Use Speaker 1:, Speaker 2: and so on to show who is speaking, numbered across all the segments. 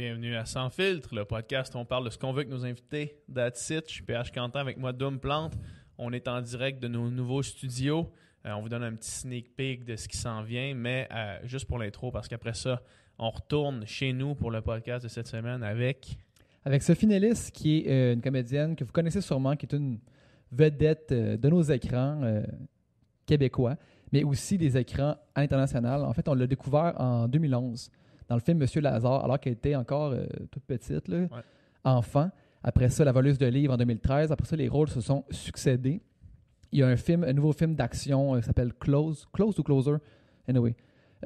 Speaker 1: Bienvenue à Sans Filtre, le podcast où on parle de ce qu'on veut avec nos invités. That's it. Je suis PH Quentin avec moi, Doom Plante. On est en direct de nos nouveaux studios. Euh, on vous donne un petit sneak peek de ce qui s'en vient, mais euh, juste pour l'intro, parce qu'après ça, on retourne chez nous pour le podcast de cette semaine avec.
Speaker 2: Avec Sophie Nellis, qui est euh, une comédienne que vous connaissez sûrement, qui est une vedette de nos écrans québécois, mais aussi des écrans à l'international. En fait, on l'a découvert en 2011 dans le film Monsieur Lazare, alors qu'elle était encore euh, toute petite, là,
Speaker 1: Ouais.
Speaker 2: enfant. Après ça, La voleuse de livres en 2013. Après ça, les rôles se sont succédés. Il y a un film, un nouveau film d'action euh, qui s'appelle Close, Close ou Closer, anyway,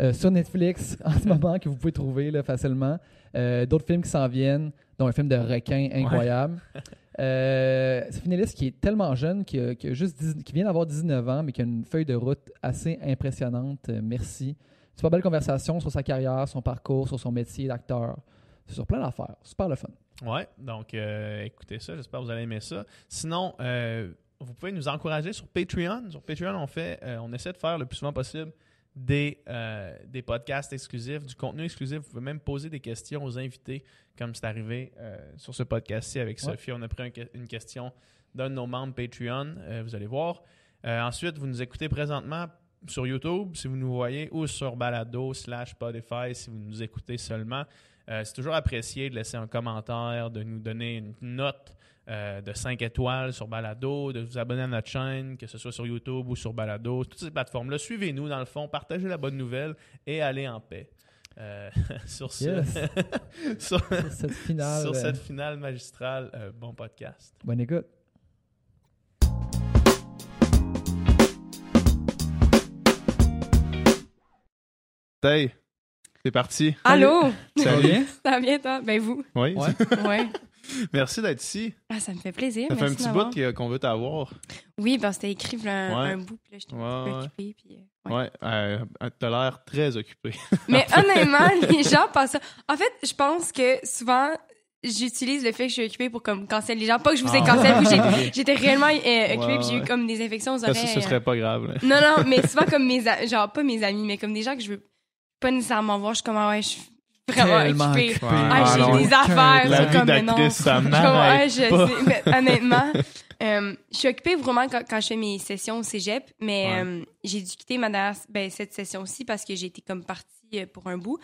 Speaker 2: euh, sur Netflix en ce moment que vous pouvez trouver là, facilement. Euh, D'autres films qui s'en viennent, dont un film de requin incroyable. Euh, Sophie Nellis, qui est tellement jeune, qui, a- qui a juste 10 qui vient d'avoir 19 ans, mais qui a une feuille de route assez impressionnante. Merci. Super belle conversation sur sa carrière, son parcours, sur son métier d'acteur. Sur plein d'affaires. Super le fun.
Speaker 1: Ouais, donc euh, écoutez ça, j'espère que vous allez aimer ça. Sinon, euh, vous pouvez nous encourager sur Patreon. Sur Patreon, on fait, euh, on essaie de faire le plus souvent possible des, des podcasts exclusifs, du contenu exclusif. Vous pouvez même poser des questions aux invités, comme c'est arrivé sur ce podcast-ci avec
Speaker 2: Ouais.
Speaker 1: Sophie. On a pris un une question d'un de nos membres Patreon, vous allez voir. Ensuite, vous nous écoutez présentement sur YouTube, si vous nous voyez, ou sur Balado slash Spotify, si vous nous écoutez seulement. Euh, c'est toujours apprécié de laisser un commentaire, de nous donner une note euh, de 5 étoiles sur Balado, de vous abonner à notre chaîne, que ce soit sur YouTube ou sur Balado, toutes ces plateformes-là. Suivez-nous dans le fond, partagez la bonne nouvelle et allez en paix. Euh, sur ce,
Speaker 2: Yes.
Speaker 1: sur,
Speaker 2: Sur cette finale.
Speaker 1: sur cette finale magistrale, bon podcast.
Speaker 2: Bonne écoute.
Speaker 1: Hey, c'est parti.
Speaker 3: Allô? Ça va bien, toi? Ben, vous?
Speaker 1: Oui.
Speaker 2: Ouais.
Speaker 3: Ouais.
Speaker 1: Merci d'être ici.
Speaker 3: Ah, ça me fait plaisir.
Speaker 1: Ça fait un petit bout que- qu'on veut t'avoir.
Speaker 3: Oui, ben, c'était écrit là, un,
Speaker 1: Ouais.
Speaker 3: un bout, puis là, j'étais
Speaker 1: Ouais,
Speaker 3: un peu
Speaker 1: ouais.
Speaker 3: occupée. Puis, euh, ouais.
Speaker 1: Ouais, euh, t'as l'air très occupé.
Speaker 3: Mais honnêtement, les gens pensent ça. En fait, je pense que souvent, j'utilise le fait que je suis occupée pour comme cancel les gens. Pas que je vous ai
Speaker 1: Ah.
Speaker 3: cancel, j'étais réellement euh, occupée,
Speaker 1: Ouais,
Speaker 3: puis j'ai eu
Speaker 1: ouais.
Speaker 3: comme des infections aux
Speaker 1: Ça,
Speaker 3: oreilles.
Speaker 1: ce serait pas grave. là.
Speaker 3: Non, non, mais souvent comme mes a- genre pas mes amis, mais comme des gens que je veux pas nécessairement voir. Je suis comme, ah ouais, je suis vraiment
Speaker 2: Tellement
Speaker 3: occupée.
Speaker 2: occupé.
Speaker 3: Ah, j'ai des affaires.
Speaker 1: La
Speaker 3: c'est
Speaker 1: vie
Speaker 3: comme, mais non.
Speaker 1: d'actrice, ça
Speaker 3: Je suis comme,
Speaker 1: m'arrête
Speaker 3: ouais, je
Speaker 1: pas.
Speaker 3: sais. Mais honnêtement, euh, je suis occupée vraiment quand, quand je fais mes sessions au cégep, mais
Speaker 1: Ouais.
Speaker 3: euh, j'ai dû quitter ma dernière, ben, cette session-ci parce que j'ai été comme partie euh, pour un bout.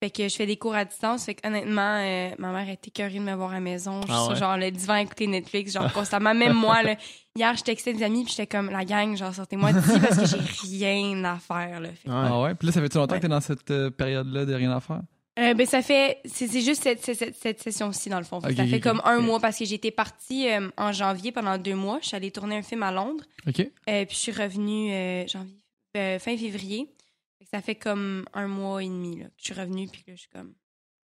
Speaker 3: Fait que je fais des cours à distance. Fait que honnêtement, euh, ma mère était écœurée de me voir à la maison. Je suis
Speaker 1: Ah ouais?
Speaker 3: genre le divan à écouter Netflix, genre constamment. Même moi, là, hier, je textais des amis puis j'étais comme, la gang, genre sortez-moi d'ici parce que j'ai rien à faire. Là. Fait
Speaker 1: Ouais.
Speaker 2: Ah ouais? Puis là, ça fait-tu longtemps
Speaker 3: Ouais.
Speaker 2: que t'es dans cette euh, période-là de rien à faire?
Speaker 3: Euh, ben, ça fait. C'est c'est juste cette, cette, cette- cette session-ci, dans le fond. Ça fait comme un mois parce que j'étais partie euh, en janvier pendant deux mois. Je suis allée tourner un film à Londres.
Speaker 2: OK.
Speaker 3: Euh, puis je suis revenue euh, janvier, euh, fin février. Ça fait comme un mois et demi là, que je suis revenue. Puis que je suis comme.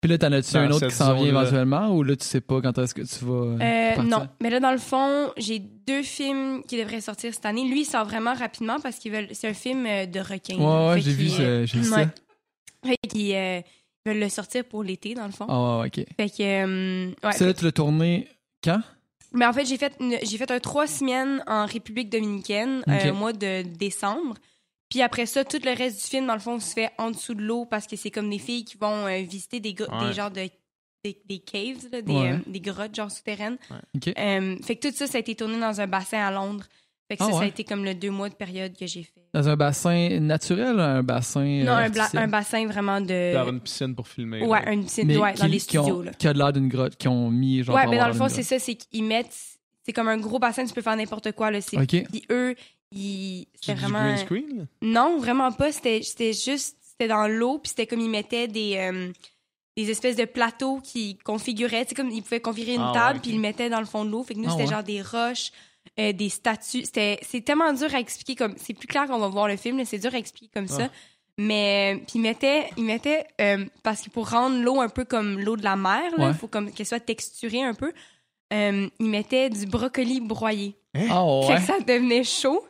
Speaker 2: Puis là, t'en as-tu un autre qui s'en vient éventuellement ou là, tu sais pas quand est-ce que tu vas. euh,
Speaker 3: Euh, non, mais là, dans le fond, j'ai deux films qui devraient sortir cette année. Lui, il sort vraiment rapidement parce qu'il veulent. C'est un film euh, de requin.
Speaker 2: Ouais, ouais,
Speaker 3: Fait
Speaker 2: j'ai vu,
Speaker 3: euh,
Speaker 2: j'ai vu
Speaker 3: ouais.
Speaker 2: ça.
Speaker 3: Fait qu'ils euh, veulent le sortir pour l'été, dans le fond.
Speaker 2: Ah ouais, ok.
Speaker 3: Fait que. euh, ouais,
Speaker 2: Ça, là, tu l'as tourné quand?
Speaker 3: Mais en fait, j'ai fait, une- j'ai fait un trois semaines en République dominicaine euh, au mois de décembre. Puis après ça, tout le reste du film, dans le fond, se fait en dessous de l'eau parce que c'est comme des filles qui vont euh, visiter des,
Speaker 1: Ouais.
Speaker 3: des genres de des, des caves, là, des,
Speaker 2: Ouais.
Speaker 3: euh, des grottes genre souterraines.
Speaker 2: Ok.
Speaker 3: Euh, fait que tout ça, ça a été tourné dans un bassin à Londres. Fait que
Speaker 2: Ah
Speaker 3: ça, ça a
Speaker 2: ouais.
Speaker 3: été comme le deux mois de période que j'ai fait.
Speaker 2: Dans un bassin naturel, un bassin.
Speaker 3: non, un, un bassin vraiment de...
Speaker 1: D'avoir une piscine pour filmer.
Speaker 3: Ouais,
Speaker 1: là.
Speaker 3: une piscine
Speaker 2: Mais
Speaker 3: ouais,
Speaker 2: qui,
Speaker 3: dans les
Speaker 2: qui ont-
Speaker 3: studios. Là.
Speaker 2: qui a l'air d'une grotte, qui ont mis genre.
Speaker 3: Ouais, mais dans le fond, c'est ça, c'est qu'ils mettent... C'est comme un gros bassin, tu peux faire n'importe quoi. Là. C'est
Speaker 2: grotte. Ok.
Speaker 3: Puis eux,
Speaker 1: C'est
Speaker 3: C'était
Speaker 1: du
Speaker 3: vraiment...
Speaker 1: green screen?
Speaker 3: Non, vraiment pas. C'était c'était juste... C'était dans l'eau, puis c'était comme ils mettaient des... euh, des espèces de plateaux qui configuraient, tu sais, comme ils pouvaient configurer une
Speaker 1: Ah ouais,
Speaker 3: table, puis ils le mettaient dans le fond de l'eau. Fait que nous,
Speaker 2: Ah
Speaker 3: c'était
Speaker 2: ouais.
Speaker 3: genre des roches, euh, des statues. C'était, c'est tellement dur à expliquer comme, c'est plus clair qu'on va voir le film, c'est dur à expliquer comme ça.
Speaker 1: Ah.
Speaker 3: Mais, euh, puis ils mettaient, ils mettaient, euh, parce que pour rendre l'eau un peu comme l'eau de la mer, il
Speaker 2: Ouais.
Speaker 3: faut comme qu'elle soit texturée un peu, euh, ils mettaient du brocoli broyé. Fait
Speaker 2: ouais.
Speaker 3: que ça devenait chaud.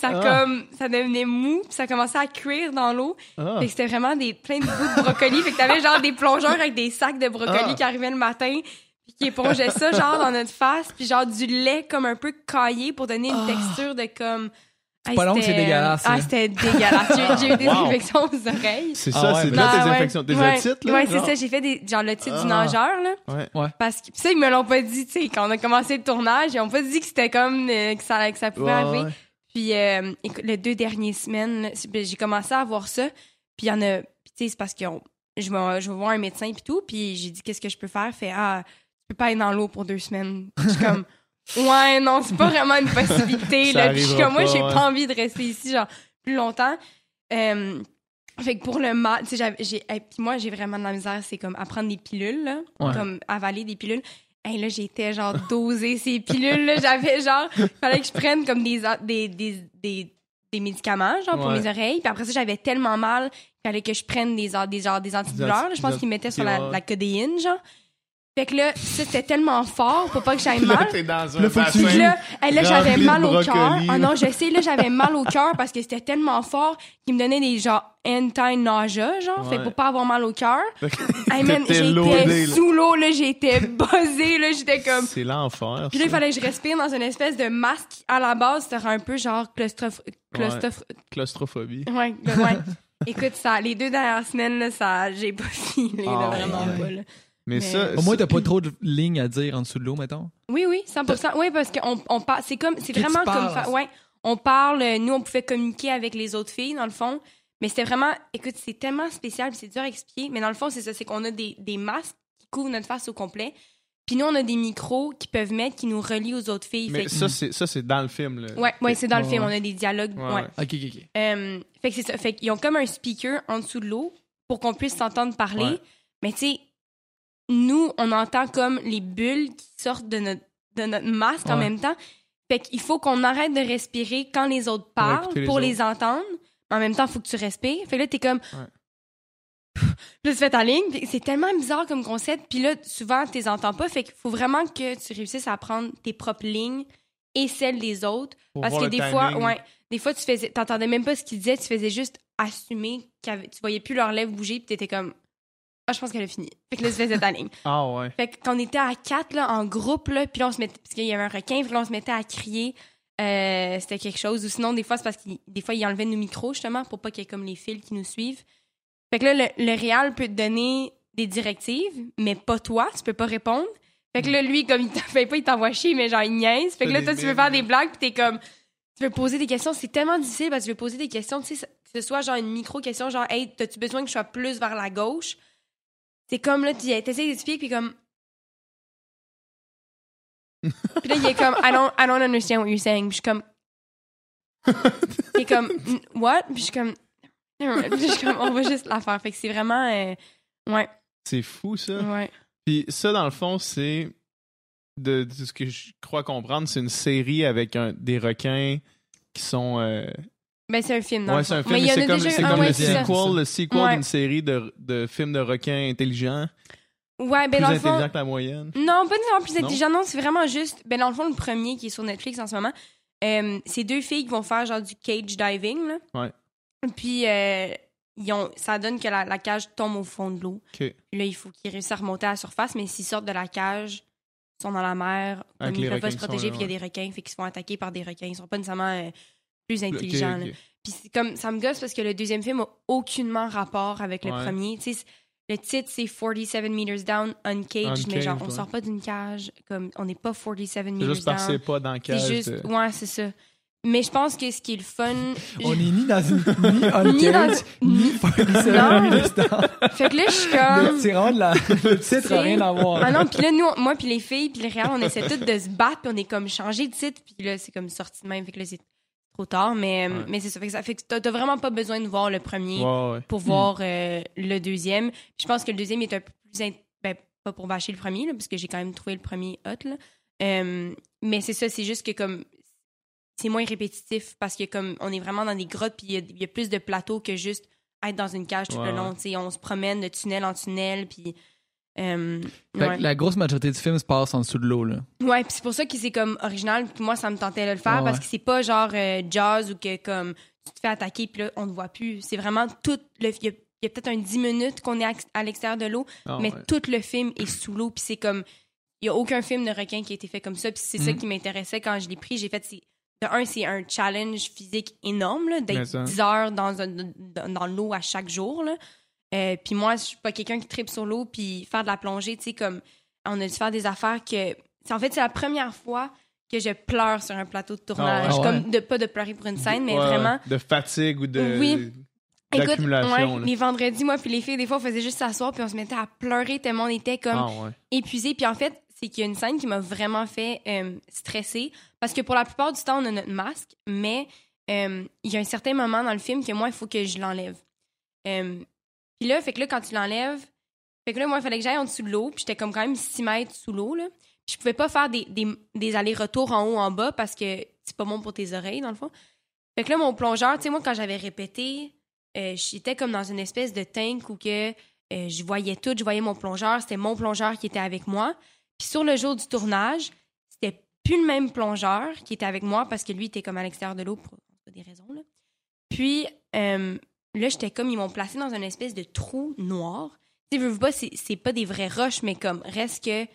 Speaker 3: Ça
Speaker 1: Ah.
Speaker 3: comme ça devenait mou, puis ça commençait à cuire dans l'eau.
Speaker 1: Ah.
Speaker 3: Fait que c'était vraiment des plein de bouts de brocoli. fait que t'avais genre des plongeurs avec des sacs de brocoli
Speaker 1: Ah.
Speaker 3: qui arrivaient le matin, puis qui épongeaient ça genre dans notre face, puis genre du lait comme un peu caillé pour donner une
Speaker 2: Ah.
Speaker 3: texture de comme Hey,
Speaker 2: pas long que c'est dégueulasse,
Speaker 3: Ah,
Speaker 2: là.
Speaker 3: c'était dégueulasse. J'ai- eu des
Speaker 4: Wow.
Speaker 3: infections aux oreilles.
Speaker 4: C'est
Speaker 2: Ah
Speaker 4: ça,
Speaker 2: ouais,
Speaker 4: c'est là tes
Speaker 3: ouais.
Speaker 4: infections, tes
Speaker 3: ouais.
Speaker 4: otites, là?
Speaker 3: Ouais, c'est ça. J'ai fait des, genre le titre
Speaker 4: Ah.
Speaker 3: du nageur, là.
Speaker 4: Ouais.
Speaker 3: Parce que, pis ça, ils me l'ont pas dit, tu sais, quand on a commencé le tournage, ils ont pas dit que c'était comme, euh, que ça, que ça pouvait
Speaker 4: Ouais,
Speaker 3: arriver. Puis, euh, les deux dernières semaines, ben, j'ai commencé à voir ça. Puis, il y en a, tu sais, c'est parce que on- je vais, je vais voir un médecin puis tout. Puis, j'ai dit, qu'est-ce que je peux faire? Fait, ah, tu peux pas aller dans l'eau pour deux semaines. Je suis comme, ouais, non, c'est pas vraiment une possibilité. Là. Puis, je suis comme, moi, j'ai
Speaker 4: ouais.
Speaker 3: pas envie de rester ici, genre, plus longtemps. Euh, fait que pour le mal, tu sais, j'ai, puis moi, j'ai vraiment de la misère, c'est comme à prendre des pilules, là,
Speaker 2: Ouais.
Speaker 3: comme avaler des pilules. Et là, j'étais genre dosée ces pilules, là. J'avais genre, fallait que je prenne comme des, des, des, des, des médicaments, genre, pour
Speaker 4: Ouais.
Speaker 3: mes oreilles. Puis après ça, j'avais tellement mal qu'il fallait que je prenne des, des, genre, des antidouleurs, là. Je pense qu'ils mettaient sur la, la codéine, genre. Fait que là, ça, c'était tellement fort pour pas que j'aille
Speaker 4: Là,
Speaker 3: mal.
Speaker 4: t'es dans un
Speaker 2: Là,
Speaker 3: Puis là, hey, là j'avais mal au cœur. Ah non, je sais, là, j'avais mal au cœur parce que c'était tellement fort qu'il me donnait des genre anti-nausea, genre. Fait que
Speaker 4: Ouais.
Speaker 3: pour pas avoir mal au cœur. Hey, man, j'étais sous l'eau, là, j'étais buzzée, là, j'étais comme.
Speaker 4: C'est l'enfer.
Speaker 3: Puis là, il fallait que je respire dans une espèce de masque. À la base, c'était un peu genre claustroph... claustroph...
Speaker 4: Claustrophobie.
Speaker 3: Ouais, ouais. ouais. Écoute, ça, les deux dernières semaines, là, ça, j'ai pas filé, là,
Speaker 4: Ah,
Speaker 3: vraiment
Speaker 2: ouais.
Speaker 3: pas, là.
Speaker 4: Mais,
Speaker 3: Mais-
Speaker 4: ça.
Speaker 2: Au moins, t'as pas trop de lignes à dire en dessous de l'eau, mettons.
Speaker 3: Oui, oui, 100%. Oui, parce qu'on on parle, c'est comme, c'est vraiment comme, fa- ouais, on parle, nous, on pouvait communiquer avec les autres filles, dans le fond, mais c'était vraiment, écoute, c'est tellement spécial, puis c'est dur à expliquer, mais dans le fond, c'est ça, c'est qu'on a des, des masques qui couvrent notre face au complet, puis nous, on a des micros qui peuvent mettre, qui nous relient aux autres filles.
Speaker 4: Mais
Speaker 3: Fait que-
Speaker 4: ça, c'est ça, c'est dans le film. Là.
Speaker 3: ouais, ouais, c'est dans le film,
Speaker 2: ouais.
Speaker 3: on a des dialogues,
Speaker 4: Ouais,
Speaker 3: ouais.
Speaker 4: ouais.
Speaker 2: Ok, ok, ok.
Speaker 3: Euh, fait que c'est ça. Fait qu'ils ont comme un speaker en dessous de l'eau pour qu'on puisse s'entendre parler.
Speaker 4: Ouais.
Speaker 3: Mais tu sais, nous, on entend comme les bulles qui sortent de notre, de notre masque en
Speaker 2: Ouais.
Speaker 3: même temps. Fait qu'il faut qu'on arrête de respirer quand les autres parlent
Speaker 4: les
Speaker 3: pour
Speaker 4: autres.
Speaker 3: les entendre. Mais en même temps, il faut que tu respires. Fait que là, t'es comme... Puis là, tu fais ta ligne. C'est tellement bizarre comme concept. Puis là, souvent, tu les entends pas. Fait qu'il faut vraiment que tu réussisses à prendre tes propres lignes et celles des autres.
Speaker 4: Pour
Speaker 3: Parce que des fois, ouais, des fois, tu faisais, t'entendais même pas ce qu'ils disaient, tu faisais juste assumer avait- tu voyais plus leurs lèvres bouger, puis t'étais comme, ah, je pense qu'elle a fini. Fait que là, faisais ta ligne.
Speaker 4: Ah ouais.
Speaker 3: Fait que quand on était à quatre, là, en groupe, là, puis là, on se mettait, parce qu'il y avait un requin, puis là, on se mettait à crier, euh, c'était quelque chose. Ou sinon, des fois, c'est parce qu'il des fois, ils enlevaient nos micros, justement, pour pas qu'il y ait comme les fils qui nous suivent. Fait que là, le, le réal peut te donner des directives, mais pas toi, tu peux pas répondre. Fait que là, lui, comme il t'en fait pas, il t'envoie chier, mais genre, il niaise. Fait que là, toi, tu veux faire des blagues, puis t'es comme, tu veux poser des questions. C'est tellement difficile parce que tu veux poser des questions, tu sais, que ce soit genre une micro-question, genre, hey, t'as-tu besoin que je sois plus vers la gauche? C'est comme là, tu t'essayes d'expliquer, puis comme. puis là, il est comme, I don't, I don't understand what you're saying. Puis je suis comme. il est comme, what? Puis je suis comme. Puis je suis comme, on va juste la faire. Fait que c'est vraiment. euh, ouais,
Speaker 4: C'est fou, ça.
Speaker 3: ouais.
Speaker 4: Puis ça, dans le fond, c'est. De, de ce que je crois comprendre, c'est une série avec un- des requins qui sont. euh,
Speaker 3: Ben, c'est un film, dans
Speaker 4: Ouais, c'est un film,
Speaker 3: Mais
Speaker 4: c'est comme, c'est le sequel, le sequel
Speaker 3: Ouais.
Speaker 4: d'une série de, de films de requins intelligents.
Speaker 3: Ouais, ben,
Speaker 4: plus
Speaker 3: dans le fond.
Speaker 4: que la moyenne.
Speaker 3: Non, pas nécessairement plus
Speaker 4: Non?
Speaker 3: intelligent. Non, c'est vraiment juste. Ben, dans le fond, le premier qui est sur Netflix en ce moment, euh, c'est deux filles qui vont faire genre du cage diving. Là.
Speaker 4: Ouais.
Speaker 3: Puis, euh, ils ont, ça donne que la, la cage tombe au fond de l'eau.
Speaker 4: OK.
Speaker 3: Puis Là, il faut qu'ils réussissent à remonter à la surface, mais s'ils sortent de la cage, ils sont dans la mer, comme ils
Speaker 4: les
Speaker 3: peuvent pas se protéger, puis il y a des requins, fait qu'ils se font attaquer par des requins. Ils sont pas nécessairement euh, plus intelligents.
Speaker 4: Ok,
Speaker 3: là.
Speaker 4: ok.
Speaker 3: Puis comme ça me gosse parce que le deuxième film a aucunement rapport avec le
Speaker 4: Ouais.
Speaker 3: premier. Tu sais, le titre c'est 47 meters down uncaged, mais genre
Speaker 4: Uncaged,
Speaker 3: on
Speaker 4: ouais.
Speaker 3: sort pas d'une cage, comme on n'est pas 47
Speaker 4: C'est
Speaker 3: meters
Speaker 4: juste parce que
Speaker 3: down.
Speaker 4: c'est pas dans le cage.
Speaker 3: C'est juste,
Speaker 4: de-
Speaker 3: ouais, c'est ça. Mais je pense que ce qui est le fun,
Speaker 2: On est ni dans une. ni
Speaker 3: Ni
Speaker 2: uncaged,
Speaker 3: dans-
Speaker 2: ni 47
Speaker 3: Non.
Speaker 2: minutes
Speaker 3: fait que là je suis comme,
Speaker 2: C'est vraiment de la. Le titre a rien à voir.
Speaker 3: ah non, puis là nous, moi puis les filles puis le réel, on essaie toutes de se battre, puis on est comme changé de titre, puis là c'est comme sorti de même, fait que là c'est trop tard, mais
Speaker 4: Ouais.
Speaker 3: mais c'est ça, fait que ça fait que t'as t'as vraiment pas besoin de voir le premier.
Speaker 4: Ouais, ouais.
Speaker 3: pour voir euh, le deuxième. Je pense que le deuxième est un peu plus... in- Ben, pas pour bâcher le premier, là, parce que j'ai quand même trouvé le premier hot. Là. Euh, mais c'est ça, c'est juste que comme... C'est moins répétitif parce que comme on est vraiment dans des grottes puis il y a- il y, a plus de plateaux que juste être dans une cage tout
Speaker 4: Ouais,
Speaker 3: le long.
Speaker 4: ouais.
Speaker 3: tu sais, On se promène de tunnel en tunnel puis... euh, ouais.
Speaker 2: la grosse majorité du film se passe en dessous de l'eau, là.
Speaker 3: Ouais, puis c'est pour ça que c'est comme original. Puis moi, ça me tentait de le faire
Speaker 2: Ouais,
Speaker 3: parce
Speaker 2: ouais.
Speaker 3: que c'est pas genre euh, jazz ou que comme tu te fais attaquer puis là, on ne voit plus. C'est vraiment tout le. Il y a, il y a peut-être un 10 minutes qu'on est à, l'extérieur de l'eau,
Speaker 4: Ah,
Speaker 3: mais tout le film est sous l'eau. Puis c'est comme. Il y a aucun film de requin qui a été fait comme ça. Puis c'est ça
Speaker 2: Mhm.
Speaker 3: qui m'intéressait quand je l'ai pris. J'ai fait. de un, c'est un challenge physique énorme, d'être
Speaker 1: ça.
Speaker 3: 10 heures dans, un- dans, dans l'eau à chaque jour. Là. Euh, puis moi, je suis pas quelqu'un qui tripe sur l'eau, puis faire de la plongée, tu sais, comme on a dû faire des affaires que. c'est- En fait, c'est la première fois que je pleure sur un plateau de tournage.
Speaker 2: Ah ouais?
Speaker 3: Comme de, pas de pleurer pour une scène, mais
Speaker 1: Ouais,
Speaker 3: vraiment.
Speaker 1: De fatigue ou de.
Speaker 3: Oui. Écoute, ouais, les vendredis, moi puis les filles, des fois, on faisait juste s'asseoir puis on se mettait à pleurer tellement on était comme
Speaker 1: Ah, ouais.
Speaker 3: épuisé. Puis en fait, c'est qu'il y a une scène qui m'a vraiment fait euh, stresser parce que pour la plupart du temps, on a notre masque, mais euh, il y a un certain moment dans le film que moi, il faut que je l'enlève. Euh, puis là, fait que là, quand tu l'enlèves, fait que là, moi, il fallait que j'aille en dessous de l'eau, puis j'étais comme quand même 6 mètres sous l'eau, là. Puis je pouvais pas faire des, des, allers-retours en haut, en bas parce que c'est pas bon pour tes oreilles, dans le fond. Fait que là, mon plongeur, tu sais, moi, quand j'avais répété, euh, j'étais comme dans une espèce de tank où que euh, je voyais tout, je voyais mon plongeur, c'était mon plongeur qui était avec moi. Puis sur le jour du tournage, c'était plus le même plongeur qui était avec moi parce que lui était comme à l'extérieur de l'eau pour pour des raisons. Là. Puis euh, là, j'étais comme, ils m'ont placé dans une espèce de trou noir. Tu sais, veux, pas, c'est pas des vraies roches, mais comme, reste que.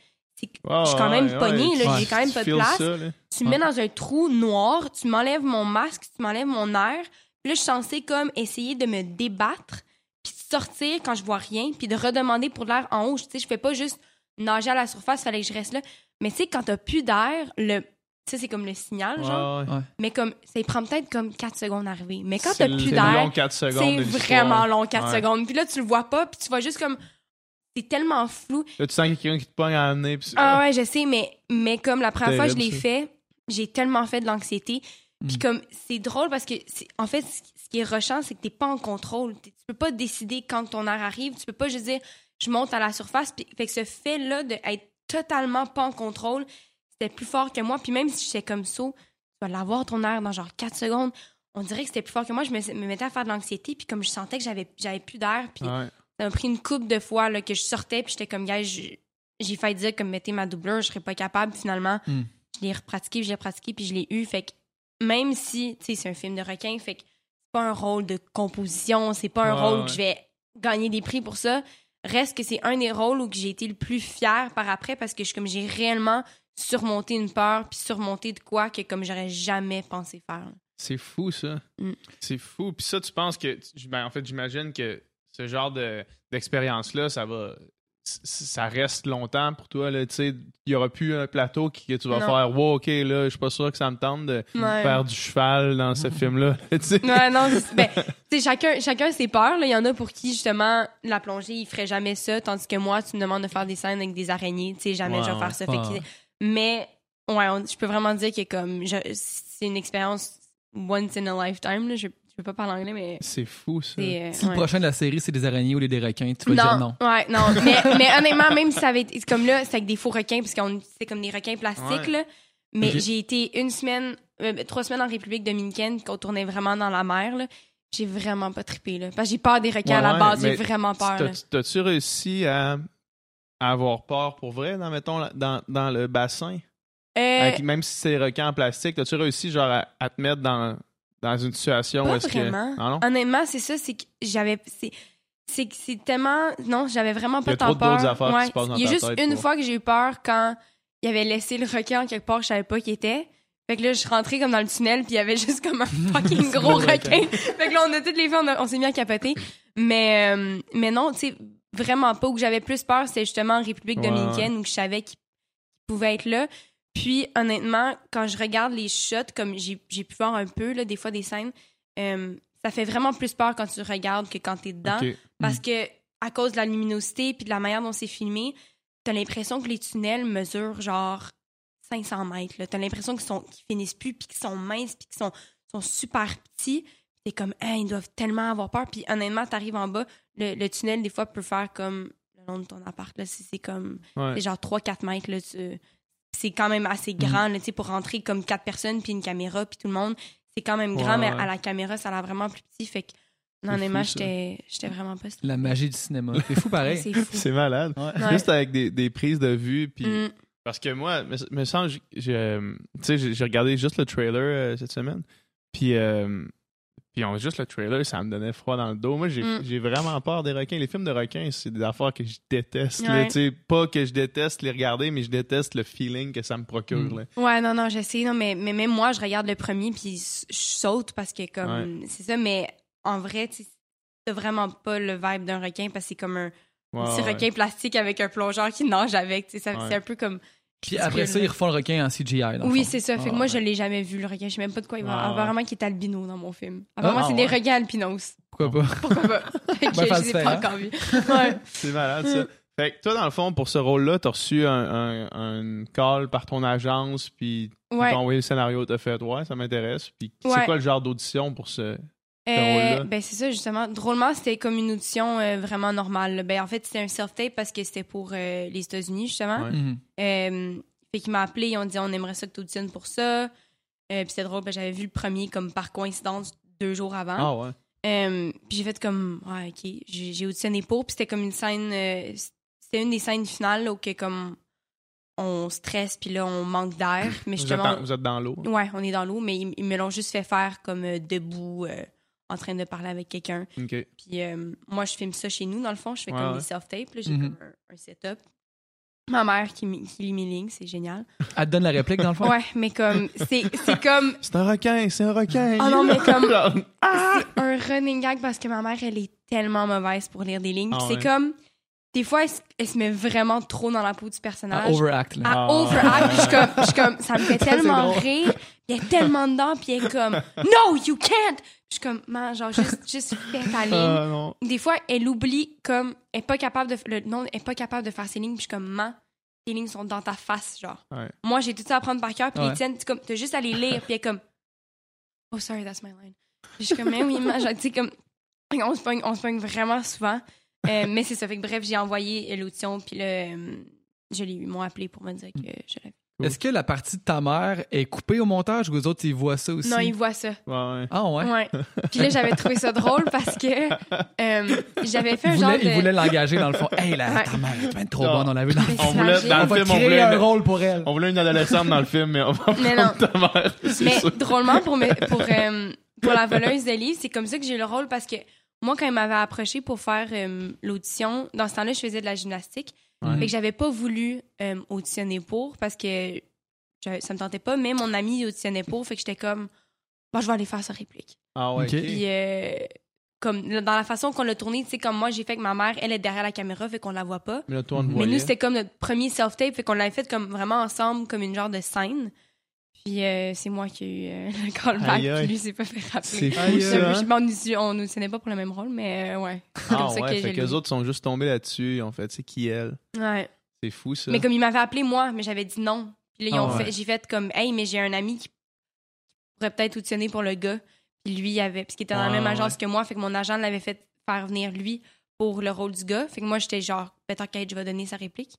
Speaker 3: je suis quand même
Speaker 1: ouais,
Speaker 3: pognée,
Speaker 1: ouais,
Speaker 3: j'ai quand même pas de place
Speaker 1: ça,
Speaker 3: tu me mets dans un trou noir, tu m'enlèves mon masque, tu m'enlèves mon air. Puis là, je suis censée comme essayer de me débattre, puis de sortir quand je vois rien, puis de redemander pour de l'air en haut. Tu sais, je fais pas juste nager à la surface, fallait que je reste là. Mais tu sais, quand t'as plus d'air, le... Ça, c'est comme le signal, genre.
Speaker 1: Ouais, ouais.
Speaker 3: Mais comme, ça prend peut-être comme 4 secondes à arriver. Mais quand t'as plus
Speaker 1: c'est le long
Speaker 3: d'air,
Speaker 1: 4 secondes
Speaker 3: c'est vraiment long 4
Speaker 1: Ouais.
Speaker 3: secondes. Puis là, tu le vois pas, puis tu vois juste comme... C'est tellement flou.
Speaker 1: Là, tu sens quelqu'un qui te pogne à amener. Puis
Speaker 3: Ah ouais, je sais, mais, mais comme la première fois que je l'ai fait, j'ai tellement fait de l'anxiété. Puis
Speaker 2: Mm.
Speaker 3: comme, c'est drôle parce que, en fait, ce qui est rushant, c'est que t'es pas en contrôle. Tu peux pas décider quand ton air arrive. Tu peux pas juste dire, je monte à la surface. Puis, fait que ce fait-là d'être totalement pas en contrôle, c'était plus fort que moi. Puis même si j'étais comme ça, tu vas l'avoir ton air dans genre 4 secondes. On dirait que c'était plus fort que moi. Je me, me mettais à faire de l'anxiété. Puis comme je sentais que j'avais j'avais plus d'air. Puis
Speaker 1: Ouais.
Speaker 3: ça m'a pris une couple de fois là, que je sortais, puis j'étais comme, gars, j'ai failli dire comme mettez ma doubleur, je serais pas capable. Finalement,
Speaker 2: Hmm.
Speaker 3: je l'ai repratiqué, puis je l'ai pratiqué, puis je l'ai eu. Fait que même si, tu sais, c'est un film de requin, fait que c'est pas un rôle de composition, c'est pas un rôle
Speaker 1: ouais.
Speaker 3: que je vais gagner des prix pour ça. Reste que c'est un des rôles où j'ai été le plus fière par après parce que je, comme j'ai réellement surmonté une peur, puis surmonté de quoi que comme j'aurais jamais pensé faire. là.
Speaker 1: C'est fou, ça.
Speaker 3: Mm.
Speaker 1: C'est fou. Puis ça, tu penses que. Ben, en fait, j'imagine que ce genre de- d'expérience-là, ça va. Ça reste longtemps pour toi. là, tu sais. Il n'y aura plus un plateau qui, que tu vas
Speaker 3: Non.
Speaker 1: faire. Wow, ok, là, je suis pas sûr que ça me tente de
Speaker 3: Ouais.
Speaker 1: faire du cheval dans ce film-là.
Speaker 3: Ouais, non, c'est- ben, tu sais, chacun, chacun ses peurs. là. Il y en a pour qui, justement, la plongée, il ferait jamais ça, tandis que moi, tu me demandes de faire des scènes avec des araignées. Tu sais, jamais
Speaker 1: Ouais,
Speaker 3: je vais faire ça. Fait que-
Speaker 2: Ouais.
Speaker 3: Mais, ouais, on- je peux vraiment dire que comme, c'est une expérience once in a lifetime. Là. Je, je peux pas parler anglais, mais
Speaker 1: C'est fou, ça.
Speaker 3: c'est. euh,
Speaker 2: Si le
Speaker 3: ouais.
Speaker 2: prochain de la série, c'est des araignées ou des requins, tu vas dire non.
Speaker 3: Ouais, non. mais, mais honnêtement, même si ça avait été comme là, c'est avec des faux requins, parce qu'on c'est comme des requins plastiques,
Speaker 1: Ouais.
Speaker 3: là. Mais j'ai été une semaine, euh, trois semaines en République dominicaine, qu'on tournait vraiment dans la mer, là. J'ai vraiment pas trippé, là. Parce que j'ai peur des requins à la
Speaker 1: Ouais,
Speaker 3: base, j'ai vraiment peur, là.
Speaker 1: T'as- T'as-tu réussi à, à avoir peur pour vrai, dans, mettons, dans, dans le bassin?
Speaker 3: Euh,
Speaker 1: Avec- même si c'est requin en plastique, t'as-tu réussi genre à, à te mettre dans, dans une situation
Speaker 3: Pas
Speaker 1: où est-ce que. Ah non?
Speaker 3: Honnêtement, c'est ça, c'est que j'avais. c'est- C'est que c'est tellement. Non, j'avais vraiment
Speaker 1: Il y
Speaker 3: pas
Speaker 1: a
Speaker 3: tant peur.
Speaker 1: affaires qui
Speaker 3: Ouais.
Speaker 1: se passent dans
Speaker 3: Il y a juste
Speaker 1: tête
Speaker 3: une fois que j'ai eu peur quand il avait laissé le requin quelque part, je savais pas qui était. Fait que là, je suis rentrée comme dans le tunnel, puis il y avait juste comme un fucking gros requin. fait que là, on a toutes les filles, on s'est mis à capoter. Mais, euh, mais non, tu sais, vraiment pas. Où j'avais plus peur, c'était justement en République
Speaker 1: Ouais,
Speaker 3: dominicaine, où je savais qu'il pouvait être là. Puis, honnêtement, quand je regarde les shots, comme j'ai pu voir un peu, là, des fois, des scènes, euh, ça fait vraiment plus peur quand tu regardes que quand t'es dedans. Parce que, à cause de la luminosité puis de la manière dont c'est filmé, t'as l'impression que les tunnels mesurent genre 500 mètres. T'as l'impression qu'ils sont qu'ils finissent plus puis qu'ils sont minces puis qu'ils sont, sont super petits. T'es comme, Hein, ils doivent tellement avoir peur. Puis honnêtement, t'arrives en bas, le, le tunnel, des fois, peut faire comme le long de ton appart. Là, c'est, c'est comme,
Speaker 1: Ouais.
Speaker 3: c'est genre 3-4 mètres. Là, tu- c'est quand même assez
Speaker 1: Mm.
Speaker 3: grand là, tu sais, pour rentrer comme quatre personnes puis une caméra puis tout le monde. C'est quand même grand,
Speaker 1: Ouais,
Speaker 3: mais
Speaker 1: ouais.
Speaker 3: à la caméra, ça a l'air vraiment plus petit. Fait que,
Speaker 1: C'est
Speaker 3: honnêtement, j'étais, j'étais vraiment pas
Speaker 2: La magie du cinéma. C'est fou pareil.
Speaker 3: C'est fou.
Speaker 1: C'est malade.
Speaker 2: Ouais.
Speaker 1: Juste avec des, des prises de vue. Puis,
Speaker 3: Mm.
Speaker 1: Parce que moi, me, me semble, j'ai- j'ai euh, tu sais, j'ai j'ai regardé juste le trailer euh, cette semaine. Puis, euh, Puis on, juste le trailer, ça me donnait froid dans le dos. Moi, j'ai
Speaker 3: Mm.
Speaker 1: j'ai vraiment peur des requins. Les films de requins, c'est des affaires que je déteste.
Speaker 3: Ouais.
Speaker 1: Pas que je déteste les regarder, mais je déteste le feeling que ça me procure.
Speaker 2: Mm.
Speaker 1: là.
Speaker 3: Ouais, non, non, je sais, non, mais, mais même moi, je regarde le premier, puis je saute parce que, comme, c'est ça, mais en vrai, c'est vraiment pas le vibe d'un requin parce que c'est comme un petit
Speaker 1: ouais.
Speaker 3: requin plastique avec un plongeur qui nage avec, c'est un peu comme.
Speaker 2: Puis après ça, ils refont le requin en CGI. dans
Speaker 3: Oui, c'est ça. Fait que
Speaker 2: Ah,
Speaker 3: moi,
Speaker 2: ouais.
Speaker 3: je l'ai jamais vu, le requin. Je sais même pas de quoi il va.
Speaker 1: Ah, ouais.
Speaker 3: Apparemment, qu'il est albino dans mon film.
Speaker 2: Ah,
Speaker 3: Apparemment, c'est
Speaker 2: ah,
Speaker 3: des
Speaker 2: ouais.
Speaker 3: requins albinos.
Speaker 2: Pourquoi pas?
Speaker 3: Pourquoi pas? Fait que
Speaker 2: Ben,
Speaker 3: je les ai pas
Speaker 2: hein?
Speaker 3: encore vus. Ouais.
Speaker 1: C'est malade, ça. Fait que toi, dans le fond, pour ce rôle-là, t'as reçu un, un, un call par ton agence, puis t'ont envoyé le scénario, t'as fait « Ouais, ça m'intéresse. » Puis c'est quoi le genre d'audition pour ce...
Speaker 3: Euh, ben c'est ça justement. Drôlement, c'était comme une audition euh, vraiment normale. Ben en fait, c'était un self-tape parce que c'était pour euh, les États-Unis justement.
Speaker 1: Ouais.
Speaker 2: Mhm.
Speaker 3: Fait qu'il m'a appelé, ils ont dit on aimerait ça que tu auditionnes pour ça. Puis c'est drôle, ben, j'avais vu le premier comme par coïncidence deux jours avant.
Speaker 1: Ah ouais.
Speaker 3: Puis j'ai fait comme ouais ok, j'ai j'ai auditionné pour. Puis c'était comme une scène, c'était une des scènes finales là, où que comme on stresse puis là on manque d'air. Mais
Speaker 1: Vous êtes,
Speaker 3: justement,
Speaker 1: dans- vous êtes dans l'eau.
Speaker 3: ouais, on est dans l'eau, mais ils, ils me l'ont juste fait faire comme debout, en train de parler avec quelqu'un.
Speaker 1: OK.
Speaker 3: Puis euh, moi, je filme ça chez nous, dans le fond. Je fais
Speaker 1: Ouais,
Speaker 3: comme
Speaker 1: ouais.
Speaker 3: des self-tapes. là. J'ai
Speaker 2: Mhm.
Speaker 3: comme un, un setup. Ma mère qui, lit mes lignes, c'est génial.
Speaker 2: Elle te donne la réplique, dans le fond?
Speaker 3: Ouais, mais comme, c'est c'est comme
Speaker 1: C'est un requin, c'est un requin.
Speaker 3: Ah non, mais comme- c'est un running gag parce que ma mère, elle est tellement mauvaise pour lire des lignes. Puis
Speaker 1: Ah
Speaker 3: c'est
Speaker 1: ouais.
Speaker 3: comme, des fois, elle, se- elle se met vraiment trop dans la peau du
Speaker 2: Elle
Speaker 3: personnage.
Speaker 2: overact, là.
Speaker 3: à
Speaker 1: Ah.
Speaker 3: overact. Puis je suis comme, je suis comme, ça me fait tellement rire. Puis elle est tellement dedans. Puis elle est comme, no, you can't. Je suis comme, man, genre, juste, juste fais ta ligne.
Speaker 1: Ah non.
Speaker 3: des fois, elle oublie comme elle est pas capable de le nom est pas capable de faire ses lignes, puis je suis comme man, tes lignes sont dans ta face genre.
Speaker 1: Ouais.
Speaker 3: Moi, j'ai tout ça à prendre par cœur, puis
Speaker 2: Ouais.
Speaker 3: les tiennes, tu comme t'as juste à les lire, puis elle est comme Oh sorry, that's my line. Puis je suis comme mais oui, man, genre, tu sais comme on se pogne, on se pogne vraiment souvent. Euh, mais c'est ça fait que bref, j'ai envoyé l'audition puis là euh, je l'ai eu, ils m'ont appelé pour me dire que je l'avais.
Speaker 2: Est-ce que la partie de ta mère est coupée au montage ou les autres, ils voient ça aussi?
Speaker 3: Non, ils voient ça.
Speaker 1: Ouais, ouais.
Speaker 2: Ah ouais?
Speaker 3: Ouais. Puis là, j'avais trouvé ça drôle parce que euh, j'avais fait
Speaker 2: Ils
Speaker 3: un genre
Speaker 2: voulaient,
Speaker 3: de
Speaker 2: ils voulaient l'engager dans le fond. Hey, là,
Speaker 3: Ouais.
Speaker 2: ta mère est bien trop
Speaker 1: Non.
Speaker 2: bonne, on l'a vu dans le film.
Speaker 1: On voulait, dans
Speaker 2: On
Speaker 1: le
Speaker 2: va
Speaker 1: film, on
Speaker 2: créer
Speaker 1: voulait,
Speaker 2: un
Speaker 1: une,
Speaker 2: rôle pour elle.
Speaker 1: on voulait une adolescente dans le film, mais on va
Speaker 3: Mais
Speaker 1: prendre
Speaker 3: non.
Speaker 1: ta mère.
Speaker 3: Mais
Speaker 1: sûr.
Speaker 3: drôlement, pour, me- pour, euh, pour la voleuse de livres, c'est comme ça que j'ai eu le rôle parce que moi, quand ils m'avaient approché pour faire euh, l'audition, dans ce temps-là, je faisais de la gymnastique.
Speaker 1: Ouais.
Speaker 3: Fait que j'avais pas voulu euh, auditionner pour parce que je- ça me tentait pas, mais mon ami auditionnait pour. Fait que j'étais comme, bon, je vais aller faire sa réplique.
Speaker 1: Ah ouais.
Speaker 3: Puis, euh, comme dans la façon qu'on l'a tourné, tu sais, comme moi, j'ai fait que ma mère, elle est derrière la caméra, fait qu'on la voit pas.
Speaker 1: Mais là, toi, on te
Speaker 3: Mais nous, c'était comme notre premier self-tape, fait qu'on l'avait fait comme vraiment ensemble, comme une genre de scène. Puis euh, c'est moi qui ai eu euh, le callback,
Speaker 1: Aïe, aïe.
Speaker 3: puis lui s'est pas fait
Speaker 1: C'est
Speaker 3: rappeler.
Speaker 1: fou, ça. hein?
Speaker 3: Je- on nous- on nous tenait pas pour le même rôle, mais euh, ouais. C'est
Speaker 1: Ah
Speaker 3: comme ça
Speaker 1: ouais,
Speaker 3: que
Speaker 1: fait autres sont juste tombés là-dessus. Ont fait, c'est qui elle?
Speaker 3: Ouais.
Speaker 1: C'est fou, ça.
Speaker 3: Mais comme il m'avait appelé moi, mais j'avais dit non. Puis là, ils
Speaker 2: Ah
Speaker 3: ont
Speaker 2: ouais.
Speaker 3: fait, j'ai fait comme, hey, mais j'ai un ami qui pourrait peut-être auditionner pour le gars. Puis lui, il avait, parce qu'il était dans la même
Speaker 1: ouais.
Speaker 3: agence que moi, fait que mon agent l'avait fait faire venir lui pour le rôle du gars. Fait que moi, j'étais genre, peut-être je vais donner sa réplique.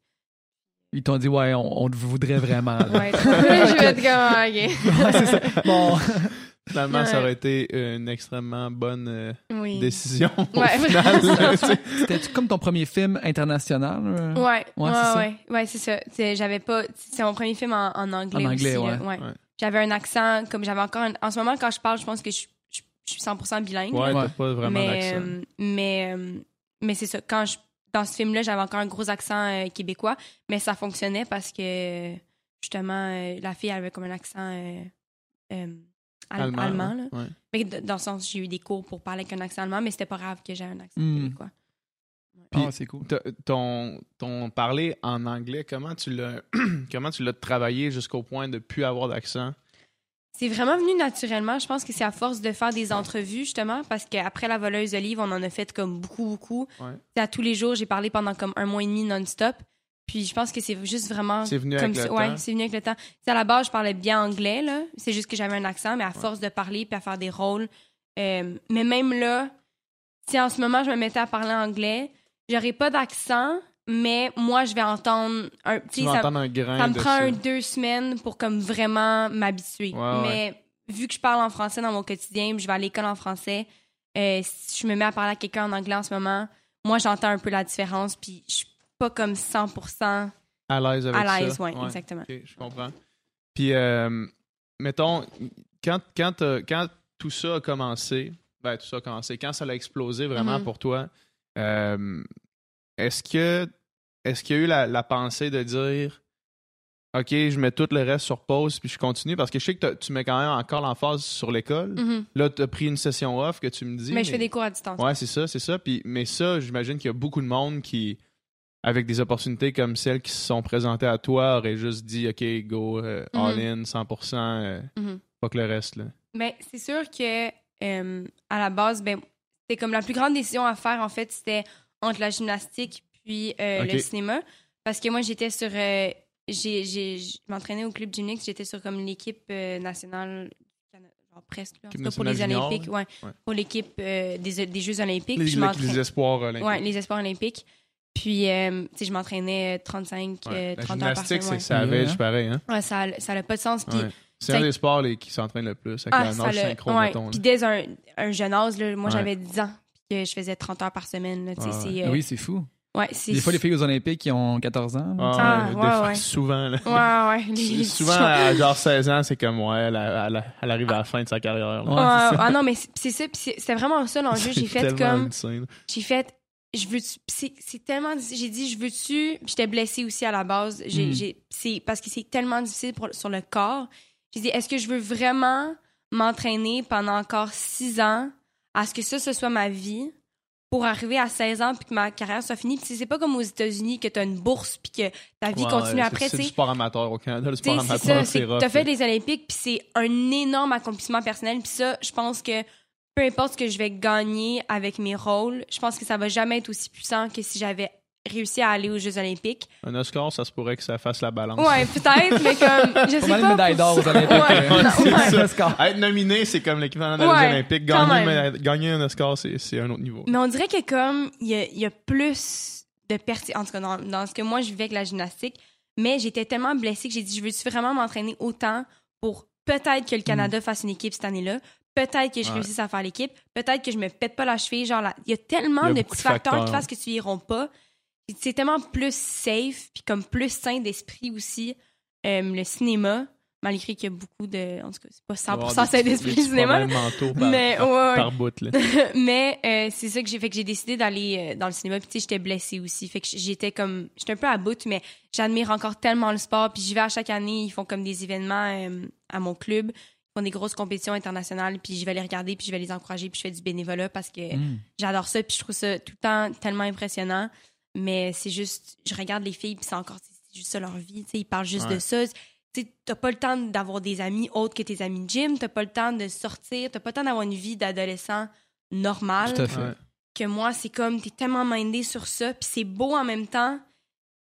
Speaker 2: Ils t'ont dit, ouais, on, on te voudrait vraiment. là.
Speaker 3: Ouais. je vais être comme, ah, ok.
Speaker 2: Ouais, c'est ça. Bon,
Speaker 1: Finalement, ça aurait été une extrêmement bonne euh,
Speaker 3: Oui.
Speaker 1: décision
Speaker 3: Ouais,
Speaker 2: c'était comme ton premier film international? euh?
Speaker 3: Ouais,
Speaker 2: Ouais,
Speaker 3: ouais,
Speaker 2: c'est ça.
Speaker 3: ouais, ouais, c'est ça. C'est- J'avais pas. C'est mon premier film en, en anglais.
Speaker 2: En anglais,
Speaker 3: aussi,
Speaker 2: ouais.
Speaker 1: Ouais.
Speaker 3: J'avais un accent, comme j'avais encore. un- En ce moment, quand je parle, je pense que je, je- je suis 100% bilingue.
Speaker 1: Ouais, t'as pas vraiment
Speaker 3: mais
Speaker 1: d'accent.
Speaker 3: euh, mais, euh, mais c'est ça. Quand je, dans ce film-là, j'avais encore un gros accent euh, québécois, mais ça fonctionnait parce que justement, euh, la fille avait comme un accent euh, euh, al- allemand. là.
Speaker 1: ouais.
Speaker 3: Mais dans le sens, j'ai eu des cours pour parler avec un accent allemand, mais c'était pas grave que j'ai un accent
Speaker 2: Mm.
Speaker 3: québécois.
Speaker 1: Puis-
Speaker 2: Ah, c'est cool.
Speaker 1: Ton, ton parler en anglais, comment tu l'as comment tu l'as travaillé jusqu'au point de plus avoir d'accent?
Speaker 3: C'est vraiment venu naturellement. Je pense que c'est à force de faire des entrevues, justement, parce qu'après la voleuse de livres, on en a fait comme beaucoup, beaucoup.
Speaker 1: Ouais.
Speaker 3: À tous les jours, j'ai parlé pendant comme un mois et demi non-stop. Puis je pense que c'est juste vraiment.
Speaker 1: C'est venu
Speaker 3: comme
Speaker 1: avec le
Speaker 3: ouais,
Speaker 1: temps?
Speaker 3: c'est venu avec le temps. C'est à la base, je parlais bien anglais, là. C'est juste que j'avais un accent, mais à force de parler puis à faire des rôles. euh, mais même là, si en ce moment je me mettais à parler anglais, j'aurais pas d'accent, mais moi, je vais entendre un.
Speaker 1: Vas
Speaker 3: ça-
Speaker 1: entendre un grain
Speaker 3: ça me prend un deux semaines pour comme vraiment m'habituer.
Speaker 1: Ouais,
Speaker 3: Mais vu que je parle en français dans mon quotidien, je vais à l'école en français, euh, si je me mets à parler à quelqu'un en anglais en ce moment, moi j'entends un peu la différence, puis je suis pas comme 100%
Speaker 1: À l'aise avec
Speaker 3: à l'aise,
Speaker 1: ça.
Speaker 3: ouais, exactement.
Speaker 1: Ok, je comprends. Puis, euh, mettons, quand, quand, quand tout ça a commencé, ben, tout ça a commencé, quand ça a explosé vraiment
Speaker 3: Mhm.
Speaker 1: pour toi, euh, est-ce que est-ce qu'il y a eu la, la pensée de dire OK, je mets tout le reste sur pause puis je continue? Parce que je sais que tu mets quand même encore l'emphase sur l'école.
Speaker 3: Mhm.
Speaker 1: Là, tu as pris une session off que tu me dis.
Speaker 3: Mais je fais des cours à distance.
Speaker 1: Ouais, c'est ça, c'est ça. Puis, mais ça, j'imagine qu'il y a beaucoup de monde qui, avec des opportunités comme celles qui se sont présentées à toi, aurait juste dit OK, go, euh,
Speaker 3: Mhm.
Speaker 1: all in, 100%, euh,
Speaker 3: Mhm.
Speaker 1: pas que le reste. Là.
Speaker 3: Ben, c'est sûr que euh, à la base, ben, c'était comme la plus grande décision à faire, en fait, c'était entre la gymnastique puis euh,
Speaker 1: Ok.
Speaker 3: le cinéma. Parce que moi, j'étais sur. euh, j'ai, j'ai, je m'entraînais au club Gymnix, j'étais sur comme l'équipe euh, nationale genre presque, là, en tout cas pour les Olympiques, ouais,
Speaker 1: Ouais.
Speaker 3: pour l'équipe euh, des, des Jeux Olympiques.
Speaker 1: Les,
Speaker 3: Puis je
Speaker 1: les- espoirs olympiques.
Speaker 3: Ouais, les espoirs olympiques. Puis, euh, tu sais, je m'entraînais 35,
Speaker 1: Ouais.
Speaker 3: euh,
Speaker 1: La
Speaker 3: 30 heures par
Speaker 1: gymnastique,
Speaker 3: semaine.
Speaker 1: c'est ça avait,
Speaker 2: Ouais.
Speaker 1: je pareil. Hein?
Speaker 3: Ouais, Ouais, ça, a- ça n'a pas de sens. Puis,
Speaker 1: Ouais. C'est un des sports les, qui s'entraîne le plus avec
Speaker 3: ah,
Speaker 1: la nage synchro,
Speaker 3: ouais.
Speaker 1: mettons.
Speaker 3: Puis dès un, un jeune âge, là, moi
Speaker 1: Ouais.
Speaker 3: j'avais 10 ans, que je faisais 30 heures par semaine. là, tu
Speaker 1: Ouais,
Speaker 3: c'est,
Speaker 2: Ah
Speaker 3: euh,
Speaker 2: Oui, c'est fou.
Speaker 3: ouais, c'est-
Speaker 2: Des fois, les filles aux Olympiques qui ont 14 ans. là.
Speaker 1: Ah,
Speaker 3: Ah,
Speaker 1: ouais, des
Speaker 3: ouais,
Speaker 1: fois,
Speaker 3: ouais.
Speaker 1: Souvent. Là.
Speaker 3: Ouais, ouais. les-
Speaker 1: Souvent, à genre 16 ans, c'est comme, ouais, elle, elle- elle arrive à la fin de sa carrière.
Speaker 2: Ouais,
Speaker 3: ah non, mais c'est c'est ça. puis c'est c'est vraiment ça l'enjeu. J'ai fait comme. J'ai fait. Je veux c'est c'est tellement j'ai dit je veux-tu puis j'étais blessée aussi à la base j'ai
Speaker 2: Mm.
Speaker 3: j'ai- c'est parce que c'est tellement difficile pour, sur le corps j'ai dit est-ce que je veux vraiment m'entraîner pendant encore six ans à ce que ça ce soit ma vie pour arriver à 16 ans puis que ma carrière soit finie puis c'est pas comme aux États-Unis que t'as une bourse puis que ta vie
Speaker 1: Ouais,
Speaker 3: continue
Speaker 1: ouais,
Speaker 3: après
Speaker 1: c'est- du sport amateur au Canada. Le sport amateur, c'est
Speaker 3: t'as fait les Olympiques, puis c'est un énorme accomplissement personnel. Puis ça, je pense que peu importe ce que je vais gagner avec mes rôles, je pense que ça va jamais être aussi puissant que si j'avais réussi à aller aux Jeux Olympiques.
Speaker 1: Un Oscar, ça se pourrait que ça fasse la balance.
Speaker 3: Ouais, peut-être, mais comme, je sais pas.
Speaker 2: médailles d'or
Speaker 3: pour
Speaker 2: aux Olympiques.
Speaker 3: Ouais, non,
Speaker 2: c'est
Speaker 3: ouais.
Speaker 2: score.
Speaker 1: Être nominé, c'est comme l'équivalent des
Speaker 3: Ouais,
Speaker 1: Olympiques. Gagner,
Speaker 3: même.
Speaker 1: mais- gagner un Oscar, c'est un autre niveau.
Speaker 3: Mais on dirait que comme, il y a, il y a plus de pertinence, en tout cas dans, dans ce que moi je vivais avec la gymnastique, mais j'étais tellement blessée que j'ai dit, je veux-tu vraiment m'entraîner autant pour peut-être que le Canada fasse une équipe cette année-là, peut-être que je
Speaker 1: Ouais.
Speaker 3: réussisse à faire l'équipe, peut-être que je me pète pas la cheville, genre, il y a tellement
Speaker 1: Il y a
Speaker 3: de petits
Speaker 1: de
Speaker 3: facteurs,
Speaker 1: facteurs.
Speaker 3: qui fassent que tu iront pas. C'est tellement plus safe, puis comme plus sain d'esprit aussi, euh, le cinéma, malgré qu'il y a beaucoup de, en tout cas, c'est pas 100% sain d'esprit le cinéma,
Speaker 1: mentaux par,
Speaker 3: mais
Speaker 1: par,
Speaker 3: ouais,
Speaker 1: par bout. Là.
Speaker 3: mais euh, c'est ça que j'ai fait que j'ai décidé d'aller euh, dans le cinéma puis tu sais j'étais blessée aussi fait que j'étais comme j'étais un peu à bout mais j'admire encore tellement le sport puis j'y vais à chaque année ils font comme des événements euh, à mon club ils font des grosses compétitions internationales puis je vais les regarder puis je vais les encourager puis je fais du bénévolat parce que
Speaker 2: Mm.
Speaker 3: j'adore ça puis je trouve ça tout le temps tellement impressionnant mais c'est juste je regarde les filles puis c'est encore c'est juste ça leur vie tu sais ils parlent juste
Speaker 1: Ouais.
Speaker 3: de ça tu sais, t'as pas le temps d'avoir des amis autres que tes amis de gym, t'as pas le temps de sortir, t'as pas le temps d'avoir une vie d'adolescent normale.
Speaker 2: Tout à fait.
Speaker 3: Que moi, c'est comme, t'es tellement mindé sur ça, puis c'est beau en même temps.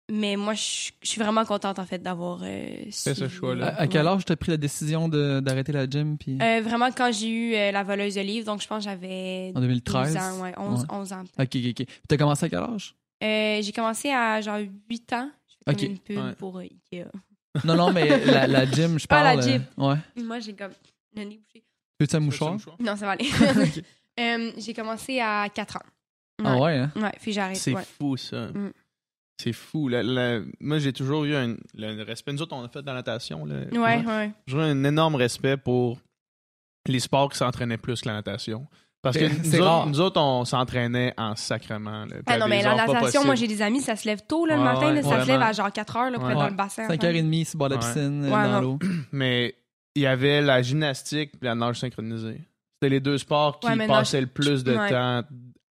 Speaker 3: Mais moi, je je suis vraiment contente, en fait, d'avoir euh,
Speaker 1: Fait ce choix-là.
Speaker 2: À, à quel âge t'as pris la décision de- d'arrêter la gym? Puis...
Speaker 3: Euh, vraiment, quand j'ai eu euh, la voleuse de livres, donc je pense que j'avais
Speaker 2: en 2013?
Speaker 3: 12 ans, ouais, 11,
Speaker 2: Ouais.
Speaker 3: 11 ans.
Speaker 2: Ok, ok, ok. Puis T'as commencé à quel âge?
Speaker 3: Euh, j'ai commencé à genre 8 ans. Je fais comme une pub
Speaker 1: Ouais.
Speaker 3: pour euh, Ikea.
Speaker 2: Non, non, mais la, la gym, je
Speaker 3: Ah,
Speaker 2: parle.
Speaker 3: la gym.
Speaker 2: euh, ouais.
Speaker 3: Moi, j'ai comme le nez bouché.
Speaker 2: Veux-tu un mouchoir?
Speaker 3: Non, ça va aller. Euh, j'ai commencé à 4 ans.
Speaker 2: Ah ouais, hein?
Speaker 3: Ouais, puis j'ai arrêté.
Speaker 1: C'est
Speaker 3: ouais.
Speaker 1: fou, ça.
Speaker 3: Mm.
Speaker 1: C'est fou. La- la- Moi, j'ai toujours eu un le respect. Nous autres, on a fait de la natation. Là.
Speaker 3: Ouais,
Speaker 1: Moi,
Speaker 3: ouais.
Speaker 1: J'ai toujours un énorme respect pour les sports qui s'entraînaient plus que la natation. Parce que
Speaker 2: C'est- c'est
Speaker 1: nous autres, nous autres, on s'entraînait en sacrement. là.
Speaker 3: Ah non, mais la natation, moi, j'ai des amis, ça se lève tôt là, le
Speaker 1: Ouais,
Speaker 3: matin.
Speaker 1: ouais,
Speaker 3: là, ça se lève à genre 4 heures là,
Speaker 1: Ouais.
Speaker 3: être dans le bassin.
Speaker 2: 5h30 sur le bord de la
Speaker 1: Ouais.
Speaker 2: piscine,
Speaker 3: Ouais,
Speaker 2: dans l'eau.
Speaker 1: Mais il y avait la gymnastique et la nage synchronisée. C'était les deux sports qui passaient
Speaker 3: nage-
Speaker 1: le plus de
Speaker 3: Ouais.
Speaker 1: temps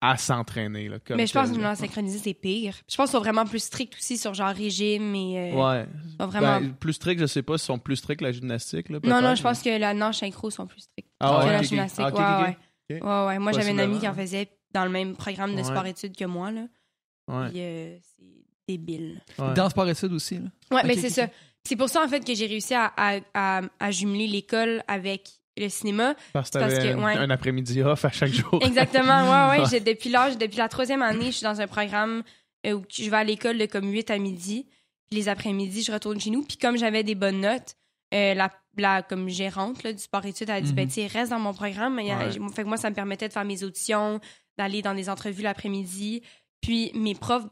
Speaker 1: à s'entraîner. là, comme
Speaker 3: Mais je pense que la synchronisée, c'est pire. Je pense qu'ils sont vraiment plus stricts aussi sur genre régime et. euh,
Speaker 1: Ouais.
Speaker 3: sont vraiment.
Speaker 1: Ben, plus strict, je sais pas s'ils sont plus stricts que la gymnastique. Là,
Speaker 3: non, non, je pense que la nage synchro sont plus stricts
Speaker 1: Ah
Speaker 3: que
Speaker 1: ouais,
Speaker 3: la gymnastique. Ouais. Ouais, ouais. Moi, j'avais une amie qui en faisait dans le même programme de
Speaker 1: Ouais.
Speaker 3: sport-études que moi. Là.
Speaker 1: Ouais.
Speaker 3: Puis, euh, c'est débile.
Speaker 1: Ouais.
Speaker 2: Dans Sport Études aussi, là.
Speaker 3: Ouais, mais
Speaker 2: ok,
Speaker 3: c'est ça. C'est pour ça, en fait, que j'ai réussi à, à, à, à jumeler l'école avec le cinéma.
Speaker 1: Parce que
Speaker 3: parce
Speaker 1: t'avais
Speaker 3: que,
Speaker 1: un,
Speaker 3: ouais.
Speaker 1: un après-midi off à chaque jour.
Speaker 3: Exactement, ouais, ouais.
Speaker 1: Ouais.
Speaker 3: J'ai- depuis l'âge, depuis la troisième année, je suis dans un programme euh, où je vais à l'école de comme 8 à midi. Puis les après-midi, je retourne chez nous. Puis comme j'avais des bonnes notes, euh, la, la comme gérante là, du sport-études, elle a dit, ben, tu sais, reste dans mon programme. A-
Speaker 1: Ouais.
Speaker 3: Fait que moi, ça me permettait de faire mes auditions, d'aller dans des entrevues l'après-midi. Puis mes profs,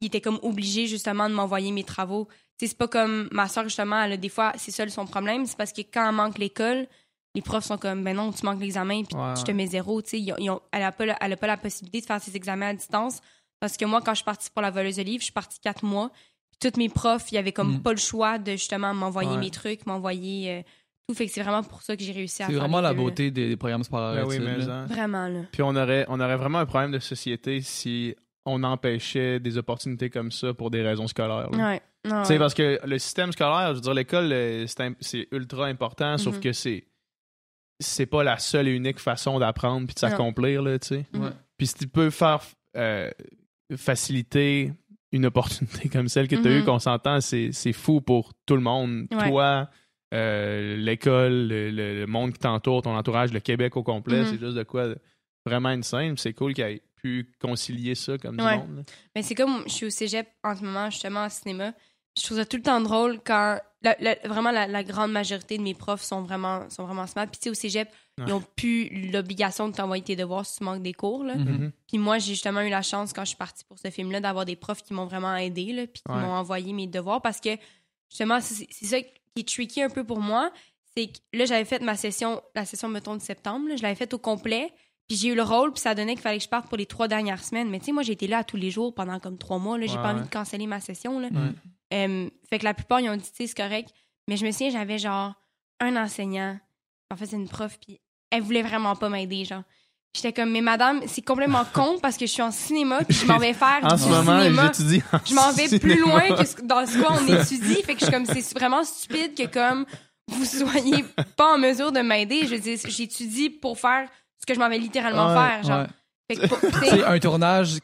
Speaker 3: ils étaient comme obligés, justement, de m'envoyer mes travaux. Tu sais, c'est pas comme ma soeur, justement, elle des fois, c'est ça son problème. C'est parce que quand elle manque l'école, les profs sont comme, ben non, tu manques l'examen, puis
Speaker 1: Ouais,
Speaker 3: je te mets zéro. Tu sais, ils ont- ils ont- elle n'a pas, la- elle a pas la possibilité de faire ses examens à distance. Parce que moi, quand je suis partie pour la voleuse de livres, je suis partie quatre mois. Tous mes profs, il y avait comme
Speaker 2: Mm.
Speaker 3: pas le choix de justement m'envoyer
Speaker 2: Ouais.
Speaker 3: mes trucs, m'envoyer euh, tout. Fait que c'est vraiment pour ça que j'ai réussi à
Speaker 2: C'est vraiment la
Speaker 3: deux,
Speaker 2: beauté des, des programmes sport
Speaker 1: Ben oui,
Speaker 2: études,
Speaker 1: mais
Speaker 2: là.
Speaker 3: Vraiment, là.
Speaker 1: Puis on aurait, on aurait vraiment un problème de société si on empêchait des opportunités comme ça pour des raisons scolaires.
Speaker 3: Ouais. Non,
Speaker 1: Tu sais,
Speaker 3: ouais.
Speaker 1: parce que le système scolaire, je veux dire, l'école, euh, c'est ultra important, sauf
Speaker 3: Mhm.
Speaker 1: que c'est c'est pas la seule et unique façon d'apprendre puis de s'accomplir, là, tu sais. Puis si tu peux faire euh, faciliter une opportunité comme celle que tu as eue,
Speaker 3: Mhm.
Speaker 1: qu'on s'entend, c'est fou pour tout le monde.
Speaker 3: Ouais.
Speaker 1: Toi, euh, l'école, le, monde qui t'entoure, ton entourage, le Québec au complet,
Speaker 3: Mhm.
Speaker 1: c'est juste de quoi vraiment insane. Puis C'est cool qu'il ait pu concilier ça comme
Speaker 3: Ouais.
Speaker 1: du monde. là.
Speaker 3: Mais c'est comme, je suis au cégep en ce moment, justement, en cinéma. Je trouve ça tout le temps drôle quand, la- la- vraiment, la, la grande majorité de mes profs sont vraiment, sont vraiment smart. Puis, tu sais, au cégep,
Speaker 1: Ouais.
Speaker 3: ils ont plus l'obligation de t'envoyer tes devoirs si tu manques des cours, là.
Speaker 2: Mhm.
Speaker 1: Mhm.
Speaker 3: Puis moi, j'ai justement eu la chance, quand je suis partie pour ce film-là, d'avoir des profs qui m'ont vraiment aidé, là, puis qui
Speaker 1: Ouais.
Speaker 3: m'ont envoyé mes devoirs parce que, justement, c'est ça qui est tricky un peu pour moi. C'est que là, j'avais fait ma session, la session, mettons, de septembre, là, je l'avais faite au complet. Puis j'ai eu le rôle, puis ça donnait qu'il fallait que je parte pour les trois dernières semaines. Mais tu sais, moi, j'ai été là tous les jours pendant comme trois mois. Là, j'ai
Speaker 1: Ouais,
Speaker 3: pas envie de canceller ma session. Là. Euh, fait que la plupart, ils ont dit, c'est correct. Mais je me souviens, j'avais genre un enseignant. En fait, c'est une prof, puis elle voulait vraiment pas m'aider, genre. J'étais comme, mais madame, c'est complètement con parce que je suis en cinéma, puis je m'en vais faire
Speaker 1: En
Speaker 3: du
Speaker 1: ce moment,
Speaker 3: cinéma.
Speaker 1: j'étudie en
Speaker 3: Je m'en vais plus loin que ce- dans ce quoi on étudie. Fait que je suis comme, c'est vraiment stupide que comme vous soyez pas en mesure de m'aider. Je veux dire, j'étudie pour faire ce que je m'en vais littéralement
Speaker 1: Ouais,
Speaker 3: faire, genre.
Speaker 2: Ouais.
Speaker 3: Fait que pour- tu sais,
Speaker 2: C'est un tournage.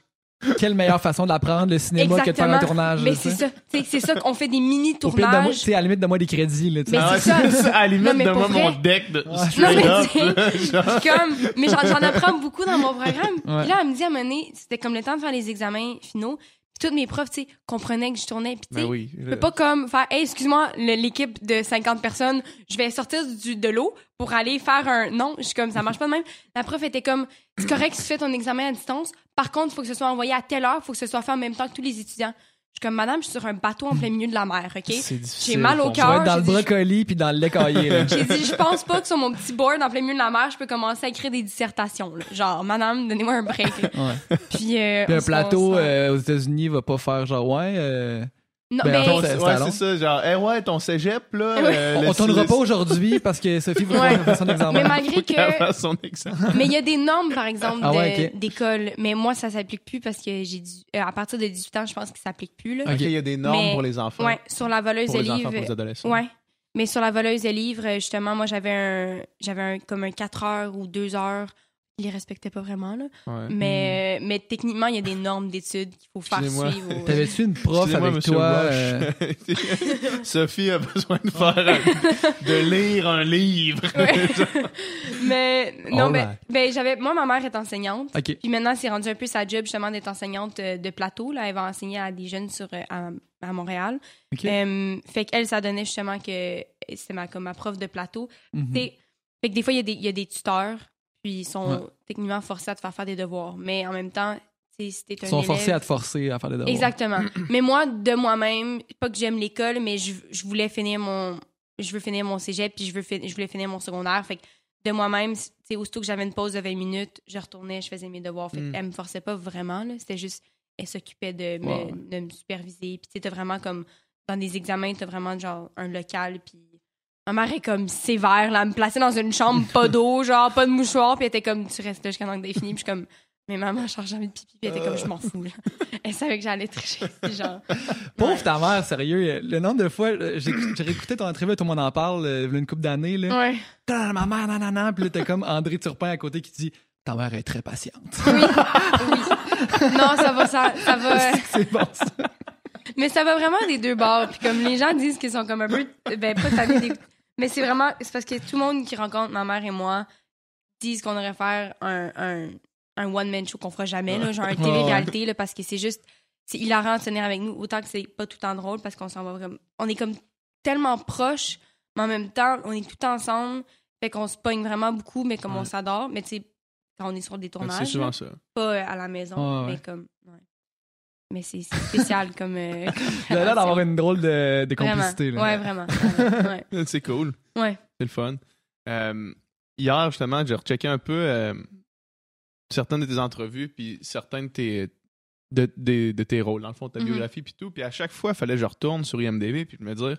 Speaker 2: Quelle meilleure façon d'apprendre le cinéma que de faire un tournage.
Speaker 3: Mais c'est ça. C'est ça qu'on fait des mini
Speaker 2: Au pire de moi, tu
Speaker 3: tournages.
Speaker 2: sais, à la limite de moi des crédits. Là, tu sais.
Speaker 3: Mais
Speaker 1: Ah
Speaker 3: c'est ça.
Speaker 1: c'est. À la limite,
Speaker 3: Non, mais
Speaker 1: donne-moi
Speaker 3: pour
Speaker 1: mon deck de
Speaker 2: Ouais.
Speaker 3: Non, mais
Speaker 1: up.
Speaker 3: comme, mais j'en, j'en apprends beaucoup dans mon programme.
Speaker 2: Ouais.
Speaker 3: Puis là, elle me dit à un moment donné, c'était comme le temps de faire les examens finaux. Toutes mes profs, tu sais, comprenaient que je tournais. Puis tu sais,
Speaker 1: Ben oui.
Speaker 3: je peux pas comme faire, hey, excuse-moi, l'équipe de 50 personnes, je vais sortir du, de l'eau pour aller faire un. Non, je suis comme, ça marche pas de même. La prof était comme, c'est correct si tu fais ton examen à distance. Par contre, il faut que ce soit envoyé à telle heure, il faut que ce soit fait en même temps que tous les étudiants. Je suis comme, madame, je suis sur un bateau en plein milieu de la mer, OK? J'ai mal au cœur.
Speaker 2: dans le
Speaker 3: dit,
Speaker 2: brocoli puis dans le lait caillé.
Speaker 3: J'ai dit, je pense pas que sur mon petit board en plein milieu de la mer, je peux commencer à écrire des dissertations. là. Genre, madame, donnez-moi un break.
Speaker 2: Ouais.
Speaker 3: Puis, euh,
Speaker 2: Puis un plateau euh, aux États-unis va pas faire genre ouais. euh,
Speaker 3: Non,
Speaker 2: ben, en fait,
Speaker 1: Ouais,
Speaker 2: c'est-
Speaker 1: ça. Genre, eh ouais, ton cégep, là.
Speaker 3: Ouais.
Speaker 1: euh,
Speaker 2: on, tournera pas aujourd'hui parce que Sophie va
Speaker 3: Ouais.
Speaker 2: faire son examen.
Speaker 3: mais malgré que.
Speaker 1: son examen.
Speaker 3: Mais il y a des normes, par exemple,
Speaker 2: Ah ouais, ok.
Speaker 3: d'école. Mais moi, ça s'applique plus parce que j'ai dû. euh, à partir de 18 ans, je pense que ça s'applique plus. Là.
Speaker 2: Ok.
Speaker 1: Il y a des normes
Speaker 3: Mais-
Speaker 1: pour les enfants.
Speaker 3: Ouais, sur la voleuse
Speaker 1: Pour
Speaker 3: de
Speaker 1: les enfants,
Speaker 3: livres.
Speaker 1: pour les adolescents.
Speaker 3: Ouais. Mais sur la voleuse de livres, justement, moi, j'avais un, j'avais un, comme un 4 heures ou 2 heures. Ils les respectaient pas vraiment, là.
Speaker 1: Ouais.
Speaker 3: Mais, euh, mais techniquement, il y a des normes d'études qu'il faut faire suivre. aux-
Speaker 2: T'avais-tu une prof avec
Speaker 1: monsieur
Speaker 2: toi euh,
Speaker 1: Sophie a besoin de faire un- de lire un livre.
Speaker 3: Ouais. mais non,
Speaker 2: Alright.
Speaker 3: ben, ben, j'avais. Moi, ma mère est enseignante.
Speaker 2: Ok.
Speaker 3: Puis maintenant, c'est rendu un peu sa job justement d'être enseignante euh, de plateau. Là, elle va enseigner à des jeunes sur à, à Montréal.
Speaker 2: Ok.
Speaker 3: Euh, fait qu'elle, ça donnait justement que c'était ma comme ma prof de plateau.
Speaker 2: Mhm.
Speaker 3: C'est- Fait que des fois, il y, a des- il y a des tuteurs, puis ils sont
Speaker 2: Ouais.
Speaker 3: techniquement forcés à te faire faire des devoirs. Mais en même temps, si t'es un
Speaker 2: Ils sont
Speaker 3: élève-
Speaker 2: forcés à te forcer à faire des devoirs.
Speaker 3: Exactement. mais moi, de moi-même, pas que j'aime l'école, mais je, je voulais finir mon. Je veux finir mon cégep, puis je, veux je voulais finir mon secondaire. Fait que de moi-même, sais, aussitôt que j'avais une pause de 20 minutes, je retournais, je faisais mes devoirs. Fait
Speaker 1: Mm.
Speaker 3: qu'elle me forçait pas vraiment, là. C'était juste. Elle s'occupait de, me- de me superviser. Puis tu vraiment comme. Dans des examens, t'as vraiment genre un local, puis. Ma mère est comme sévère, là, elle me plaçait dans une chambre, pas d'eau, genre, pas de mouchoir, puis elle était comme, tu restes là jusqu'à temps que fini, puis je suis comme, mais maman, je jamais de pipi, puis elle était comme, je m'en fous, là. Elle savait que j'allais tricher, genre.
Speaker 2: Pauvre
Speaker 3: Ouais.
Speaker 2: ta mère, sérieux. Le nombre de fois, euh, j'ai réécouté ton entrevue, tout le monde en parle, euh, il y a une couple d'années. Là.
Speaker 3: Ouais.
Speaker 2: Ta, ma mère, nanana. Puis là, t'as comme André Turpin à côté qui dit Ta mère est très patiente.
Speaker 3: Oui. oui. Non, ça va, ça, ça va.
Speaker 2: C'est bon, ça.
Speaker 3: Mais ça va vraiment des deux bords. Puis comme les gens disent qu'ils sont comme un peu, ben pas tannés. Mais c'est vraiment, c'est parce que tout le monde qui rencontre ma mère et moi disent qu'on devrait faire un, un, un one-man show qu'on fera jamais, là, genre un télé-réalité, là, parce que c'est juste, c'est hilarant de tenir avec nous, autant que c'est pas tout le temps drôle, parce qu'on s'en va comme, on est comme tellement proches, mais en même temps, on est tout ensemble, fait qu'on se pogne vraiment beaucoup, mais comme on s'adore, mais tu sais, quand on est sur des
Speaker 1: C'est
Speaker 3: tournages,
Speaker 1: souvent
Speaker 3: là,
Speaker 1: ça.
Speaker 3: pas à la maison,
Speaker 2: ouais.
Speaker 3: mais comme. Mais c'est spécial comme, euh, comme
Speaker 2: Il a l'air d'avoir une drôle de, de
Speaker 3: Vraiment.
Speaker 2: complicité. Là.
Speaker 3: Ouais, vraiment. vraiment, ouais.
Speaker 1: C'est cool.
Speaker 3: Ouais.
Speaker 1: C'est le fun. Euh, hier, justement, j'ai rechecké un peu euh, certaines de tes entrevues, puis certains de tes, de, de- de tes rôles, dans le fond, de ta
Speaker 3: Mhm.
Speaker 1: biographie, puis tout. Puis à chaque fois, il fallait que je retourne sur IMDb, puis me dire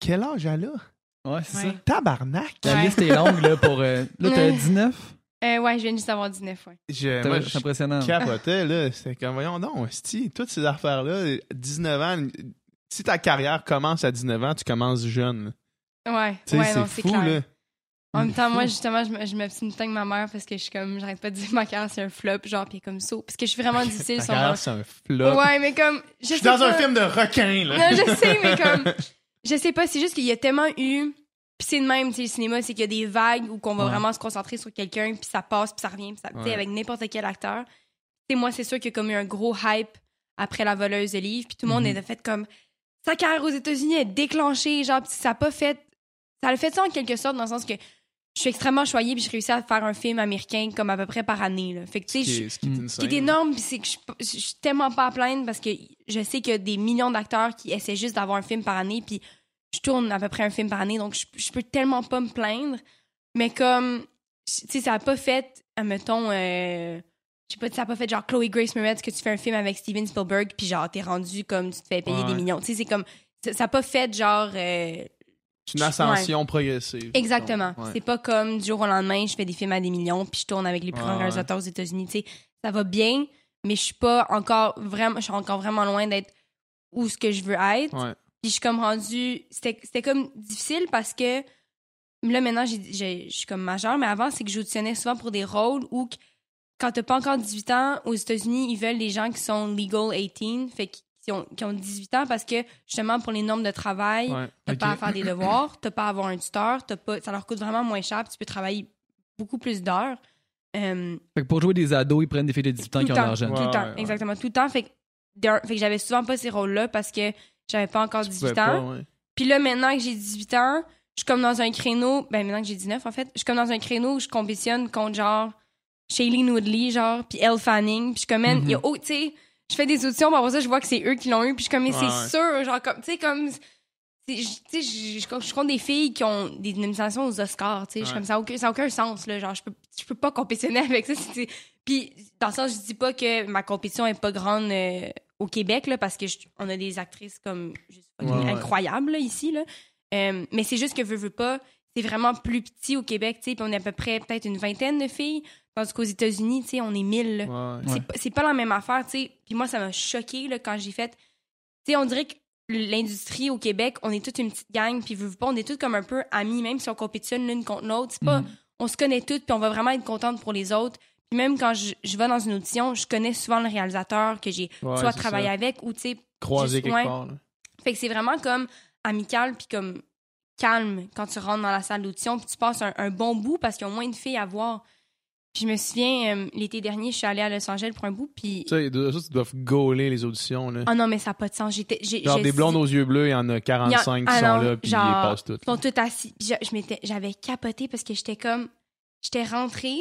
Speaker 1: quel âge elle a?
Speaker 2: Ouais, c'est
Speaker 3: Ouais.
Speaker 2: ça.
Speaker 1: Tabarnak
Speaker 2: La
Speaker 3: Ouais.
Speaker 2: liste est longue, là, pour. euh, là, t'as
Speaker 3: Ouais.
Speaker 2: 19.
Speaker 3: Euh, ouais, je viens juste d'avoir 19, ouais.
Speaker 1: Je- Moi,
Speaker 2: C'est
Speaker 1: je
Speaker 2: impressionnant.
Speaker 1: capotais, là. C'était comme, voyons donc, sti, toutes ces affaires-là, 19 ans, si ta carrière commence à 19 ans, tu commences jeune. là.
Speaker 3: Ouais, non,
Speaker 1: c'est
Speaker 3: c'est
Speaker 1: fou,
Speaker 3: clair.
Speaker 1: là.
Speaker 3: En même temps, moi, justement, je me- je m'obstine tout le temps avec ma mère parce que je suis comme, j'arrête pas de dire ma carrière, c'est un flop, genre, pis comme ça. Parce que je suis vraiment difficile moi.
Speaker 1: carrière, c'est un flop.
Speaker 3: Ouais, mais comme, je
Speaker 1: Je suis dans un film de requin, là.
Speaker 3: Non, je sais, mais comme, je sais pas, c'est juste qu'il y a tellement eu. Puis c'est de même, tu sais, le cinéma, c'est qu'il y a des vagues où qu'on va
Speaker 2: Ouais.
Speaker 3: vraiment se concentrer sur quelqu'un, puis ça passe, puis ça revient, puis ça,
Speaker 1: Ouais.
Speaker 3: avec n'importe quel acteur. Tu sais, moi, c'est sûr qu'il y a comme eu un gros hype après La voleuse de livres, puis tout le monde
Speaker 2: Mhm.
Speaker 3: est fait comme sa carrière aux États-Unis est déclenchée, genre, puis ça a pas fait. Ça a fait ça en quelque sorte, dans le sens que je suis extrêmement choyée, puis j'ai réussi à faire un film américain comme à peu près par année, là. Fait que, tu sais, je-
Speaker 1: Ce qui est- ce qui
Speaker 3: énorme, puis c'est que je, je je suis tellement pas à plaindre parce que je sais qu'il y a des millions d'acteurs qui essaient juste d'avoir un film par année, puis je tourne à peu près un film par année, donc je, je peux tellement pas me plaindre. Mais comme, tu sais, ça a pas fait, admettons, euh, je sais pas, ça a pas fait genre Chloe Grace Moretz que tu fais un film avec Steven Spielberg, puis genre t'es rendu comme tu te fais payer
Speaker 1: Ouais.
Speaker 3: des millions. Tu sais, c'est comme, ça a pas fait genre. euh,
Speaker 1: C'est une ascension progressive.
Speaker 3: Exactement.
Speaker 1: Ouais.
Speaker 3: C'est pas comme du jour au lendemain, je fais des films à des millions, puis je tourne avec les plus
Speaker 1: Ouais,
Speaker 3: grands
Speaker 1: ouais.
Speaker 3: réalisateurs aux États-Unis. Tu sais, ça va bien, mais je suis pas encore vraiment, je suis encore vraiment loin d'être où ce que je veux être. Puis je suis comme rendue, c'était c'était comme difficile parce que là maintenant j'ai- j'ai- je suis comme majeure, mais avant c'est que j'auditionnais souvent pour des rôles où que- quand t'as pas encore 18 ans aux États-Unis, ils veulent des gens qui sont legal 18, fait qu'ils- qui ont, qui ont 18 ans parce que justement pour les normes de travail,
Speaker 1: Ouais.
Speaker 3: T'as pas à faire des devoirs, t'as pas à avoir un tuteur, t'as pas, ça leur coûte vraiment moins cher, puis tu peux travailler beaucoup plus d'heures. Euh,
Speaker 2: Fait que pour jouer des ados, ils prennent des filles de 18 ans qui ont l'argent.
Speaker 3: tout
Speaker 1: Ouais,
Speaker 3: le temps,
Speaker 1: ouais, ouais.
Speaker 3: exactement, tout le temps. Fait que, fait que j'avais souvent pas ces rôles-là parce que j'avais pas encore
Speaker 1: Tu
Speaker 3: 18
Speaker 1: pouvais
Speaker 3: ans. Puis là, maintenant que j'ai 18 ans, je suis comme dans un créneau, ben maintenant que j'ai 19 en fait, je suis comme dans un créneau où je compétitionne contre genre Shailene Woodley, genre, puis Elle Fanning, puis je suis comme, man, il y a, oh, tu sais, je fais des auditions, après ça, je vois que c'est eux qui l'ont eu, puis je suis comme, mais
Speaker 1: Ouais,
Speaker 3: c'est sûr, genre, comme, tu sais, comme, tu sais, je, je, je compte des filles qui ont des nominations aux Oscars, tu sais, je suis comme, ça n'a aucun, ça a aucun sens, là, genre, je peux, je peux pas compétitionner avec ça, puis dans le sens, je dis pas que ma compétition est pas grande euh, au Québec, là, parce que je- on a des actrices comme, juste
Speaker 1: Ouais,
Speaker 3: incroyables, là, ici, là, Euh, mais c'est juste que veux, veux pas, c'est vraiment plus petit au Québec, tu sais, puis on est à peu près peut-être une vingtaine de filles, tandis qu'aux États-Unis, tu sais, on est mille.
Speaker 1: Ouais.
Speaker 3: C'est pas- C'est pas la même affaire, tu sais. Puis moi, ça m'a choqué quand j'ai fait. Tu sais, on dirait que l'industrie au Québec, on est toute une petite gang, puis veux, veux pas, on est tous comme un peu amis, même si on compétitionne l'une contre l'autre. C'est pas.
Speaker 2: Mhm.
Speaker 3: On se connaît toutes, puis on va vraiment être contente pour les autres. Puis même quand je, je vais dans une audition, je connais souvent le réalisateur que j'ai
Speaker 1: Ouais,
Speaker 3: soit travaillé
Speaker 1: ça.
Speaker 3: avec ou, tu sais.
Speaker 1: Croisé
Speaker 3: juste-
Speaker 1: quelque
Speaker 3: ouais.
Speaker 1: part. là.
Speaker 3: Fait que c'est vraiment comme amical, puis comme calme quand tu rentres dans la salle d'audition, puis tu passes un, un bon bout parce qu'il y a moins de filles à voir. Puis je me souviens, euh, l'été dernier, je suis allée à Los Angeles pour un bout, puis
Speaker 1: de- ça, tu dois gauler les auditions. Là.
Speaker 3: Oh non, mais ça n'a pas de sens. J'étais,
Speaker 1: Genre des blondes aux yeux bleus, il y en a 45 qui
Speaker 3: Ah
Speaker 1: sont
Speaker 3: non,
Speaker 1: là, puis
Speaker 3: genre,
Speaker 1: ils passent toutes.
Speaker 3: Ils sont tous assis. Puis j'avais capoté parce que j'étais comme. J'étais rentrée.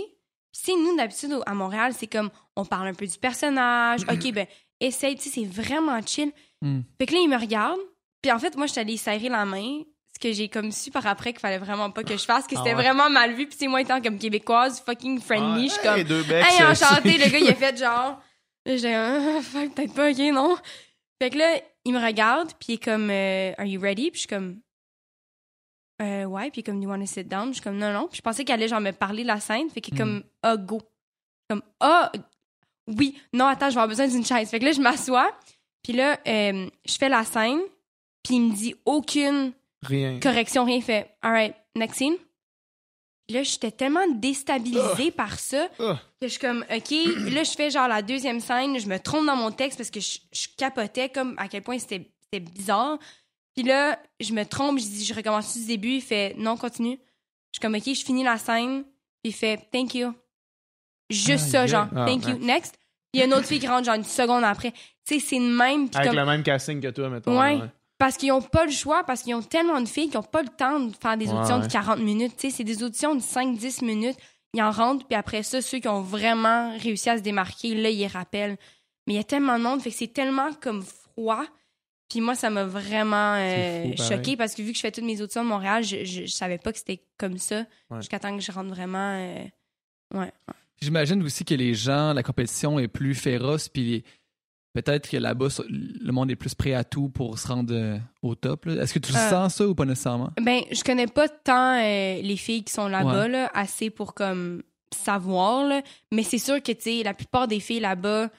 Speaker 3: Sais, nous, d'habitude, à Montréal, c'est comme. On parle un peu du personnage. OK, ben, essaye. Tu sais, c'est vraiment chill.
Speaker 2: Mm.
Speaker 3: Fait que là, ils me regardent. Puis en fait, moi, je suis allée serrer la main. Ce que j'ai comme su par après qu'il fallait vraiment pas que je fasse, que
Speaker 1: Ah
Speaker 3: c'était
Speaker 1: ouais.
Speaker 3: vraiment mal vu. Puis, sais, moi, étant comme québécoise, fucking friendly, je suis comme.
Speaker 1: Hey, deux becs,
Speaker 3: Hey,
Speaker 1: c'est-
Speaker 3: enchanté, le gars, il a fait genre. J'ai un. Fuck, peut-être pas, ok, non. Fait que là, il me regarde, puis il est comme, euh, Are you ready? Puis je suis comme, euh, ouais. Puis comme, You wanna sit down? Je suis comme, non, non. Puis je pensais qu'elle allait genre me parler de la scène. Fait qu'il est comme, ah, go. Comme, ah, oui. Non, attends, je vais avoir besoin d'une chaise. Fait que là, je m'assois. Puis là, euh, je fais la scène. Puis il me dit aucune
Speaker 1: Rien.
Speaker 3: correction, rien fait. All right, next scene. Là, j'étais tellement déstabilisée par ça
Speaker 1: Ah.
Speaker 3: que je suis comme, OK, là, je fais genre la deuxième scène, je me trompe dans mon texte parce que je, je capotais comme à quel point c'était bizarre. Puis là, je me trompe, je dis, je recommence du début, il fait, non, continue. Je suis comme, OK, je finis la scène, puis il fait, thank you. Juste
Speaker 2: Ah,
Speaker 3: ça, genre,
Speaker 1: Ah,
Speaker 3: thank you, next. Puis il y a une autre fille qui rentre, genre, une seconde après. Tu sais, c'est le même.
Speaker 1: Avec
Speaker 3: comme-
Speaker 1: le même casting que toi, mettons.
Speaker 3: Ouais. parce qu'ils ont pas le choix, parce qu'ils ont tellement de filles qui ont pas le temps de faire des auditions
Speaker 1: ouais.
Speaker 3: de 40 minutes. Tu sais, c'est des auditions de 5-10 minutes. Ils en rentrent, puis après ça, ceux qui ont vraiment réussi à se démarquer, là, ils rappellent. Mais il y a tellement de monde, fait que c'est tellement comme froid. Puis moi, ça m'a vraiment euh,
Speaker 1: C'est fou, pareil.
Speaker 3: choqué parce que vu que je fais toutes mes auditions à Montréal, je, je, je savais pas que c'était comme ça
Speaker 1: Ouais.
Speaker 3: jusqu'à temps que je rentre vraiment. euh, ouais.
Speaker 2: J'imagine aussi que les gens, la compétition est plus féroce, puis peut-être que là-bas, le monde est plus prêt à tout pour se rendre euh, au top. Est-ce que tu
Speaker 3: Euh,
Speaker 2: sens ça ou pas nécessairement?
Speaker 3: Ben, je connais pas tant les filles qui sont là-bas,
Speaker 2: Ouais.
Speaker 3: là, assez pour comme savoir, là. mais c'est sûr que, tu sais, la plupart des filles là-bas,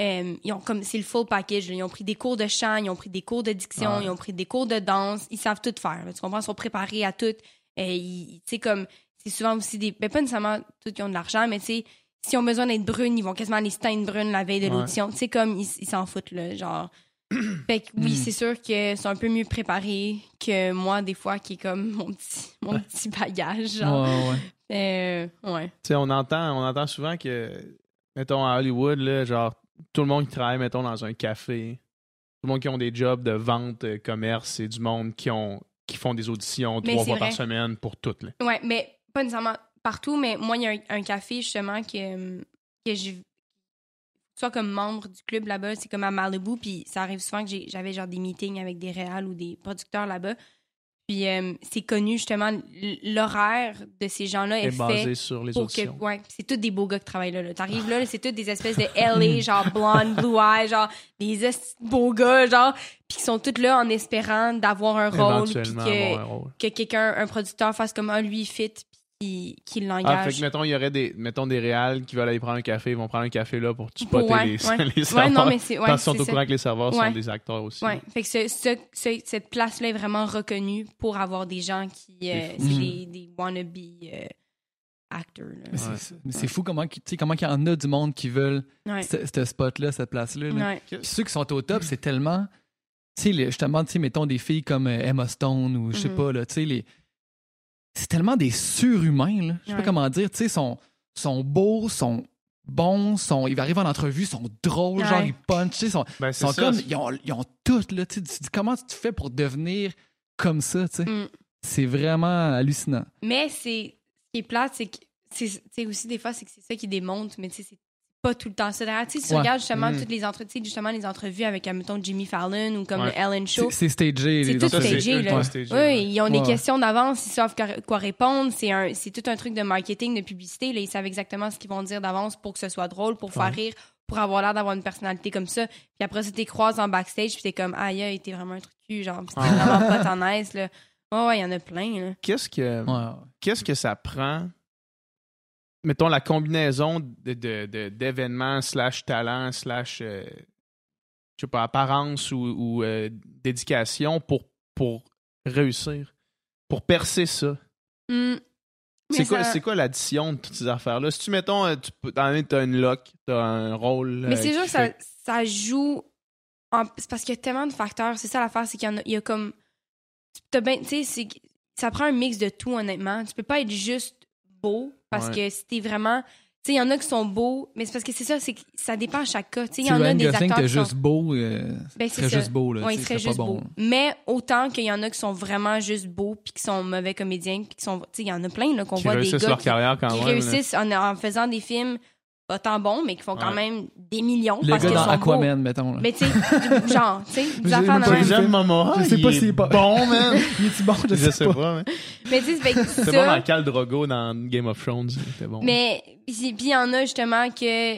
Speaker 3: euh, ils ont comme, c'est le full package, là. Ils ont pris des cours de chant, ils ont pris des cours de diction,
Speaker 1: Ouais.
Speaker 3: ils ont pris des cours de danse, ils savent tout faire, là. tu comprends? Ils sont préparés à tout. Euh, tu sais, comme, c'est souvent aussi des, ben, pas nécessairement tous qui ont de l'argent, mais tu sais, s'ils ont besoin d'être brunes, ils vont quasiment les teindre brunes la veille de
Speaker 1: Ouais.
Speaker 3: l'audition. Tu sais, comme, ils ils s'en foutent, là, genre. Fait que oui,
Speaker 2: Mm.
Speaker 3: c'est sûr que sont un peu mieux préparés que moi, des fois, qui est comme mon petit, mon petit bagage. Genre.
Speaker 2: Ouais, ouais.
Speaker 3: Euh, ouais.
Speaker 1: Tu sais, on entend, on entend souvent que, mettons, à Hollywood, là, genre, tout le monde qui travaille, mettons, dans un café, tout le monde qui ont des jobs de vente, euh, commerce, c'est du monde qui ont qui font des auditions
Speaker 3: Mais
Speaker 1: trois
Speaker 3: c'est
Speaker 1: fois par semaine pour toutes. Là.
Speaker 3: Ouais, mais pas nécessairement partout, mais moi, il y a un, un café, justement, que, que je. Soit comme membre du club là-bas, c'est comme à Malibu, puis ça arrive souvent que j'ai- j'avais genre des meetings avec des réals ou des producteurs là-bas. Puis euh, c'est connu, justement, l'horaire de ces gens-là est,
Speaker 1: est basé
Speaker 3: fait
Speaker 1: sur les
Speaker 3: que.
Speaker 1: auditions.
Speaker 3: Ouais, c'est tous des beaux gars qui travaillent là. là. T'arrives là, là, c'est tous des espèces de LA, genre blonde, blue eye, genre des beaux gars, genre, puis qui sont tous là en espérant d'avoir un rôle, puis que, que quelqu'un, un producteur fasse comme un lui fit, puis qu'il
Speaker 1: Ah, fait
Speaker 3: l'engage.
Speaker 1: que, mettons, il y aurait des, mettons, des réals qui veulent aller prendre un café, ils vont prendre un café là pour spotter
Speaker 3: ouais,
Speaker 1: les,
Speaker 3: ouais.
Speaker 1: les
Speaker 3: ouais,
Speaker 1: serveurs.
Speaker 3: non, mais c'est. Ouais,
Speaker 1: Parce qu'ils sont au
Speaker 3: ça.
Speaker 1: courant que les serveurs
Speaker 3: Ouais.
Speaker 1: sont des acteurs aussi.
Speaker 3: Ouais, fait que ce- ce- ce- cette place-là est vraiment reconnue pour avoir des gens qui. euh,
Speaker 1: C'est
Speaker 2: fou.
Speaker 3: des, des wannabe euh.
Speaker 2: Mais c'est- fou comment, tu sais, comment il y en a du monde qui veulent
Speaker 3: Ouais.
Speaker 2: ce, ce spot-là, cette place-là. là.
Speaker 3: Ouais.
Speaker 2: Puis ceux qui sont au top, c'est tellement. Tu sais, justement, tu sais, mettons des filles comme euh, Emma Stone ou je sais
Speaker 3: Mhm.
Speaker 2: pas, là, tu sais, les. C'est tellement des surhumains, là. Je sais pas comment dire, tu sais, sont, sont beaux, sont bons, sont, ils arrivent en entrevue, sont drôles,
Speaker 3: Ouais.
Speaker 2: genre ils punchent, tu sais, sont,
Speaker 1: Ben,
Speaker 2: sont
Speaker 1: ça,
Speaker 2: comme, ils ont, ils ont tout, là, tu dis, comment tu fais pour devenir comme ça, tu sais?
Speaker 3: Mm.
Speaker 2: C'est vraiment hallucinant.
Speaker 3: Mais c'est. Ce qui est plate, c'est que. c'est- Tu sais, aussi, des fois, c'est que c'est ça qui démontre, mais tu sais, c'est pas tout le temps ça. Derrière, tu
Speaker 2: Ouais.
Speaker 3: regardes justement
Speaker 1: Mm.
Speaker 3: toutes les entrevues, justement, les entrevues avec, mettons, Jimmy Fallon ou comme
Speaker 1: Ouais.
Speaker 3: le Ellen
Speaker 2: C'est
Speaker 3: Show.
Speaker 2: c'est stagé.
Speaker 3: C'est
Speaker 2: les
Speaker 3: tout stagé, là.
Speaker 1: stagé,
Speaker 3: Oui,
Speaker 1: ouais.
Speaker 3: ils ont
Speaker 2: Ouais.
Speaker 3: des questions d'avance, ils savent quoi- répondre. C'est un, c'est tout un truc de marketing, de publicité. Là. Ils savent exactement ce qu'ils vont dire d'avance pour que ce soit drôle, pour faire rire, pour avoir l'air d'avoir une personnalité comme ça. Puis après ça, t'es croises en backstage, puis t'es comme, aïe, aïe, t'es vraiment un truc de cul, genre, puis t'es vraiment pas tant nice, là. Ouais, ouais, il y en a plein, là.
Speaker 1: Qu'est-ce que. Qu'est-ce que ça prend, mettons, la combinaison de, de- de- d'événements slash talent slash, euh, je sais pas, apparence ou, ou, euh, dédication pour, pour réussir, pour percer ça?
Speaker 3: Hmm.
Speaker 1: C'est quoi,
Speaker 3: ça-
Speaker 1: quoi l'addition de toutes ces affaires-là? Si tu, mettons, euh, tu t'as une lock, t'as un rôle...
Speaker 3: Mais c'est sûr que ça,
Speaker 1: fait-
Speaker 3: ça joue. en- C'est parce qu'il y a tellement de facteurs. C'est ça l'affaire, c'est qu'il y en a, il y a comme. t'as ben- Tu sais, ça prend un mix de tout, honnêtement. Tu peux pas être juste beau parce
Speaker 1: Ouais.
Speaker 3: que si t'es vraiment. Tu sais, il y en a qui sont beaux, mais c'est parce que c'est ça, c'est que ça dépend à chaque cas. Tu sais, il y en a des acteurs qui sont.
Speaker 2: juste beau, euh,
Speaker 3: Ben, c'est
Speaker 2: juste beau. Là,
Speaker 3: Ouais, il serait juste beau.
Speaker 2: bon.
Speaker 3: Mais autant qu'il y en a qui sont vraiment juste beaux puis qui sont mauvais comédiens puis qui sont. Tu sais, il y en a plein là, qu'on voit des
Speaker 1: réussissent
Speaker 3: gars
Speaker 1: leur
Speaker 3: qui,
Speaker 1: carrière quand
Speaker 3: qui
Speaker 1: même.
Speaker 3: réussissent en, en faisant des films pas tant bons, mais qui font quand
Speaker 1: Ouais.
Speaker 3: même des millions
Speaker 2: Le
Speaker 3: parce
Speaker 2: gars
Speaker 3: qu'ils
Speaker 2: dans
Speaker 3: sont beaux.
Speaker 2: Aquaman, mettons. là.
Speaker 3: Mais tu sais, genre, tu sais, des
Speaker 2: J'ai
Speaker 3: affaires de même.
Speaker 1: J'aime Momoa,
Speaker 2: Je sais
Speaker 1: il
Speaker 2: pas
Speaker 1: est
Speaker 2: s'il est pas-
Speaker 1: bon, man.
Speaker 2: Il est bon, je
Speaker 1: Je
Speaker 2: sais
Speaker 1: sais
Speaker 2: pas.
Speaker 1: pas, mais...
Speaker 3: Mais tu sais, c'est fait que
Speaker 1: C'est bon dans Cal Drogo dans Game of Thrones. C'était bon.
Speaker 3: Mais puis puis il y en a justement que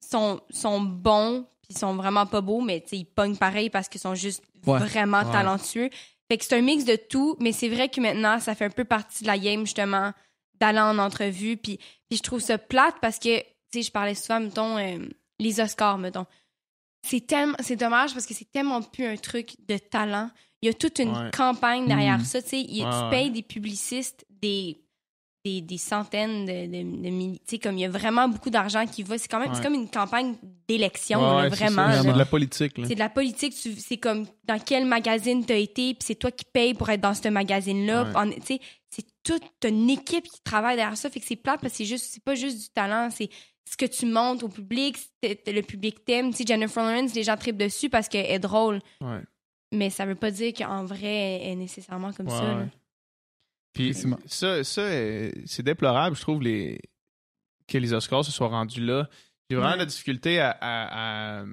Speaker 3: sont sont bons puis sont vraiment pas beaux, mais tu sais, ils pognent pareil parce qu'ils sont juste
Speaker 2: Ouais.
Speaker 3: vraiment
Speaker 1: Ouais.
Speaker 3: talentueux. Fait que c'est un mix de tout, mais c'est vrai que maintenant, ça fait un peu partie de la game, justement, d'aller en entrevue. Puis, puis je trouve ça plate parce que, sais, je parlais souvent, mettons, euh, les Oscars, mettons. C'est tellement, c'est dommage parce que c'est tellement plus un truc de talent. Il y a toute une
Speaker 1: Ouais.
Speaker 3: campagne derrière
Speaker 2: Mm.
Speaker 3: ça, tu sais.
Speaker 1: Ouais,
Speaker 3: tu
Speaker 1: ouais.
Speaker 3: payes des publicistes des, des, des centaines de, de, de milliers. Tu sais, comme il y a vraiment beaucoup d'argent qui va. C'est quand même, c'est comme une campagne d'élection, vraiment.
Speaker 1: C'est de la politique.
Speaker 3: C'est de la politique. C'est comme dans quel magazine t'as été, puis c'est toi qui payes pour être dans ce magazine-là. Tu sais, C'est toute une équipe qui travaille derrière ça. Fait que c'est plate parce que c'est juste, c'est pas juste du talent, c'est ce que tu montres au public, le public t'aime. Tu sais, Jennifer Lawrence, les gens tripent dessus parce qu'elle est drôle.
Speaker 1: Ouais.
Speaker 3: Mais ça veut pas dire qu'en vrai, elle est nécessairement comme
Speaker 1: Ouais,
Speaker 3: ça.
Speaker 1: ouais. Puis ça, ça euh, c'est déplorable, je trouve, les... que les Oscars se soient rendus là. J'ai vraiment de la difficulté à. à- à- Tu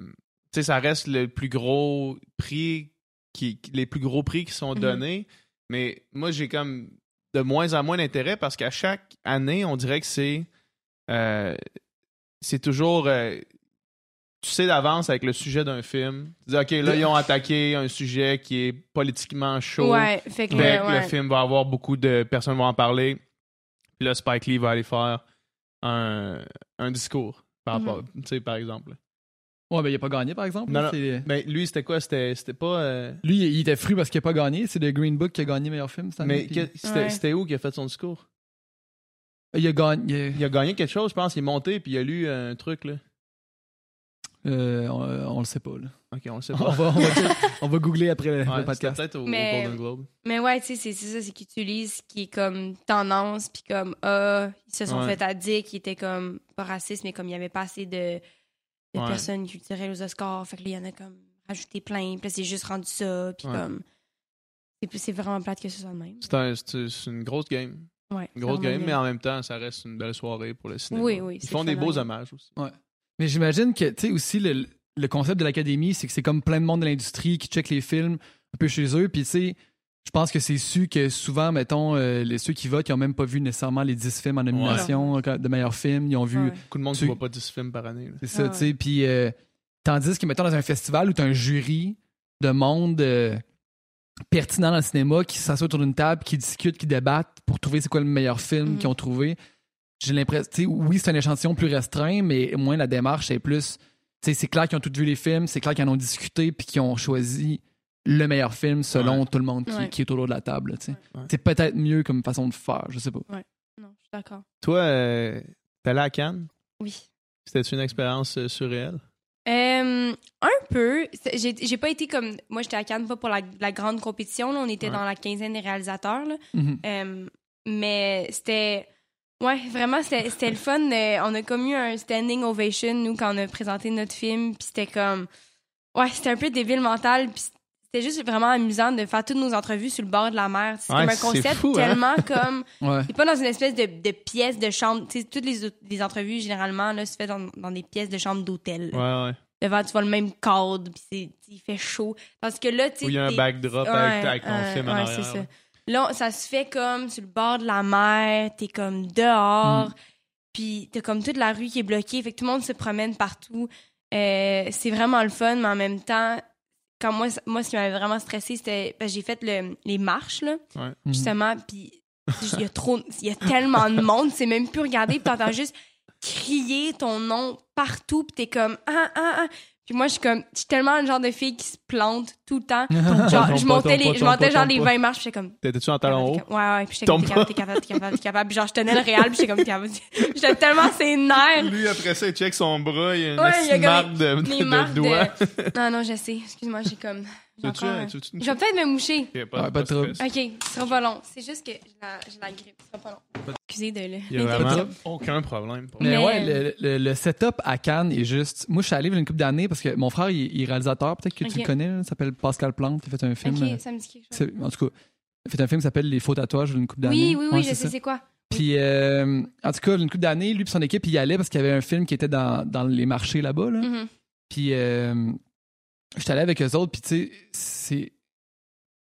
Speaker 1: sais, ça reste le plus gros prix qui, les plus gros prix qui sont
Speaker 3: Mhm.
Speaker 1: donnés. Mais moi, j'ai comme de moins en moins d'intérêt parce qu'à chaque année, on dirait que c'est. euh, c'est toujours. euh, tu sais d'avance avec le sujet d'un film. Tu dis, OK, là, ils ont attaqué un sujet qui est politiquement chaud.
Speaker 3: Ouais, fait que,
Speaker 1: Fait que
Speaker 3: ouais.
Speaker 1: le film va avoir beaucoup de personnes vont en parler. Puis là, Spike Lee va aller faire un, un discours, par,
Speaker 3: Mhm.
Speaker 1: rapport- tu sais, par exemple.
Speaker 2: Ouais, ben il a pas gagné, par exemple.
Speaker 1: Non,
Speaker 2: là,
Speaker 1: non. Mais lui, c'était quoi? C'était c'était pas. euh,
Speaker 2: Lui, il était fru parce qu'il a pas gagné. C'est The Green Book qui a gagné meilleur film cette année.
Speaker 1: Mais
Speaker 2: puis-
Speaker 1: c'était
Speaker 3: Ouais.
Speaker 1: où qu'il a fait son discours?
Speaker 2: Il a gagné.
Speaker 1: Il a gagné quelque chose, je pense. Il est monté, puis il a lu un truc, là.
Speaker 2: Euh, on, on le sait pas, là.
Speaker 1: Ok, on le sait
Speaker 2: On
Speaker 1: pas.
Speaker 2: va, on va, on va googler après le, le
Speaker 1: Ouais, c'était
Speaker 2: podcast.
Speaker 1: peut-être au, au
Speaker 3: Mais-
Speaker 1: Golden Globe.
Speaker 3: Mais ouais, tu sais, c'est ça, c'est qu'ils utilisent ce qui est comme tendance, puis comme, ah, ils se sont
Speaker 1: Ouais.
Speaker 3: fait à dire qu'ils étaient comme, pas racistes, mais comme il n'y avait pas assez de, de
Speaker 1: Ouais.
Speaker 3: personnes qui tiraient aux Oscars, fait que là, il y en a comme rajouté plein, puis là, c'est juste rendu ça, puis
Speaker 1: Ouais.
Speaker 3: comme, c'est- c'est vraiment plate que ce soit le même.
Speaker 1: C'est un- c'est- c'est une grosse game.
Speaker 3: Ouais,
Speaker 1: Une grosse game, mais en même temps, ça reste une belle soirée pour le cinéma.
Speaker 3: Oui, oui,
Speaker 1: Ils font des beaux hommages aussi.
Speaker 2: Mais j'imagine que, tu sais, aussi, le, le concept de l'académie, c'est que c'est comme plein de monde de l'industrie qui check les films un peu chez eux. Puis, tu sais, je pense que c'est su que souvent, mettons, euh, les, ceux qui votent, ils ont même pas vu nécessairement les 10 films en nomination de meilleurs films. Ils ont vu
Speaker 3: Ouais.
Speaker 1: Beaucoup de monde
Speaker 2: Tu-
Speaker 1: ne voit pas 10 films par année. là.
Speaker 2: C'est ça,
Speaker 3: Ah
Speaker 2: tu sais. Puis, euh, tandis que, mettons, dans un festival où tu as un jury de monde euh, pertinent dans le cinéma qui s'assoit autour d'une table, qui discute, qui débattent pour trouver c'est quoi le meilleur film
Speaker 3: Mhm.
Speaker 2: qu'ils ont trouvé, j'ai l'impression, tu sais, oui, c'est un échantillon plus restreint, mais au moins la démarche est plus. Tu sais, c'est clair qu'ils ont tous vu les films, c'est clair qu'ils en ont discuté, puis qu'ils ont choisi le meilleur film selon
Speaker 1: Ouais.
Speaker 2: tout le monde qui,
Speaker 3: Ouais.
Speaker 2: qui est autour de la table, tu sais.
Speaker 1: Ouais.
Speaker 2: C'est peut-être mieux comme façon de faire, je sais pas.
Speaker 3: Non, je suis d'accord.
Speaker 1: Toi, euh, t'es allé à Cannes?
Speaker 3: Oui.
Speaker 1: C'était une expérience euh, surréelle?
Speaker 3: Euh, un peu. J'ai pas été comme. Moi, j'étais à Cannes pas pour la, la grande compétition. là. On était
Speaker 1: Ouais.
Speaker 3: dans la quinzaine des réalisateurs. là.
Speaker 2: Mhm.
Speaker 3: Euh, mais c'était. Ouais, vraiment, c'était le fun. Euh, on a comme eu un standing ovation, nous, quand on a présenté notre film. Puis c'était comme. Ouais, c'était un peu débile mental. Puis c'était juste vraiment amusant de faire toutes nos entrevues sur le bord de la mer. C'est
Speaker 1: Ouais,
Speaker 3: comme un concept
Speaker 1: fou, hein?
Speaker 3: tellement comme.
Speaker 2: Ouais.
Speaker 3: C'est pas dans une espèce de, de pièce de chambre. Tu sais, toutes les, autres- les entrevues, généralement, là, se fait dans, dans des pièces de chambre d'hôtel.
Speaker 1: Ouais, ouais.
Speaker 3: Devant, tu vois le même cadre, puis c'est- il fait chaud. Parce que là, tu sais.
Speaker 1: Où il y a un backdrop
Speaker 3: Ouais,
Speaker 1: avec, avec ton film en arrière.
Speaker 3: ça.
Speaker 1: là.
Speaker 3: Là, ça se fait comme sur le bord de la mer, t'es comme dehors,
Speaker 2: Mm.
Speaker 3: puis t'as comme toute la rue qui est bloquée, fait que tout le monde se promène partout. Euh, c'est vraiment le fun, mais en même temps, quand moi, moi ce qui m'avait vraiment stressé, c'était parce que j'ai fait le- les marches, là,
Speaker 2: Mhm.
Speaker 3: justement, puis il y a trop, il y a tellement de monde, c'est même plus regarder, puis t'entends juste crier ton nom partout, puis t'es comme ah ah ah. Puis moi, je suis comme, je suis tellement le genre de fille qui se plante tout le temps. Genre, je montais, les, je montais genre les
Speaker 1: pas.
Speaker 3: 20 marches, j'étais comme,
Speaker 1: T'étais-tu en talon haut?
Speaker 3: Ouais, ouais, puis j'étais comme, t'es capable, t'es capable, t'es capable, t'es capable. Puis genre, je tenais le réel, puis j'étais comme, t'es capable. J'étais tellement ses nerfs.
Speaker 1: Lui, après ça, il check son bras, il y a une marque de, de doigts.
Speaker 3: de... Non, non, je sais. Excuse-moi, j'ai comme... j'ai
Speaker 1: Tu veux-tu,
Speaker 3: encore un-
Speaker 1: tu veux-tu une
Speaker 3: Je vais peut-être me moucher.
Speaker 1: Ok,
Speaker 2: Ouais, pas de trouble.
Speaker 1: stress.
Speaker 3: OK, ce sera pas long. C'est juste que j'ai la, j'ai la grippe. Ce sera pas long. Excusez de le...
Speaker 1: Il y a
Speaker 2: Pas
Speaker 1: vraiment
Speaker 2: de
Speaker 1: aucun problème. pour
Speaker 2: Mais,
Speaker 3: Mais-
Speaker 2: ouais, le, le- le setup à Cannes est juste. Moi, je suis allé il y a une couple d'années parce que mon frère, il, il est réalisateur. Peut-être que tu
Speaker 3: Ok.
Speaker 2: le connais. là, Il s'appelle Pascal Plante. Il a fait un film. euh,
Speaker 3: OK, ça me dit quelque chose.
Speaker 2: c'est- en tout cas, il a fait un film qui s'appelle Les faux tatouages il y a une couple d'années.
Speaker 3: Oui, oui, oui,
Speaker 2: Ouais,
Speaker 3: je
Speaker 2: c'est
Speaker 3: sais
Speaker 2: ça.
Speaker 3: c'est quoi?
Speaker 2: Puis, euh, en tout cas, une couple d'années, lui et son équipe, il y allait parce qu'il y avait un film qui était dans, dans les marchés là-bas. Là.
Speaker 3: Mhm.
Speaker 2: Puis, euh, j'étais allé avec eux autres. Puis, tu sais, c'est.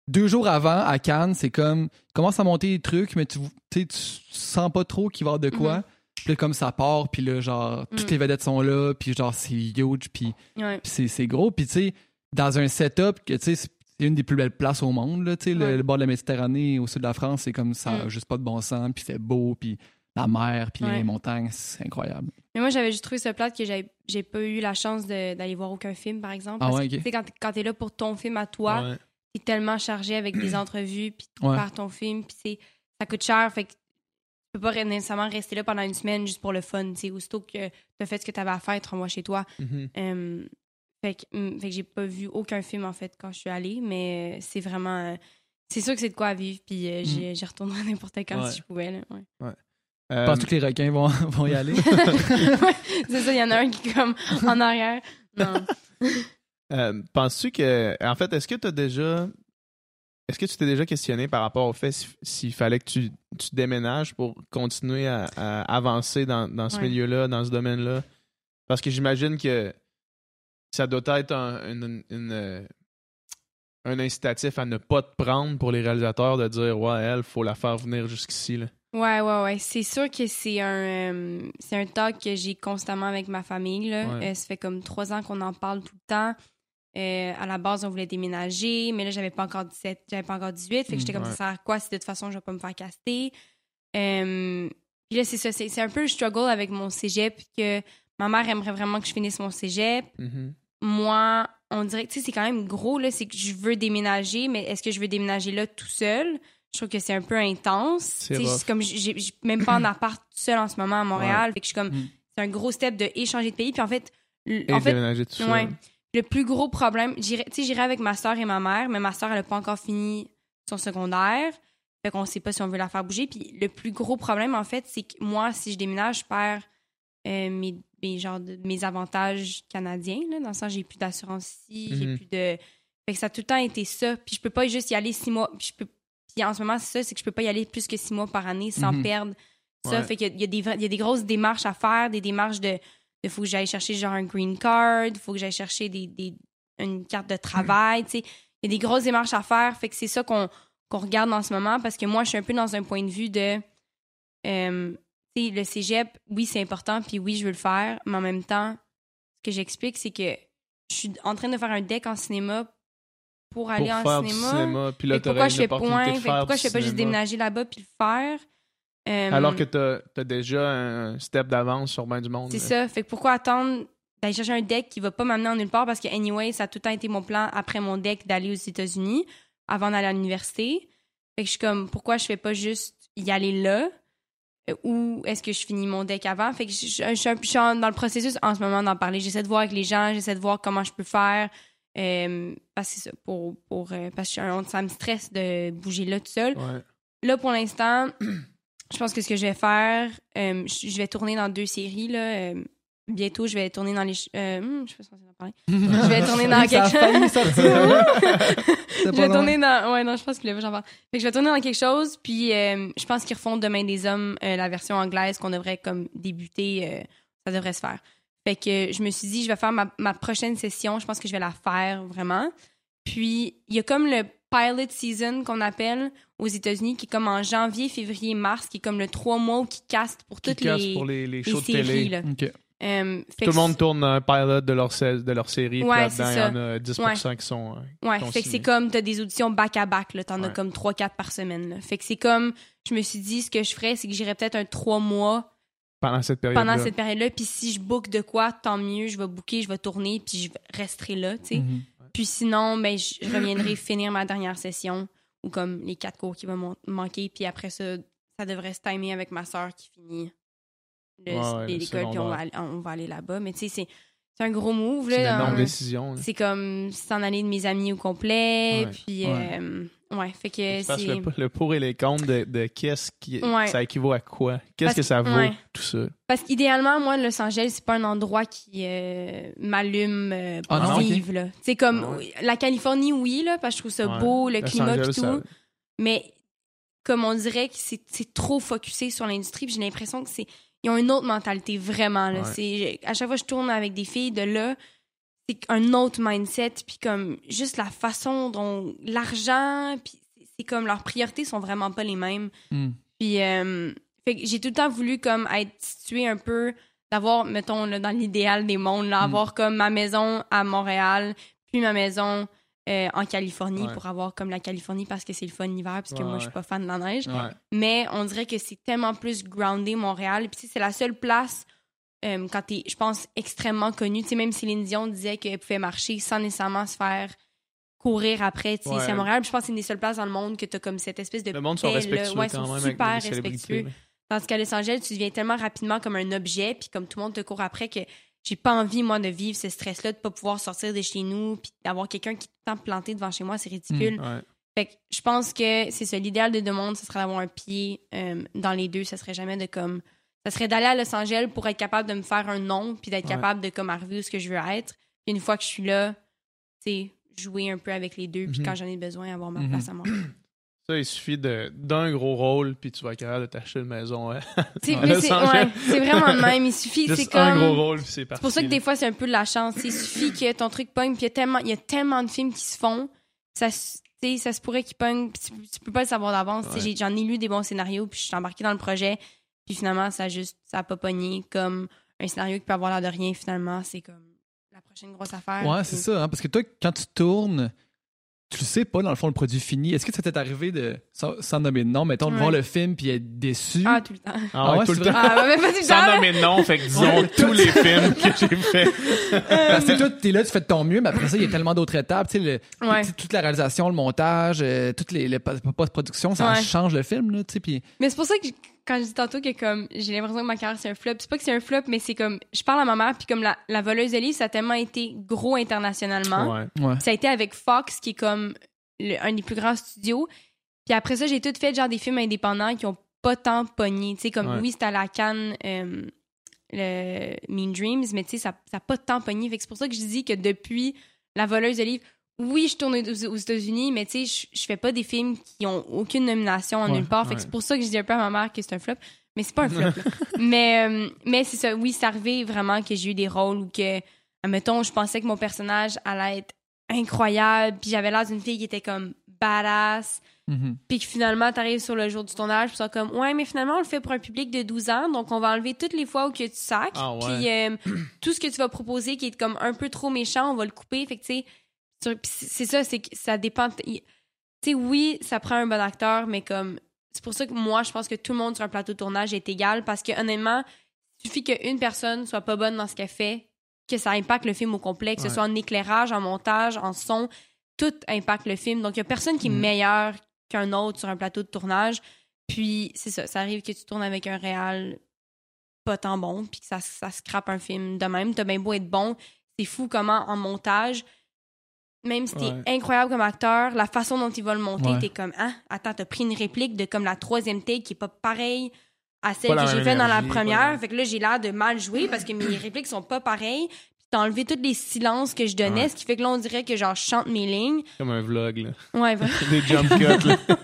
Speaker 2: Deux jours avant, à Cannes, c'est comme. Il commence à monter des trucs, mais tu, tu sais, tu sens pas trop qu'il va y avoir de quoi.
Speaker 3: Mhm.
Speaker 2: Puis là, comme ça part, puis là, genre, toutes
Speaker 3: Mhm.
Speaker 2: les vedettes sont là, puis genre, c'est huge, puis
Speaker 3: Ouais.
Speaker 2: c'est, c'est gros. Puis, tu sais, dans un setup que, tu sais, c'est une des plus belles places au monde, là, tu sais, le,
Speaker 3: Ouais.
Speaker 2: le bord de la Méditerranée, au sud de la France, c'est comme ça,
Speaker 3: Mm.
Speaker 2: juste pas de bon sens, puis c'est beau, puis la mer, puis
Speaker 3: Ouais.
Speaker 2: les montagnes, c'est incroyable.
Speaker 3: Mais moi, j'avais juste trouvé ça plate que j'avais- j'ai pas eu la chance d'aller voir aucun film, par exemple.
Speaker 2: Ah
Speaker 3: Parce
Speaker 2: ouais,
Speaker 3: que,
Speaker 2: ok.
Speaker 3: tu sais, quand, quand t'es là pour ton film à toi,
Speaker 1: Ouais.
Speaker 3: t'es tellement chargé avec des entrevues, puis tu
Speaker 2: Ouais.
Speaker 3: prépares ton film, puis c'est- ça coûte cher, fait que tu peux pas nécessairement rester là pendant une semaine juste pour le fun, tu sais. Aussitôt que t'as fait ce que t'avais à faire, tu renvoies chez toi.
Speaker 1: Mhm.
Speaker 3: Euh, fait que, fait que j'ai pas vu aucun film, en fait, quand je suis allée, mais euh, c'est vraiment... euh, c'est sûr que c'est de quoi à vivre, puis euh, j'y j'y retournerai n'importe quand
Speaker 1: Ouais.
Speaker 3: si je pouvais, là, ouais.
Speaker 1: Euh,
Speaker 2: pense que tous les requins vont, vont y aller.
Speaker 3: Ouais, c'est ça, il y en a un qui est comme en arrière. Non.
Speaker 1: euh, Penses-tu que. En fait, est-ce que tu as déjà. Est-ce que tu t'es déjà questionné par rapport au fait si- s'il fallait que tu, tu déménages pour continuer à, à avancer dans, dans ce
Speaker 3: Ouais.
Speaker 1: milieu-là, dans ce domaine-là? Parce que j'imagine que ça doit être un- une, une, euh, un incitatif à ne pas te prendre pour les réalisateurs de dire ouais elle faut la faire venir jusqu'ici là.
Speaker 3: Ouais, ouais, ouais. C'est sûr que c'est un, euh, c'est un talk que j'ai constamment avec ma famille. Là.
Speaker 1: Ouais.
Speaker 3: Euh, ça fait comme trois ans qu'on en parle tout le temps. Euh, à la base, on voulait déménager, mais là, j'avais pas encore 17, j'avais pas encore 18. Fait que
Speaker 2: Mm,
Speaker 3: j'étais comme
Speaker 1: ouais.
Speaker 3: ça sert à quoi si de toute façon, je vais pas me faire caster? Puis là, c'est ça. C'est, un peu le struggle avec mon cégep que ma mère aimerait vraiment que je finisse mon cégep.
Speaker 1: Mhm.
Speaker 3: Moi, on dirait que tu sais, c'est quand même gros, là. C'est que je veux déménager, mais est-ce que je veux déménager là tout seul? Je trouve que c'est un peu intense.
Speaker 1: C'est
Speaker 3: comme j'ai même pas en appart seul en ce moment à Montréal. Fait que je suis comme
Speaker 2: Mm.
Speaker 3: c'est un gros step de échanger de pays. Puis en fait,
Speaker 1: Et
Speaker 3: en fait,
Speaker 1: tout
Speaker 3: ouais, le plus gros problème, j'irais, tu sais, j'irais avec ma soeur et ma mère, mais ma soeur elle a pas encore fini son secondaire. Fait qu'on sait pas si on veut la faire bouger. Puis le plus gros problème en fait, c'est que moi, si je déménage, je perds euh, mes, mes, genre de- mes avantages canadiens. Là, dans le sens, j'ai plus d'assurance ici, j'ai
Speaker 1: Mhm.
Speaker 3: plus de. Fait que ça a tout le temps été ça. Puis je peux pas juste y aller six mois. Puis, je peux... Puis en ce moment, c'est ça, c'est que je peux pas y aller plus que six mois par année sans
Speaker 2: Mhm.
Speaker 3: perdre ça.
Speaker 1: Ouais.
Speaker 3: Fait qu'il y y, y a des grosses démarches à faire, des démarches de. Il faut que j'aille chercher genre un green card, il faut que j'aille chercher des, des- une carte de travail, tu sais. Il y a des grosses démarches à faire. Fait que c'est ça qu'on regarde en ce moment parce que moi, je suis un peu dans un point de vue de. euh, tu sais, le cégep, oui, c'est important, puis oui, je veux le faire, mais en même temps, ce que j'explique, c'est que je suis en train de faire un deck en cinéma pour aller
Speaker 1: pour
Speaker 3: en
Speaker 1: faire du
Speaker 3: cinéma.
Speaker 1: puis là
Speaker 3: pourquoi je fais point? pourquoi je fais pas juste déménager là-bas puis le faire? Euh,
Speaker 1: alors que t'as as déjà un step d'avance sur bien du monde
Speaker 3: C'est ça. Fait que pourquoi attendre d'aller chercher un deck qui va pas m'amener en nulle part? Parce que, anyway, ça a tout le temps été mon plan après mon deck d'aller aux États-Unis avant d'aller à l'université. Fait que je suis comme, pourquoi je fais pas juste y aller là? Euh, Ou est-ce que je finis mon deck avant? Fait que je, je- je suis un peu- je suis dans le processus en ce moment d'en parler. J'essaie de voir avec les gens, j'essaie de voir comment je peux faire. Euh, parce que c'est ça, pour, pour, euh, parce que ça me stresse de bouger là tout seul.
Speaker 1: Ouais.
Speaker 3: Là, pour l'instant, je pense que ce que je vais faire, euh, je je vais tourner dans deux séries. Là, euh, bientôt, je vais tourner dans les. Euh, hmm, je sais pas si on s'en parler. Je vais tourner dans quelque.
Speaker 2: C'est
Speaker 3: Je vais tourner dans. Ouais, non, je pense qu'il avait, j'en parle. Fait que je vais tourner dans quelque chose, puis euh, je pense qu'ils refont Demain des Hommes, euh, la version anglaise qu'on devrait comme débuter. euh, ça devrait se faire. Fait que je me suis dit, je vais faire ma, ma prochaine session. Je pense que je vais la faire vraiment. Puis, il y a comme le pilot season qu'on appelle aux États-Unis, qui est comme en janvier, février, mars, qui est comme le trois mois où qui caste pour
Speaker 1: Qui
Speaker 3: toutes
Speaker 1: casse
Speaker 3: les,
Speaker 1: pour les, les
Speaker 3: les
Speaker 1: shows de
Speaker 3: séries.
Speaker 1: télé
Speaker 3: Là.
Speaker 2: Ok.
Speaker 3: Euh, fait
Speaker 1: tout le monde tourne un pilot de leur, sé- de leur série puis là-dedans il y en a 10% qui sont euh,
Speaker 3: Ouais,
Speaker 1: qui
Speaker 3: fait que c'est comme, t'as des auditions back-à-back, là. T'en as comme 3-4 par semaine, là. Fait que c'est comme, je me suis dit, ce que je ferais, c'est que j'irais peut-être un 3 mois
Speaker 1: pendant cette période
Speaker 3: pendant cette période-là. Puis si je book de quoi, tant mieux, je vais booker, je vais tourner, puis je resterai là, tu sais.
Speaker 2: Mhm.
Speaker 3: Puis sinon, ben, je reviendrai finir ma dernière session, ou comme les quatre cours qui vont manquer, puis après ça, ça devrait se timer avec ma soeur qui finit le-
Speaker 1: Ouais,
Speaker 3: l'école, puis on va, aller, on va aller là-bas. Mais tu sais, c'est c'est un gros move,
Speaker 1: c'est une énorme
Speaker 3: un-
Speaker 1: décision
Speaker 3: c'est comme s'en aller de mes amis au complet.
Speaker 1: Ouais.
Speaker 3: Puis,
Speaker 2: Ouais.
Speaker 3: euh, ouais, fait que c'est.
Speaker 1: le, le pour et les contre de, de qu'est-ce qui
Speaker 3: Ouais.
Speaker 1: ça équivaut à quoi? Qu'est-ce que ça vaut tout ça?
Speaker 3: Parce qu'idéalement, moi, Los Angeles, c'est pas un endroit qui euh, m'allume euh, pour
Speaker 2: Ah non,
Speaker 3: vivre. C'est comme
Speaker 1: Ah
Speaker 3: la Californie, oui, là, parce que je trouve ça beau, le
Speaker 1: Los
Speaker 3: climat
Speaker 1: Angeles,
Speaker 3: et tout.
Speaker 1: ça-
Speaker 3: Mais comme on dirait que c'est trop focusé sur l'industrie, j'ai l'impression que c'est. Ils ont une autre mentalité, vraiment. Là.
Speaker 1: Ouais.
Speaker 3: C'est, à chaque fois que je tourne avec des filles de là, c'est un autre mindset, puis comme juste la façon dont l'argent, puis c'est- comme leurs priorités sont vraiment pas les mêmes.
Speaker 2: Mm.
Speaker 3: Puis, euh, fait que j'ai tout le temps voulu comme être située un peu, d'avoir, mettons, là, dans l'idéal des mondes, là,
Speaker 2: Mm.
Speaker 3: avoir comme ma maison à Montréal, puis ma maison euh, en Californie
Speaker 1: Ouais.
Speaker 3: pour avoir comme la Californie parce que c'est le fun l'hiver, parce que
Speaker 1: Ouais,
Speaker 3: moi, je suis pas fan de la neige.
Speaker 1: ouais.
Speaker 3: Mais on dirait que c'est tellement plus groundé, Montréal. Puis, c'est la seule place, euh, quand t'es, je pense, extrêmement connue. Tu sais, même Céline Dion disait qu'elle pouvait marcher sans nécessairement se faire courir après. Tu sais,
Speaker 1: Ouais.
Speaker 3: c'est à Montréal. Puis je pense que c'est une des seules places dans le monde que t'as comme cette espèce de
Speaker 1: le monde sont respectueux quand
Speaker 3: sont
Speaker 1: même avec
Speaker 3: super
Speaker 1: célébrités,
Speaker 3: respectueux. Tandis qu'à Los Angeles, tu deviens tellement rapidement comme un objet, puis comme tout le monde te court après, que j'ai pas envie, moi, de vivre ce stress-là, de pas pouvoir sortir de chez nous, puis d'avoir quelqu'un qui est tout le temps planté devant chez moi, c'est ridicule.
Speaker 1: Ouais.
Speaker 3: Fait que je pense que c'est ça. L'idéal de deux mondes, ce serait d'avoir un pied euh, dans les deux. Ça serait jamais de comme. Ça serait d'aller à Los Angeles pour être capable de me faire un nom, puis d'être
Speaker 1: Ouais.
Speaker 3: capable de comme arriver où ce que je veux être. Puis une fois que je suis là, tu sais, jouer un peu avec les deux, puis
Speaker 1: Mhm.
Speaker 3: quand j'en ai besoin, avoir ma
Speaker 2: Mhm.
Speaker 3: place à moi.
Speaker 1: Ça, il suffit de- d'un gros rôle, puis tu vas être capable de t'acheter une maison. Los
Speaker 3: c'est ouais, vraiment le même. Il suffit, c'est
Speaker 1: Juste
Speaker 3: comme.
Speaker 1: un gros rôle, puis c'est parti.
Speaker 3: C'est pour ça que des fois, c'est un peu de la chance. Il suffit que ton truc pogne, puis il y, a tellement- il y a tellement de films qui se font. ça, s- tu sais, ça se pourrait qu'il pogne. puis Tu, tu peux pas le savoir d'avance.
Speaker 1: Ouais.
Speaker 3: J'en ai lu des bons scénarios, puis je suis embarquée dans le projet. Puis finalement, ça a juste, ça a pas pogné comme un scénario qui peut avoir l'air de rien. Finalement, c'est comme la prochaine grosse affaire.
Speaker 2: Ouais,
Speaker 3: puis-
Speaker 2: c'est ça. hein, parce que toi, quand tu tournes, tu le sais pas, dans le fond, le produit fini. Est-ce que ça t'est arrivé de, sans, sans nommer de nom, mettons, de
Speaker 3: Ouais.
Speaker 2: voir le film puis être déçu?
Speaker 3: Ah, tout le temps.
Speaker 1: Ah ouais,
Speaker 2: ouais,
Speaker 1: tout le temps.
Speaker 3: Ah, mais pas tout le
Speaker 1: Sans
Speaker 3: temps.
Speaker 1: nommer de nom, fait que disons tous les films que j'ai fait.
Speaker 2: Parce que toi, t'es là, tu fais de ton mieux, mais après ça, il y a tellement d'autres étapes. Tu sais,
Speaker 3: Ouais.
Speaker 2: toute la réalisation, le montage, euh, toutes les, les post- post-production, ça
Speaker 3: Ouais.
Speaker 2: change le film, là, tu sais. Puis
Speaker 3: Mais c'est pour ça que quand je dis tantôt que comme j'ai l'impression que ma carrière c'est un flop, c'est pas que c'est un flop, mais c'est comme je parle à ma mère puis comme la, la voleuse de livres, ça a tellement été gros internationalement.
Speaker 1: Ouais.
Speaker 2: ouais.
Speaker 3: Ça a été avec Fox qui est comme le- un des plus grands studios. Puis après ça, j'ai tout fait genre des films indépendants qui ont pas tant pogné, tu sais comme
Speaker 1: Ouais.
Speaker 3: oui, c'était à la Cannes euh, le Mean Dreams, mais tu sais ça ça a pas tant pogné, fait que c'est pour ça que je dis que depuis la voleuse de livres oui, je tourne aux, États-Unis, mais tu sais, je, je fais pas des films qui ont aucune nomination en
Speaker 2: Ouais,
Speaker 3: nulle part. Fait que c'est pour ça que je dis un peu à ma mère que c'est un flop. Mais c'est pas un flop. mais euh, mais c'est ça. Oui, c'est arrivé vraiment que j'ai eu des rôles où que, admettons, je pensais que mon personnage allait être incroyable, puis j'avais l'air d'une fille qui était comme badass,
Speaker 2: Mhm.
Speaker 3: puis que finalement, t'arrives sur le jour du tournage, puis c'est comme, ouais, mais finalement, on le fait pour un public de 12 ans, donc on va enlever toutes les fois où que tu sacs,
Speaker 1: Ah ouais.
Speaker 3: puis euh, tout ce que tu vas proposer qui est comme un peu trop méchant, on va le couper. Fait que, tu sais, c'est ça, c'est que ça dépend. Tu sais, oui, ça prend un bon acteur, mais comme. C'est pour ça que moi, je pense que tout le monde sur un plateau de tournage est égal parce que, honnêtement, il suffit qu'une personne soit pas bonne dans ce qu'elle fait, que ça impacte le film au complet, que ce soit en éclairage, en montage, en son, tout impacte le film. Donc, il y a personne qui est
Speaker 2: Mm.
Speaker 3: meilleur qu'un autre sur un plateau de tournage. Puis, c'est ça, ça arrive que tu tournes avec un réal pas tant bon, puis que ça, ça scrape un film de même. T'as bien beau être bon, c'est fou comment en montage, même si t'es
Speaker 1: Ouais.
Speaker 3: incroyable comme acteur, la façon dont il va le monter,
Speaker 2: Ouais.
Speaker 3: t'es comme, ah, attends, t'as pris une réplique de comme la troisième take qui est pas pareille à celle
Speaker 1: Pas
Speaker 3: que j'ai faite dans la première. Fait que là, j'ai l'air de mal jouer parce que mes répliques sont pas pareilles. Puis t'as enlevé tous les silences que je donnais,
Speaker 1: Ouais.
Speaker 3: ce qui fait que là, on dirait que genre, je chante mes lignes.
Speaker 1: Comme un vlog, là.
Speaker 3: Ouais.
Speaker 1: Des jump cuts, là.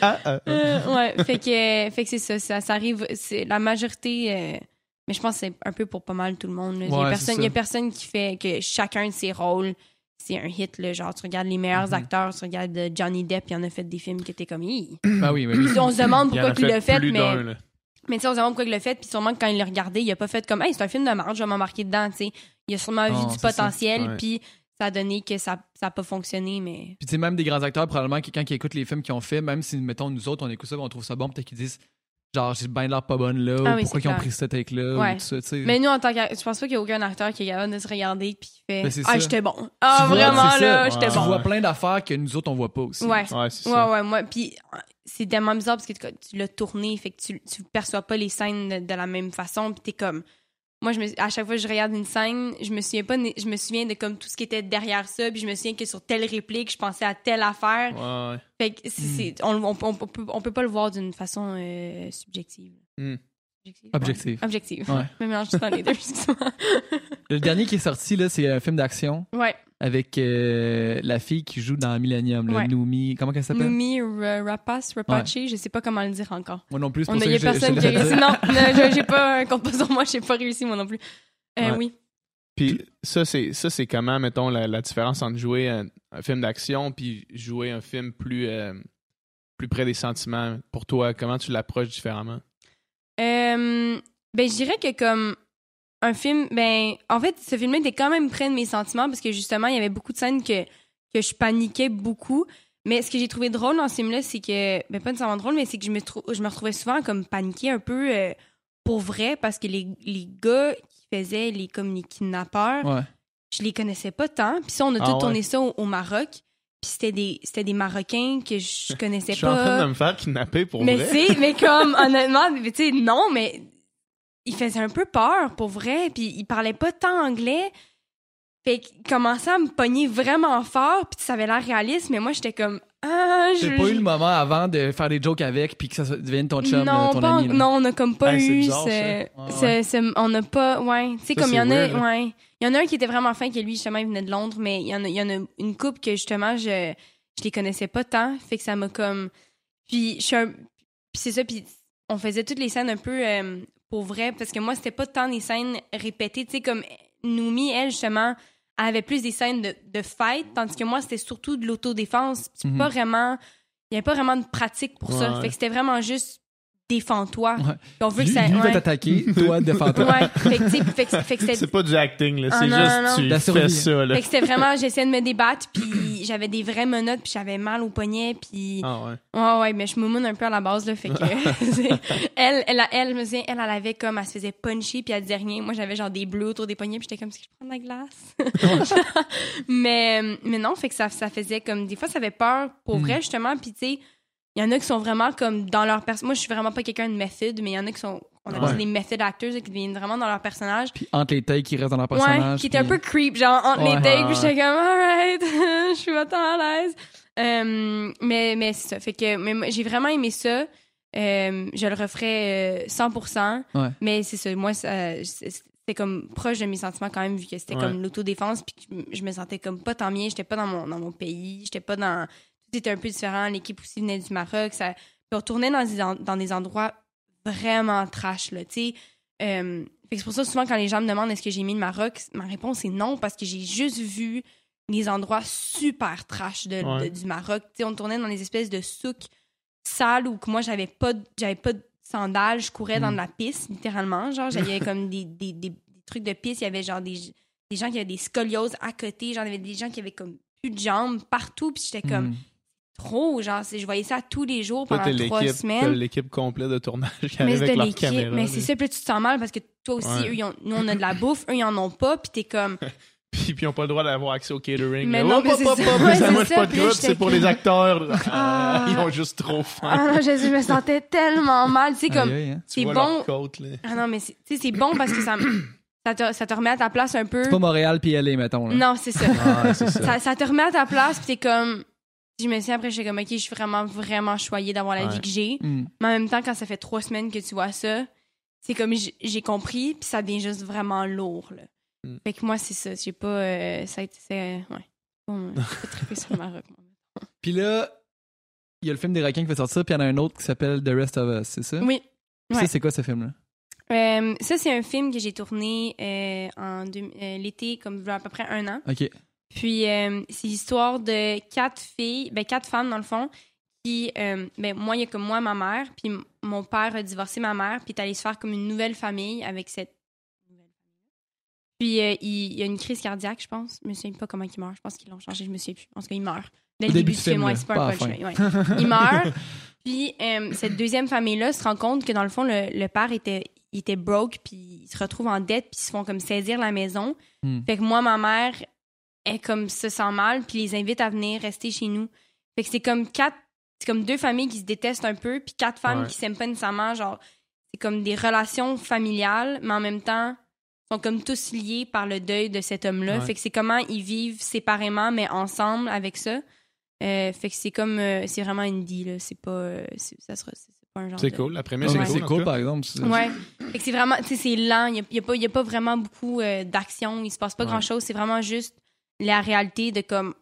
Speaker 1: Ah, ah, ah.
Speaker 3: Euh, ouais, fait que, fait que c'est ça, ça, ça arrive, c'est la majorité, euh, mais je pense que c'est un peu pour pas mal tout le monde. Il y a
Speaker 2: Ouais,
Speaker 3: personne-
Speaker 2: c'est
Speaker 3: il y a
Speaker 2: ça.
Speaker 3: personne qui fait que chacun de ses rôles, c'est un hit. Là, genre, tu regardes les meilleurs
Speaker 2: Mhm.
Speaker 3: acteurs, tu regardes euh, Johnny Depp, il en a fait des films qui étaient comme, Hi.
Speaker 2: Ben oui, ben
Speaker 3: on se demande pourquoi il l'a fait, mais, mais tu sais, on se demande pourquoi il l'a fait, puis sûrement que quand il l'a regardé, il a pas fait comme, hey, c'est un film de marge, je vais m'embarquer dedans, tu sais. Il a sûrement vu du
Speaker 2: c'est ça.
Speaker 3: potentiel, puis ça a donné que ça n'a pas fonctionné, mais.
Speaker 2: Puis tu sais, même des grands acteurs, probablement, qui, quand ils écoutent les films qu'ils ont fait, même si, mettons, nous autres, on écoute ça, on trouve ça bon, peut-être qu'ils disent, genre, j'ai bien l'air pas bonne là,
Speaker 3: Ah
Speaker 2: ou pourquoi ils ont pris cette take-là,
Speaker 3: Ouais.
Speaker 2: ou tout ça, tu sais.
Speaker 3: Mais nous, en tant que. Je pense pas qu'il y a aucun acteur qui est capable de se regarder puis qui fait.
Speaker 2: Ben, c'est
Speaker 3: ah, j'étais bon. Ah,
Speaker 2: Tu
Speaker 3: vraiment, là, j'étais
Speaker 2: tu
Speaker 3: bon.
Speaker 2: vois plein d'affaires que nous autres, on voit pas aussi.
Speaker 3: Ouais.
Speaker 1: Ouais, c'est
Speaker 3: Ouais, ouais, moi. Puis c'est tellement bizarre parce que tu, tu l'as tourné, fait que tu, tu perçois pas les scènes de, de la même façon, puis t'es comme. Moi, je me, à chaque fois que je regarde une scène, je me souviens pas, je me souviens de comme tout ce qui était derrière ça, puis je me souviens que sur telle réplique, je pensais à telle affaire.
Speaker 1: Ouais, ouais.
Speaker 3: Fait que c'est,
Speaker 2: Hmm.
Speaker 3: c'est- on, on, on peut, on peut pas le voir d'une façon euh, subjective. Subjective?
Speaker 2: Objective.
Speaker 3: Ouais. Objective.
Speaker 2: Ouais.
Speaker 3: Mélange tout dans les deux.
Speaker 2: Le dernier qui est sorti, là, c'est un film d'action
Speaker 3: Ouais.
Speaker 2: Avec euh, la fille qui joue dans Millennium, le
Speaker 3: Ouais.
Speaker 2: Noumi. Comment elle s'appelle?
Speaker 3: Noumi Ra- Rapace, Rapace, je sais pas comment le dire encore.
Speaker 2: Moi non plus, c'est
Speaker 3: On
Speaker 2: pour
Speaker 3: a, personne qui a réussi. Non, j'ai pas un compte sur moi, j'ai pas réussi moi non plus. Euh,
Speaker 1: Ouais.
Speaker 3: Oui.
Speaker 1: Puis ça, c'est ça, c'est comment, mettons, la, la différence entre jouer un, un film d'action puis jouer un film plus, euh, plus près des sentiments. Pour toi, comment tu l'approches différemment?
Speaker 3: Euh, ben, je dirais que comme un film, ben, en fait, ce film-là était quand même près de mes sentiments parce que justement, il y avait beaucoup de scènes que, que je paniquais beaucoup. Mais ce que j'ai trouvé drôle dans ce film-là, c'est que, ben, pas nécessairement drôle, mais c'est que je me, je me retrouvais souvent comme paniquée un peu euh, pour vrai parce que les, les gars qui faisaient les, comme les kidnappeurs,
Speaker 2: Ouais.
Speaker 3: je les connaissais pas tant. Puis ça, on a
Speaker 1: Ah
Speaker 3: tout
Speaker 1: ouais.
Speaker 3: tourné ça au, au Maroc. Puis c'était des, c'était des Marocains que je
Speaker 1: Je
Speaker 3: connaissais
Speaker 1: suis en train
Speaker 3: pas.
Speaker 1: de me faire kidnapper pour
Speaker 3: mais
Speaker 1: vrai.
Speaker 3: c'est, mais comme, honnêtement, mais tu sais, non, mais il faisait un peu peur, pour vrai. Puis il parlait pas tant anglais. Fait qu'il commençait à me pogner vraiment fort. Puis ça avait l'air réaliste, mais moi, j'étais comme, ah, je.
Speaker 2: J'ai pas eu le moment avant de faire des jokes avec puis que ça devienne ton chum,
Speaker 3: non,
Speaker 2: ton
Speaker 3: pas en-
Speaker 2: ami. là?
Speaker 3: non, on a comme pas
Speaker 1: Hey,
Speaker 3: eu
Speaker 1: bizarre,
Speaker 3: ce,
Speaker 2: ça.
Speaker 3: ce- ce- on n'a pas, ouais, tu sais comme il y en a,
Speaker 1: weird,
Speaker 3: ouais, il y en a un qui était vraiment fin que lui justement il venait de Londres, mais il y en a, il y en a une couple que justement je, je les connaissais pas tant, fait que ça m'a comme, puis je suis un- puis c'est ça, puis on faisait toutes les scènes un peu euh, pour vrai parce que moi c'était pas tant des scènes répétées, tu sais comme Noumi elle justement elle avait plus des scènes de, de fight, tandis que moi, c'était surtout de l'autodéfense.
Speaker 2: Mhm.
Speaker 3: pas vraiment. Il n'y avait pas vraiment de pratique pour ça.
Speaker 1: Ouais.
Speaker 3: Fait que c'était vraiment juste défends-toi.
Speaker 2: Ouais.
Speaker 3: On veut
Speaker 2: Lui,
Speaker 3: que ça.
Speaker 2: lui va
Speaker 3: ouais.
Speaker 2: t'attaquer, toi, défends-toi.
Speaker 3: Ouais, fait que, tu sais, fait que, fait que c'était
Speaker 4: C'est pas du acting, là.
Speaker 3: Ah,
Speaker 4: c'est juste
Speaker 3: non, non.
Speaker 4: tu
Speaker 2: La
Speaker 4: fais
Speaker 2: survie.
Speaker 4: ça, là.
Speaker 3: Fait que c'était vraiment, j'essayais de me débattre, puis j'avais des vraies menottes, puis j'avais mal au poignet, puis...
Speaker 1: Ah ouais.
Speaker 3: Ouais, ouais, mais je moumoune un peu à la base, là, fait que... elle, elle, elle, je me souviens, elle, elle avait comme, elle se faisait puncher, puis elle disait rien. Moi, j'avais genre des bleus autour des poignets, puis j'étais comme, est-ce que je prends de la glace? mais, mais non, fait que ça, ça faisait comme... Des fois, ça avait peur, pour
Speaker 2: Mm.
Speaker 3: vrai, justement, puis tu sais, il y en a qui sont vraiment comme dans leur personnage. Moi, je suis vraiment pas quelqu'un de méthode, mais il y en a qui sont... On appelle ça
Speaker 2: Ouais.
Speaker 3: des method actors, là, qui deviennent vraiment dans leur personnage.
Speaker 2: Puis entre les takes qui restent dans leur
Speaker 3: Ouais,
Speaker 2: personnage.
Speaker 3: qui était un peu creep, genre entre
Speaker 2: Ouais.
Speaker 3: les takes,
Speaker 1: Ouais,
Speaker 3: puis j'étais comme, alright, je suis pas tant à l'aise. Euh, mais mais c'est ça. Fait que mais j'ai vraiment aimé ça. Euh, je le referais euh, 100%.
Speaker 2: Ouais.
Speaker 3: Mais c'est ça. Moi, c'était comme proche de mes sentiments quand même, vu que c'était
Speaker 1: Ouais.
Speaker 3: comme l'autodéfense, puis je me sentais comme pas tant bien. J'étais pas dans mon, dans mon pays. J'étais pas dans. Tout était un peu différent. L'équipe aussi venait du Maroc. Ça, puis on retournait dans des, en- dans des endroits vraiment trash, là. Tu sais. Euh, fait que c'est pour ça, souvent, quand les gens me demandent est-ce que j'ai mis le Maroc, ma réponse est non, parce que j'ai juste vu les endroits super trash de,
Speaker 1: Ouais.
Speaker 3: de- du Maroc. Tu sais, on tournait dans des espèces de souks sales où que moi, j'avais pas, de- j'avais pas de sandales, je courais dans
Speaker 2: Mm.
Speaker 3: de la piste, littéralement. Genre, j'avais comme des, des, des- des trucs de piste, il y avait genre des, des gens qui avaient des scolioses à côté, genre, il y avait des gens qui avaient comme plus de jambes partout, puis j'étais comme
Speaker 2: Mm.
Speaker 3: Trop, genre, c'est- je voyais ça tous les jours
Speaker 1: Toi,
Speaker 3: pendant
Speaker 1: t'es
Speaker 3: trois semaines.
Speaker 1: l'équipe complète de tournage qui
Speaker 3: Mais
Speaker 1: arrive avec
Speaker 3: de
Speaker 1: leur
Speaker 3: l'équipe.
Speaker 1: caméra.
Speaker 3: Mais c'est ça, puis tu te sens mal parce que toi aussi,
Speaker 1: Ouais.
Speaker 3: eux, ils ont- nous, on a de la bouffe, eux, ils en ont pas, puis t'es comme.
Speaker 1: Puis, puis ils n'ont pas le droit d'avoir accès au catering.
Speaker 3: Mais
Speaker 1: là.
Speaker 3: non, mais c'est ça. Ouais,
Speaker 1: ça, pas de
Speaker 3: j'étais
Speaker 1: c'est pour les acteurs.
Speaker 3: Ah.
Speaker 1: Ils ont juste trop faim.
Speaker 3: Ah non, je, je me sentais tellement mal. Tu sais, comme.
Speaker 1: Tu
Speaker 3: c'est bon.
Speaker 1: leur côte, là.
Speaker 3: Ah non, mais c'est tu sais, c'est bon parce que ça, me- ça, te, ça te remet à ta place un peu.
Speaker 2: C'est pas Montréal puis LA, mettons. Là.
Speaker 3: Non, c'est ça.
Speaker 1: Ah, c'est ça.
Speaker 3: ça. Ça te remet à ta place, puis t'es comme. Je me suis après, j'étais comme, OK, je suis vraiment, vraiment choyée d'avoir la
Speaker 1: Ouais.
Speaker 3: vie que j'ai.
Speaker 2: Mm.
Speaker 3: Mais en même temps, quand ça fait trois semaines que tu vois ça, c'est comme j'ai compris, puis ça devient juste vraiment lourd. Là.
Speaker 1: Mm.
Speaker 3: Fait que moi, c'est ça. J'ai pas. euh, ça a été. c'est, euh, ouais. Bon, euh, sur le Maroc. moi.
Speaker 2: Puis là, il y a le film des requins qui va sortir, puis il y en a un autre qui s'appelle The Rest of Us, c'est ça?
Speaker 3: Oui.
Speaker 2: Ça,
Speaker 3: ouais.
Speaker 2: c'est quoi ce film-là?
Speaker 3: Euh, ça, c'est un film que j'ai tourné euh, en euh, l'été, comme il y a à peu près un an.
Speaker 2: Ok.
Speaker 3: Puis, euh, c'est l'histoire de quatre filles, ben, quatre femmes, dans le fond, qui, euh, ben, moi, il y a comme moi, ma mère, puis mon père a divorcé ma mère, puis est allé se faire comme une nouvelle famille avec cette. Puis, euh, il, y a une crise cardiaque, je pense. Je me souviens pas comment il meurt. Je pense qu'ils l'ont changé, je me souviens plus. En tout cas, il meurt. Dès le
Speaker 2: début du
Speaker 3: film, ouais, c'est pas un ouais. Il meurt. Puis, euh, cette deuxième famille-là se rend compte que, dans le fond, le, le père était, il était broke, puis il se retrouve en dette, puis ils se font comme saisir la maison.
Speaker 2: Hmm.
Speaker 3: Fait que moi, ma mère, est comme se sent mal, puis les invite à venir rester chez nous. Fait que c'est comme quatre, c'est comme deux familles qui se détestent un peu, puis quatre femmes
Speaker 1: Ouais.
Speaker 3: qui s'aiment pas nécessairement, genre, c'est comme des relations familiales, mais en même temps, sont comme tous liés par le deuil de cet homme-là.
Speaker 2: Ouais.
Speaker 3: Fait que c'est comment ils vivent séparément, mais ensemble avec ça. Euh, fait que c'est comme, euh, c'est vraiment indie, là. C'est pas, euh, c'est- ça sera, c'est pas un genre
Speaker 1: C'est
Speaker 3: de-
Speaker 1: cool. La première,
Speaker 2: Ouais,
Speaker 1: c'est cool.
Speaker 2: par exemple. c'est-
Speaker 3: Ouais. Fait que c'est vraiment, tu sais, c'est lent. Il n'y a, y a pas- il y a pas vraiment beaucoup euh, d'action. Il se passe pas
Speaker 2: Ouais.
Speaker 3: grand chose. C'est vraiment juste la réalité de comme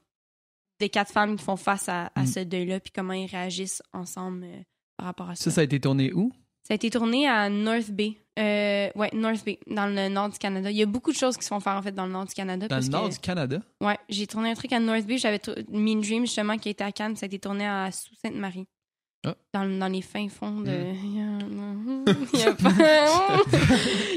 Speaker 3: des quatre femmes qui font face à, à
Speaker 2: Mm.
Speaker 3: ce deuil-là, puis comment ils réagissent ensemble euh, par rapport à ça.
Speaker 2: Ça, ça a été tourné où?
Speaker 3: Ça a été tourné à North Bay. Euh, ouais, North Bay, dans le nord du Canada. Il y a beaucoup de choses qui se font faire en fait dans le nord du Canada.
Speaker 2: Dans
Speaker 3: parce
Speaker 2: le nord
Speaker 3: que-
Speaker 2: du Canada?
Speaker 3: Ouais, j'ai tourné un truc à North Bay. J'avais Mean Dream justement qui était à Cannes. Ça a été tourné à Sault
Speaker 2: Ah.
Speaker 3: Dans, dans les fins fonds de.
Speaker 2: Hmm.
Speaker 3: Il y a pas-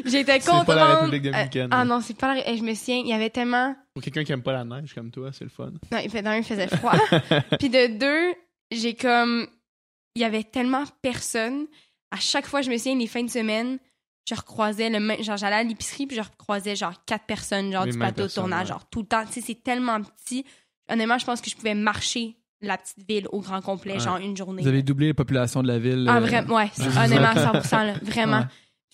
Speaker 3: J'étais
Speaker 1: C'est pas la
Speaker 3: contente.
Speaker 1: République dominicaine,
Speaker 3: ah
Speaker 1: hein.
Speaker 3: non, c'est pas la. Je me souviens, il y avait tellement.
Speaker 1: Pour quelqu'un qui aime pas la neige comme toi, c'est le fun.
Speaker 3: Non, il fait d'un, il faisait froid. Puis de deux, j'ai comme. Il y avait tellement personne. À chaque fois, je me souviens, les fins de semaine, je recroisais le même. Genre, j'allais à l'épicerie, puis je recroisais genre quatre personnes, genre
Speaker 1: Les
Speaker 3: du plateau de tournage,
Speaker 1: ouais.
Speaker 3: genre tout le temps. Tu sais, c'est tellement petit. Honnêtement, je pense que je pouvais marcher la petite ville au grand complet,
Speaker 1: Ouais.
Speaker 3: genre une journée.
Speaker 2: Vous avez doublé la population de la ville.
Speaker 3: Ah,
Speaker 2: euh,
Speaker 3: vraiment, ouais, c'est- honnêtement, 100%, là, vraiment.
Speaker 2: Ouais.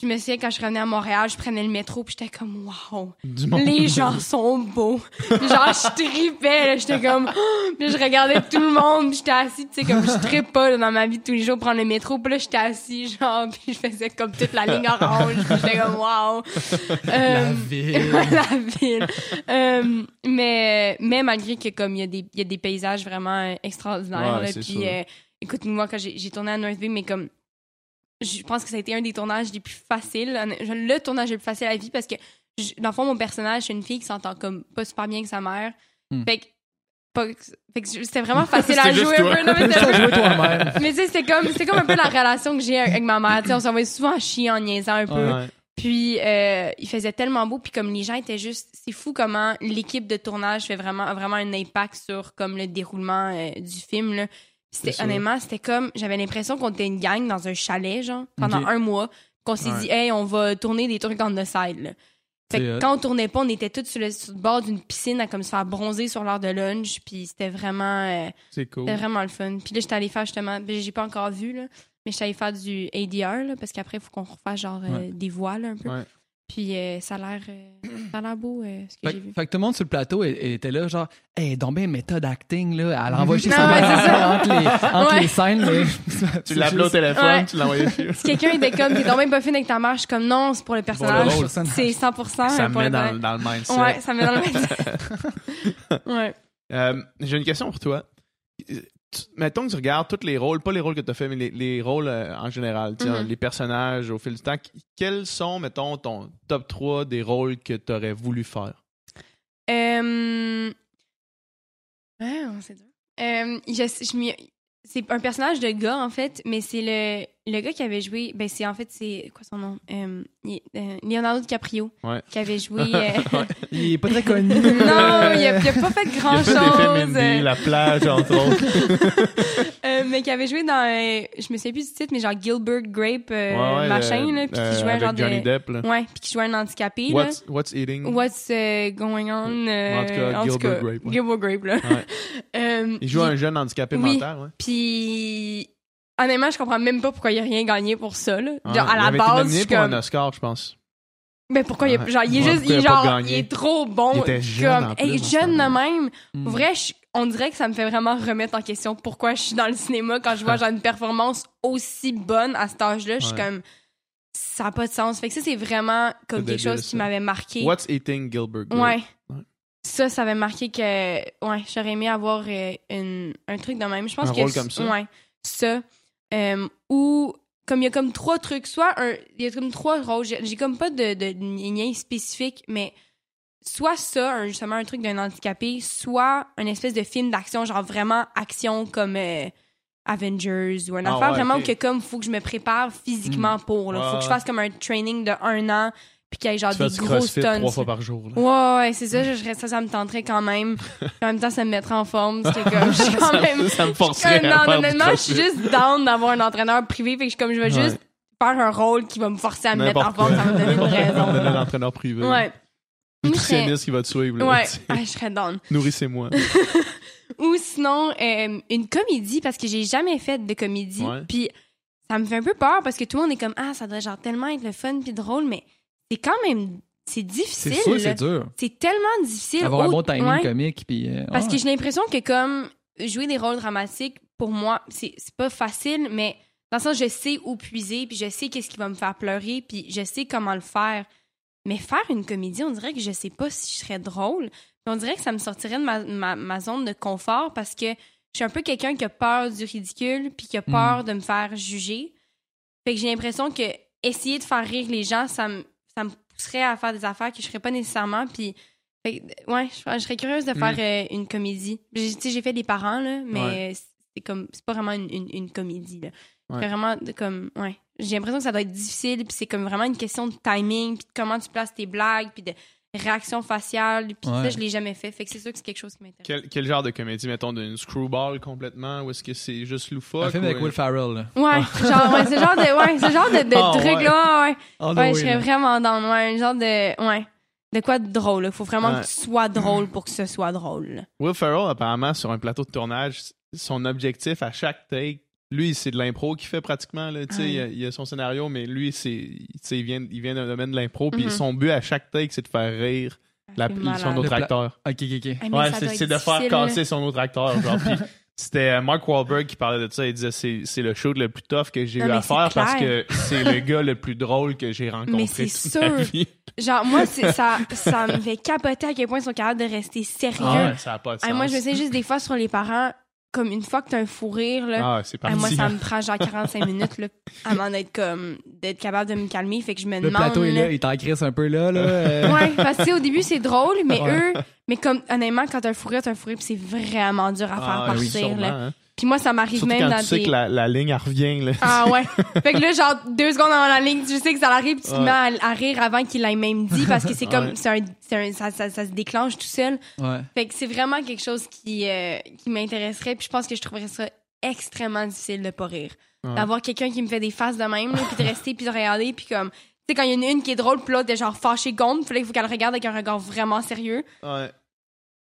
Speaker 3: Je me souviens, quand je revenais à Montréal, je prenais le métro, puis j'étais comme, wow, les gens sont beaux. Genre, je tripais, j'étais comme, puis je regardais tout le monde, puis j'étais assis, tu sais, comme je trippe pas là, dans ma vie de tous les jours prendre le métro, puis là, j'étais assis, genre, puis je faisais comme toute la ligne orange, puis j'étais comme, wow.
Speaker 2: La
Speaker 3: Euh,
Speaker 2: ville.
Speaker 3: la ville. Euh, mais, mais malgré que comme il y, a des- il y a des paysages vraiment euh, extraordinaires,
Speaker 1: Ouais,
Speaker 3: là, puis euh, écoute, moi, quand j'ai tourné à North Bay, mais comme je pense que ça a été un des tournages les plus faciles, le tournage le plus facile à la vie parce que je- dans le fond, mon personnage, c'est une fille qui s'entend comme pas super bien avec sa mère.
Speaker 2: Hmm.
Speaker 3: Fait que, pas- fait que c'était vraiment facile à jouer un
Speaker 1: toi.
Speaker 3: peu. Non, mais
Speaker 2: Juste
Speaker 3: c'était
Speaker 2: à
Speaker 3: un peu- mais tu sais, c'était comme, c'était comme un peu la relation que j'ai avec ma mère. Tu sais, on s'envoyait souvent chier en niaisant un peu.
Speaker 1: Ouais.
Speaker 3: Puis euh, il faisait tellement beau, puis comme les gens étaient juste, c'est fou comment l'équipe de tournage fait vraiment a vraiment un impact sur comme le déroulement euh, du film là. C'était honnêtement, c'était comme j'avais l'impression qu'on était une gang dans un chalet genre pendant un mois, qu'on s'est
Speaker 1: Ouais.
Speaker 3: dit hey on va tourner des trucs on the side là. Fait que quand on tournait pas, on était tous sur le, sur le bord d'une piscine à comme se faire bronzer sur l'heure de lunch, puis c'était vraiment euh,
Speaker 1: C'est cool.
Speaker 3: c'était vraiment le fun. Puis là j'étais allée faire justement, ben, j'ai pas encore vu là, mais j'étais allée faire du ADR là, parce qu'après il faut qu'on refasse genre euh, des voix là, un peu.
Speaker 1: Ouais.
Speaker 3: Puis euh, ça a l'air euh, ça a l'air beau euh, ce que
Speaker 2: Fait,
Speaker 3: j'ai vu.
Speaker 2: fait que tout le monde sur le plateau était là, genre, hey, donc bien méthode acting, là. Elle envoie chez sa
Speaker 3: ouais,
Speaker 2: mère
Speaker 3: c'est ça.
Speaker 2: entre, les, entre
Speaker 3: Ouais.
Speaker 2: les scènes, mais.
Speaker 1: Tu l'appelais au téléphone,
Speaker 3: Ouais.
Speaker 1: tu l'envoyais chez
Speaker 3: Si quelqu'un était comme t'es donc même pas fine avec ta mère, je suis comme non, c'est pour le personnage. c'est 100%
Speaker 1: Ça me
Speaker 3: pour
Speaker 1: met
Speaker 3: le
Speaker 1: dans, dans le mindset.
Speaker 3: Ouais, ça me met dans le mindset. ouais.
Speaker 1: Euh, J'ai une question pour toi. Mettons que tu regardes tous les rôles, pas les rôles que tu as fait, mais les, les rôles euh, en général,
Speaker 3: Mhm.
Speaker 1: les personnages au fil du temps. Quels sont, mettons, ton top 3 des rôles que tu aurais voulu faire?
Speaker 3: Euh... Ah, c'est dur. Euh, je, je c'est un personnage de gars, en fait, mais c'est le, le gars qui avait joué. Ben, c'est en fait, c'est. Quoi son nom? Euh, il- euh, Leonardo DiCaprio.
Speaker 1: Ouais.
Speaker 3: Qui avait joué. euh,
Speaker 2: Il est pas très connu.
Speaker 3: non, il a, il a pas fait grand
Speaker 1: Il a fait
Speaker 3: chose.
Speaker 1: des films indie, La plage, entre autres.
Speaker 3: Euh, mais qui avait joué dans. euh, je me souviens plus du titre, mais genre Gilbert Grape, euh,
Speaker 1: Ouais,
Speaker 3: machin,
Speaker 1: le-
Speaker 3: là. Puis
Speaker 1: euh,
Speaker 3: qui jouait un genre
Speaker 1: Johnny
Speaker 3: de.
Speaker 1: Depp. Là.
Speaker 3: Ouais, puis qui jouait un handicapé, là.
Speaker 1: What's, what's Eating?
Speaker 3: What's uh, going on? euh,
Speaker 1: En tout cas, Gilbert Grape, ouais.
Speaker 3: Gilbert Grape, là.
Speaker 1: Ouais.
Speaker 3: Euh,
Speaker 1: Il joue
Speaker 3: puis-
Speaker 1: un jeune handicapé
Speaker 3: Oui.
Speaker 1: mental. Ouais.
Speaker 3: Puis, honnêtement, je comprends même pas pourquoi il a rien gagné pour ça, là. Genre, à
Speaker 1: il
Speaker 3: la
Speaker 1: avait été
Speaker 3: base, je
Speaker 1: nominé
Speaker 3: suis
Speaker 1: pour
Speaker 3: comme.
Speaker 1: un Oscar, je pense.
Speaker 3: Mais pourquoi il, genre, est juste, il est genre, il trop bon.
Speaker 1: Il était jeune,
Speaker 3: comme,
Speaker 1: plus,
Speaker 3: hey, jeune de même.
Speaker 2: Mm.
Speaker 3: Vrai, je- on dirait que ça me fait vraiment remettre en question pourquoi je suis dans le cinéma quand je vois genre une performance aussi bonne à cet âge-là. Je suis
Speaker 1: Ouais.
Speaker 3: comme, ça n'a pas de sens. Fait que ça, c'est vraiment comme quelque chose qui m'avait marqué.
Speaker 1: What's Eating Gilbert Grape?
Speaker 3: Ouais.
Speaker 1: Ouais.
Speaker 3: Ça, ça avait marqué que, ouais, j'aurais aimé avoir euh, une- un truc de même. Je pense
Speaker 1: Un
Speaker 3: que
Speaker 1: rôle comme ça?
Speaker 3: Ouais, ça. Euh, ou comme il y a comme trois trucs, soit un, il y a comme trois rôles. J'ai comme pas de, de lien spécifique, mais soit ça, un- justement un truc d'un handicapé, soit un espèce de film d'action, genre vraiment action comme euh, Avengers ou un
Speaker 1: Ah
Speaker 3: affaire
Speaker 1: ouais,
Speaker 3: vraiment que comme faut que je me prépare physiquement pour. Là.
Speaker 1: Ouais,
Speaker 3: faut que je fasse comme un training de un an, puis qu'il y ait genre
Speaker 1: Tu fais
Speaker 3: des
Speaker 1: du
Speaker 3: gros
Speaker 1: crossfit trois fois par jour. là.
Speaker 3: Ouais, ouais, c'est ça, je, je- ça, ça me tenterait quand même. En même temps, ça me mettrait en forme. que comme, je suis quand
Speaker 1: ça,
Speaker 3: même.
Speaker 1: ça me forcerait
Speaker 3: non,
Speaker 1: à faire du
Speaker 3: honnêtement, je suis juste down d'avoir un entraîneur privé. Fait que je comme, je vais
Speaker 1: Ouais.
Speaker 3: juste faire un rôle qui va me forcer à me mettre en forme. Ça va me donner une raison.
Speaker 1: un entraîneur privé.
Speaker 3: Ouais.
Speaker 1: Nutritionniste qui va te suivre. là,
Speaker 3: Ouais. Ah, je serais down.
Speaker 1: Nourrissez-moi.
Speaker 3: Ou sinon, euh, une comédie, parce que j'ai jamais fait de comédie. Puis ça me fait un peu peur parce que tout le monde est comme, ah, ça doit genre tellement être le fun puis drôle, mais c'est quand même, c'est
Speaker 2: C'est
Speaker 3: difficile.
Speaker 2: sûr,
Speaker 3: là.
Speaker 2: c'est dur.
Speaker 3: C'est tellement difficile.
Speaker 2: Avoir un bon timing
Speaker 3: ouais.
Speaker 2: comique, puis. euh,
Speaker 3: Parce
Speaker 2: ouais.
Speaker 3: que j'ai l'impression que comme jouer des rôles dramatiques, pour moi, c'est c'est pas facile, mais dans le sens, je sais où puiser, puis je sais qu'est-ce qui va me faire pleurer, puis je sais comment le faire. Mais faire une comédie, on dirait que je sais pas si je serais drôle. Puis on dirait que ça me sortirait de ma, ma, ma zone de confort parce que je suis un peu quelqu'un qui a peur du ridicule, puis qui a peur de me faire juger. Fait que j'ai l'impression que essayer de faire rire les gens, ça me, ça me pousserait à faire des affaires que je ferais pas nécessairement, puis fait ouais, je, je serais curieuse de faire euh, une comédie. J'ai tu sais, j'ai fait des parents, là, mais c'est comme c'est pas vraiment une, une, une comédie. Là.
Speaker 1: Ouais.
Speaker 3: Vraiment comme ouais. J'ai l'impression que ça doit être difficile, puis c'est comme vraiment une question de timing, puis de comment tu places tes blagues, puis de réaction faciale, puis ça, je l'ai jamais fait. Fait que c'est sûr que c'est quelque chose qui m'intéresse.
Speaker 1: Quel, quel genre de comédie, mettons, d'une screwball complètement, ou est-ce que c'est juste loufoque?
Speaker 2: Un film
Speaker 1: ou-
Speaker 2: avec Will Ferrell, là.
Speaker 3: Ouais, genre, ouais, c'est genre de, ouais, c'est le genre de, de
Speaker 1: Ah,
Speaker 3: truc,
Speaker 1: ouais.
Speaker 3: là, ouais.
Speaker 2: The
Speaker 3: Ouais,
Speaker 2: way,
Speaker 3: je serais
Speaker 2: là.
Speaker 3: vraiment dans, ouais, un genre de, ouais. De quoi de drôle, là? Faut vraiment
Speaker 1: Ouais.
Speaker 3: que tu sois drôle pour que ce soit drôle.
Speaker 1: Will Ferrell, apparemment, sur un plateau de tournage, son objectif à chaque take, lui, c'est de l'impro qu'il fait pratiquement. Là, tu sais,
Speaker 3: Ouais.
Speaker 1: il, a, il a son scénario, mais lui, c'est, tu sais, il, vient, il vient d'un domaine de l'impro, puis
Speaker 3: Mhm.
Speaker 1: son but à chaque take, c'est de faire rire la-
Speaker 3: C'est
Speaker 1: son autre acteur.
Speaker 2: Ok, ok, ok.
Speaker 3: Ah,
Speaker 1: Ouais, c'est, de faire casser son autre acteur. Genre, c'était euh, Mark Wahlberg qui parlait de ça. Il disait c'est, c'est le show le plus tough que j'ai eu à faire parce que c'est le gars le plus drôle que j'ai rencontré
Speaker 3: Mais c'est
Speaker 1: toute ma
Speaker 3: sûr.
Speaker 1: vie.
Speaker 3: Genre, moi, ça, ça me fait capoter à quel point ils sont capables de rester sérieux.
Speaker 1: Ah ouais, ça a pas de sens.
Speaker 3: Ah, moi, je me sais juste des fois sur les parents, comme une fois que t'as un fou rire, là,
Speaker 1: Ah, c'est
Speaker 3: ah,
Speaker 1: parti.
Speaker 3: moi, ça me prend genre 45 minutes, là, avant d'être comme, d'être capable de me calmer. Fait que je me
Speaker 2: Le
Speaker 3: demande.
Speaker 2: plateau est
Speaker 3: là,
Speaker 2: là, il t'en crisse un peu là. là euh.
Speaker 3: Ouais, parce que tu sais, au début, c'est drôle, mais
Speaker 2: Ouais.
Speaker 3: eux, mais comme, honnêtement, quand t'as un fou rire, t'as un fou rire, puis c'est vraiment dur à faire
Speaker 1: Ah, oui,
Speaker 3: partir,
Speaker 1: sûrement,
Speaker 3: là.
Speaker 1: hein.
Speaker 3: Puis moi, ça m'arrive même
Speaker 1: quand
Speaker 3: dans
Speaker 1: tu sais
Speaker 3: des...
Speaker 1: que la, la ligne, elle revient. Là.
Speaker 3: Ah ouais. fait que là, genre, deux secondes avant la ligne, tu sais que ça arrive, puis tu te
Speaker 1: Ouais.
Speaker 3: mets à, à rire avant qu'il l'ait même dit, parce que c'est comme,
Speaker 1: Ouais.
Speaker 3: c'est un, c'est un- ça, ça, ça se déclenche tout seul.
Speaker 2: Ouais.
Speaker 3: Fait que c'est vraiment quelque chose qui, euh, qui m'intéresserait, puis je pense que je trouverais ça extrêmement difficile de pas rire.
Speaker 1: Ouais.
Speaker 3: D'avoir quelqu'un qui me fait des faces de même, là, puis de rester, puis de regarder, puis comme... Tu sais, quand il y en a une qui est drôle, puis l'autre est genre fâchée contre, puis là, il faut qu'elle regarde avec un regard vraiment sérieux.
Speaker 1: Ouais.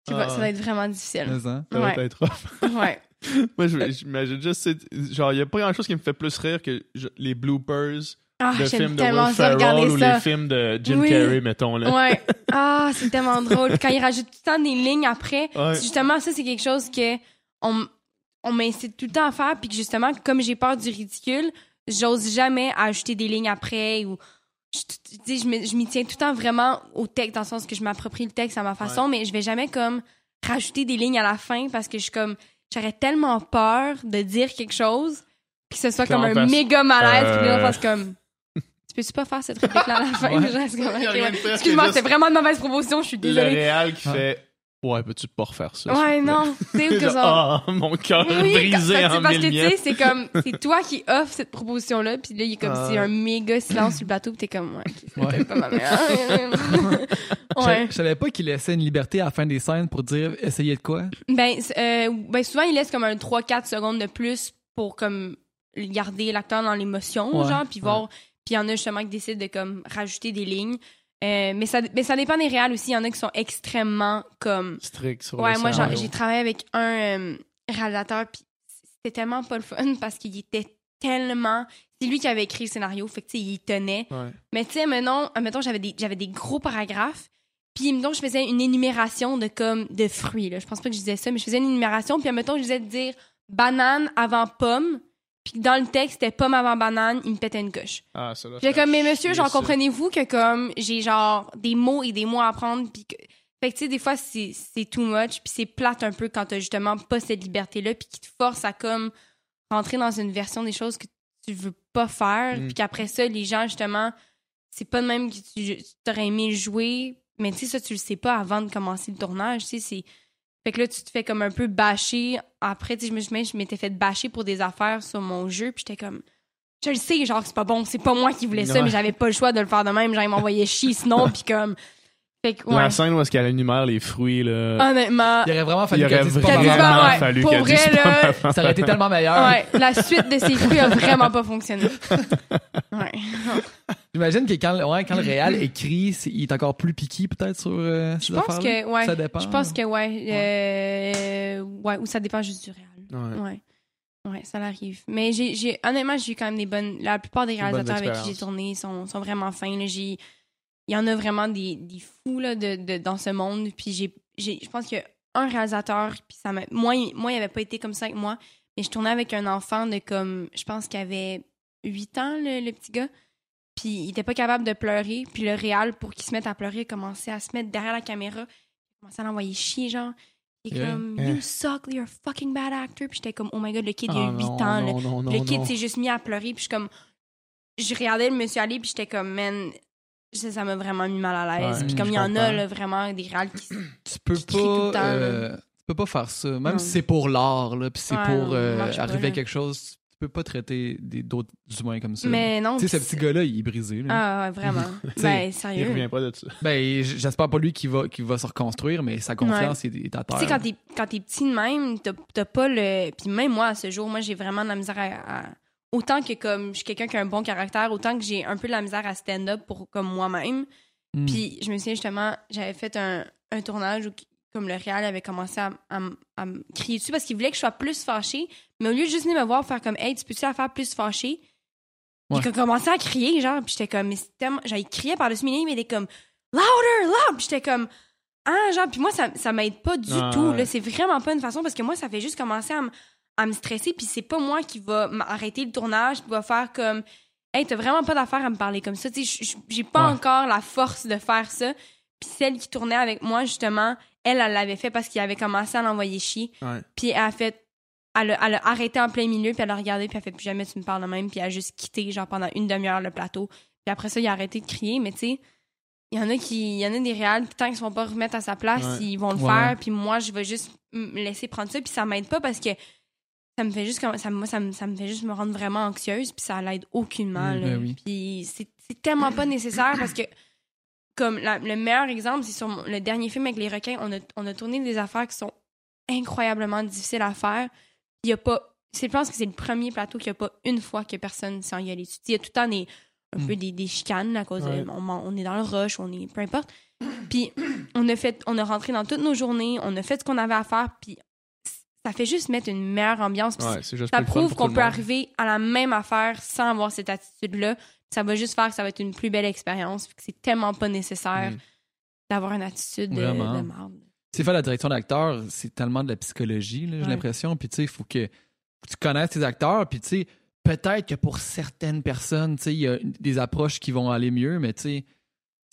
Speaker 3: Tu
Speaker 1: Ah,
Speaker 3: vois, ça va
Speaker 1: ouais.
Speaker 3: être vraiment difficile.
Speaker 2: Mais ça.
Speaker 1: Ça va
Speaker 3: Ouais.
Speaker 1: être rough.
Speaker 3: Ouais.
Speaker 1: Moi, je- j'imagine juste, genre, il n'y a pas grand chose qui me fait plus rire que je- les bloopers
Speaker 3: Ah,
Speaker 1: de films de Will Ferrell ou
Speaker 3: ça.
Speaker 1: les films de Jim
Speaker 3: Oui.
Speaker 1: Carrey, mettons. Là.
Speaker 3: Ouais. Ah, c'est tellement drôle. Quand ils rajoutent tout le temps des lignes après,
Speaker 1: Ouais.
Speaker 3: justement, ça, c'est quelque chose que on, on m'incite tout le temps à faire. Puis que justement, comme j'ai peur du ridicule, j'ose jamais ajouter des lignes après ou. Je, tu sais, je me- je m'y tiens tout le temps vraiment au texte, dans le sens que je m'approprie le texte à ma façon, mais je vais jamais comme rajouter des lignes à la fin parce que je suis comme. J'aurais tellement peur de dire quelque chose, puis que ce soit comme un
Speaker 1: fasse,
Speaker 3: méga malaise, puis là, on
Speaker 1: euh,
Speaker 3: fasse comme. Tu peux-tu pas faire cette réplique-là à la fin?
Speaker 2: Ouais.
Speaker 3: C'est Excuse-moi,
Speaker 1: juste
Speaker 3: c'était vraiment de mauvaise proposition, je suis
Speaker 1: Le
Speaker 3: désolée.
Speaker 1: réal qui
Speaker 2: Ouais.
Speaker 1: fait Ouais, peux-tu pas refaire ça?
Speaker 3: Ouais, non. Ou que
Speaker 1: Genre,
Speaker 3: ça?
Speaker 1: Ah, mon cœur
Speaker 3: Oui,
Speaker 1: brisé en
Speaker 3: parce
Speaker 1: mille
Speaker 3: que tu sais,
Speaker 1: miettes.
Speaker 3: c'est comme, c'est toi qui offres cette proposition-là, puis là, il est comme,
Speaker 1: Ah.
Speaker 3: c'est un méga silence sur le plateau, puis t'es comme, ouais, c'est
Speaker 2: Ouais.
Speaker 3: pas ma meilleure.
Speaker 2: Je-
Speaker 3: ouais.
Speaker 2: Je savais pas qu'il laissait une liberté à la fin des scènes pour dire essayez de quoi?
Speaker 3: Ben, c'est- euh, ben, souvent, il laisse comme un 3-4 secondes de plus pour, comme, garder l'acteur dans l'émotion,
Speaker 2: Ouais,
Speaker 3: genre, puis voir. Puis il y en a justement qui décident de, comme, rajouter des lignes. Euh, mais, ça, mais ça dépend des réals aussi. Il y en a qui sont extrêmement, comme,
Speaker 1: Strict sur
Speaker 3: Ouais,
Speaker 1: le
Speaker 3: moi, j'ai travaillé avec un euh, réalisateur, puis c'était tellement pas le fun parce qu'il était tellement. C'est lui qui avait écrit le scénario, fait que, tu sais, il tenait.
Speaker 1: Ouais.
Speaker 3: Mais, tu sais, mettons, mettons j'avais des, j'avais des gros paragraphes, puis, mettons, je faisais une énumération de, comme, de fruits, là. Je pense pas que je disais ça, mais je faisais une énumération, puis, mettons, je disais de dire banane avant pomme, puis dans le texte, c'était pomme avant banane, il me pétait une coche.
Speaker 1: Ah, ça ça
Speaker 3: comme, mais monsieur, genre, comprenez-vous que comme j'ai genre des mots et des mots à apprendre, puis que. Fait que, tu sais, des fois, c'est too much, puis c'est plate un peu quand t'as justement pas cette liberté-là, puis qui te force à comme rentrer dans une version des choses que tu veux pas faire,
Speaker 1: Mm.
Speaker 3: puis qu'après ça, les gens, justement, c'est pas de même que tu tu t'aurais aimé jouer, mais tu sais, ça, tu le sais pas avant de commencer le tournage, tu sais, c'est. Fait que là, tu te fais comme un peu bâcher. Après, tu sais, je m'étais fait bâcher pour des affaires sur mon jeu, puis j'étais comme je le sais, genre, c'est pas bon, c'est pas moi qui voulais ça,
Speaker 1: Ouais.
Speaker 3: mais j'avais pas le choix de le faire de même. Genre, il m'envoyait chier sinon, puis comme. Fait que, ouais.
Speaker 1: La scène où est-ce qu'elle énumère les fruits, là.
Speaker 3: Honnêtement.
Speaker 2: Il aurait vraiment fallu qu'elle dise pas
Speaker 1: vraiment
Speaker 3: ouais.
Speaker 1: fallu
Speaker 3: Pour vrai,
Speaker 1: pas.
Speaker 2: Ça aurait été tellement meilleur.
Speaker 3: Ouais, la suite de ces fruits a vraiment pas fonctionné. Ouais.
Speaker 2: J'imagine que quand, ouais, quand le réal écrit, il est encore plus piqué peut-être sur euh,
Speaker 3: Je pense que, ouais.
Speaker 2: Ça dépend.
Speaker 3: Je pense que, ouais. euh, ouais, ou ça dépend juste du réel.
Speaker 1: Ouais.
Speaker 3: Ouais. Ouais, ça l'arrive. Mais j'ai, j'ai, honnêtement, j'ai eu quand même des bonnes. La plupart des réalisateurs avec qui j'ai tourné sont, sont vraiment fins. J'ai, il y en a vraiment des, des fous là, de, de- dans ce monde. Puis j'ai, je pense qu'il y a un réalisateur, puis ça m'a. Moi, il, moi, il avait pas été comme ça avec moi. Mais je tournais avec un enfant de comme. Je pense qu'il avait 8 ans, le, le petit gars. Puis il était pas capable de pleurer. Puis le réal, pour qu'il se mette à pleurer, commençait à se mettre derrière la caméra. Il commençait à l'envoyer chier, genre. Il est
Speaker 2: Yeah.
Speaker 3: comme,
Speaker 1: Yeah.
Speaker 3: You suck, you're a fucking bad actor. Puis j'étais comme, oh my god, le kid, il a
Speaker 1: Ah,
Speaker 3: 8
Speaker 1: non,
Speaker 3: ans.
Speaker 1: non, non,
Speaker 3: le kid s'est juste mis à pleurer. Puis je suis comme, je regardais le monsieur aller, puis j'étais comme, man, ça ça m'a vraiment mis mal à l'aise.
Speaker 1: Ouais,
Speaker 3: puis comme il y en a, là, vraiment, des réals qui.
Speaker 2: Tu peux
Speaker 3: qui crie tout
Speaker 2: pas.
Speaker 3: le temps,
Speaker 2: euh, tu peux pas faire ça. Même
Speaker 3: Non.
Speaker 2: si c'est pour l'art, là, puis c'est
Speaker 3: Ouais,
Speaker 2: pour
Speaker 3: non,
Speaker 2: euh,
Speaker 3: pas,
Speaker 2: arriver à quelque chose, tu peux pas traiter des- d'autres humains comme ça.
Speaker 3: Mais non.
Speaker 2: Tu sais, ce petit gars-là, il est brisé. là.
Speaker 3: Ah, ouais, vraiment. ben,
Speaker 1: Il
Speaker 3: sérieux.
Speaker 1: revient pas de ça.
Speaker 2: Ben, j'espère pas lui qui va, qui va se reconstruire, mais sa confiance est, est à terre.
Speaker 3: Tu sais, quand t'es, quand t'es petit de même, t'as, t'as pas le. Puis même moi, à ce jour, moi, j'ai vraiment de la misère à. à- Autant que comme je suis quelqu'un qui a un bon caractère, autant que j'ai un peu de la misère à stand-up pour comme moi-même.
Speaker 2: Hmm.
Speaker 3: Puis je me souviens justement, j'avais fait un, un tournage où comme le réal avait commencé à, à me crier dessus parce qu'il voulait que je sois plus fâchée. Mais au lieu de juste venir me voir faire comme Hey, tu peux-tu la faire plus fâchée?
Speaker 2: Ouais.
Speaker 3: Il a commencé à crier, genre, puis j'étais comme, mais c'est tellement. J'avais crié par-dessus mes lignes, mais il était comme Louder, loud! Puis j'étais comme Ah, genre, puis moi, ça, ça m'aide pas du
Speaker 1: Ah,
Speaker 3: tout.
Speaker 1: ouais.
Speaker 3: Là, c'est vraiment pas une façon parce que moi, ça fait juste commencer à, me- à me stresser, puis c'est pas moi qui va m'arrêter le tournage, qui va faire comme Hey, t'as vraiment pas d'affaire à me parler comme ça. Tu sais, j'ai pas
Speaker 2: Ouais.
Speaker 3: encore la force de faire ça. Puis celle qui tournait avec moi, justement, elle, elle l'avait fait parce qu'il avait commencé à l'envoyer chier.
Speaker 1: Ouais.
Speaker 3: Puis elle a fait elle a, elle a arrêté en plein milieu, puis elle a regardé, puis elle fait plus jamais tu me parles de même, puis elle a juste quitté, genre, pendant une demi-heure le plateau. Puis après ça, il a arrêté de crier, mais tu sais, il y en a qui, il y en a des réals, puis tant qu'ils se font pas remettre à sa place,
Speaker 1: Ouais.
Speaker 3: ils vont le faire, puis moi, je vais juste me laisser prendre ça, puis ça m'aide pas parce que ça me fait juste, ça, moi, ça me, ça me fait juste me rendre vraiment anxieuse, puis ça l'aide aucunement,
Speaker 2: ben oui.
Speaker 3: Puis c'est tellement pas nécessaire parce que, comme la- le meilleur exemple, c'est sur mon- le dernier film avec les requins, on a, on a tourné des affaires qui sont incroyablement difficiles à faire. Il y a pas. Je pense que c'est le premier plateau qu'il n'y a pas une fois que personne s'est engueulé dessus. Il y a tout le temps des, un
Speaker 2: Mm.
Speaker 3: peu des, des chicanes à cause
Speaker 1: Ouais.
Speaker 3: de. On est dans le rush, on est. peu importe. Puis on a fait. On a rentré dans toutes nos journées, on a fait ce qu'on avait à faire, puis ça fait juste mettre une meilleure ambiance.
Speaker 1: Ouais,
Speaker 3: ça prouve qu'on peut arriver à la même affaire sans avoir cette attitude-là. Ça va juste faire que ça va être une plus belle expérience. C'est tellement pas nécessaire
Speaker 1: Mm.
Speaker 3: d'avoir une attitude de,
Speaker 2: Vraiment.
Speaker 3: de merde.
Speaker 2: C'est faire la direction d'acteur, c'est tellement de la psychologie, j'ai
Speaker 3: Ouais.
Speaker 2: l'impression. Puis tu sais, il faut que tu connaisses tes acteurs. Puis tu sais, peut-être que pour certaines personnes, tu sais, il y a des approches qui vont aller mieux, mais tu sais,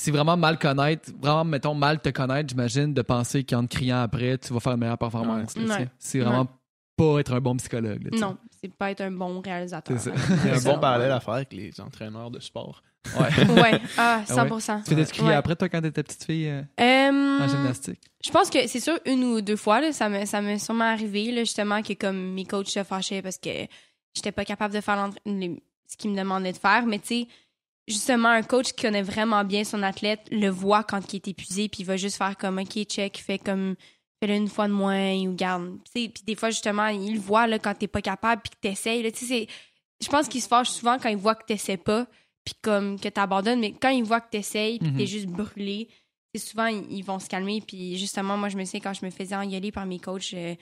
Speaker 2: c'est vraiment mal connaître, vraiment, mettons, mal te connaître, j'imagine, de penser qu'en te criant après, tu vas faire une meilleure performance. C'est vraiment pas être un bon psychologue. là.
Speaker 3: Non, c'est pas être un bon réalisateur.
Speaker 2: C'est ça.
Speaker 1: Il y a un
Speaker 3: Ça,
Speaker 1: bon parallèle à faire avec les entraîneurs de sport.
Speaker 2: Ouais.
Speaker 3: Ouais, ah, 100%.
Speaker 2: tu faisais crier
Speaker 3: Ouais.
Speaker 2: après, toi, quand t'étais petite fille euh,
Speaker 3: Euh,
Speaker 2: en gymnastique?
Speaker 3: je pense que c'est sûr, une ou deux fois, là, ça m'est ça m'est sûrement arrivé, là, justement, que comme mes coachs se fâchaient parce que j'étais pas capable de faire les- ce qu'ils me demandaient de faire. Mais tu sais, justement, un coach qui connaît vraiment bien son athlète le voit quand il est épuisé, puis il va juste faire comme, OK, check, fais comme, fais-le une fois de moins, ou garde. Tu sais, puis des fois, justement, il le voit là, quand t'es pas capable, puis que t'essayes. là. Tu sais, je pense qu'il se fâche souvent quand il voit que t'essaies pas, puis comme que t'abandonnes, mais quand il voit que t'essayes, puis que t'es
Speaker 2: Mhm.
Speaker 3: juste brûlé, c'est souvent, ils, ils vont se calmer. Puis justement, moi, je me sais, quand je me faisais engueuler par mes coachs, euh,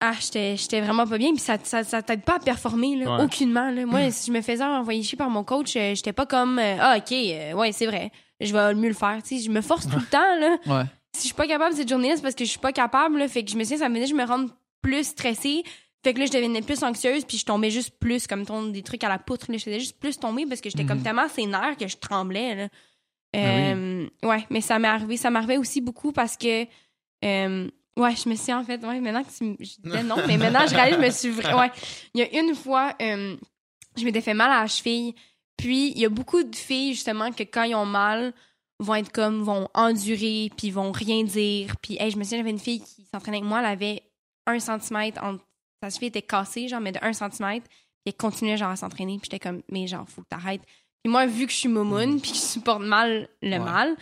Speaker 3: ah, j'étais j'étais vraiment pas bien. Puis ça, ça, ça t'aide pas à performer, là,
Speaker 1: Ouais.
Speaker 3: aucunement. Là. Moi, si je me faisais envoyer chier par mon coach, euh, j'étais pas comme, euh, ah, OK, euh, ouais, c'est vrai, je vais mieux le faire. Sais, je me force tout le temps, là.
Speaker 2: Ouais.
Speaker 3: Si je suis pas capable cette journée-là, c'est parce que je suis pas capable, là. Fait que je me sais, ça me faisait je me rendre plus stressée. Fait que là, je devenais plus anxieuse, puis je tombais juste plus, comme ton, des trucs à la poutre. Là. Je faisais juste plus tomber parce que j'étais comme
Speaker 2: Mhm.
Speaker 3: tellement sénère que je tremblais. Là.
Speaker 2: Ben
Speaker 3: Euh, Ouais, mais ça m'est arrivé. Ça m'arrivait aussi beaucoup parce que. euh, ouais, je me suis en fait. Ouais, maintenant que tu me. Je disais non, mais maintenant, je réalise, je me suis. vra- Ouais. Il y a une fois, euh, je m'étais fait mal à la cheville. Puis, il y a beaucoup de filles, justement, que quand ils ont mal, vont être comme, vont endurer, puis vont rien dire. Puis, hey, je me souviens, j'avais une fille qui s'entraînait avec moi, elle avait un centimètre, entre- sa cheville était cassée, genre, mais de un centimètre, puis elle continuait, genre, à s'entraîner, puis j'étais comme, mais genre, faut que t'arrêtes. Puis moi, vu que je suis momoune, puis que je supporte mal le
Speaker 2: Ouais.
Speaker 3: mal,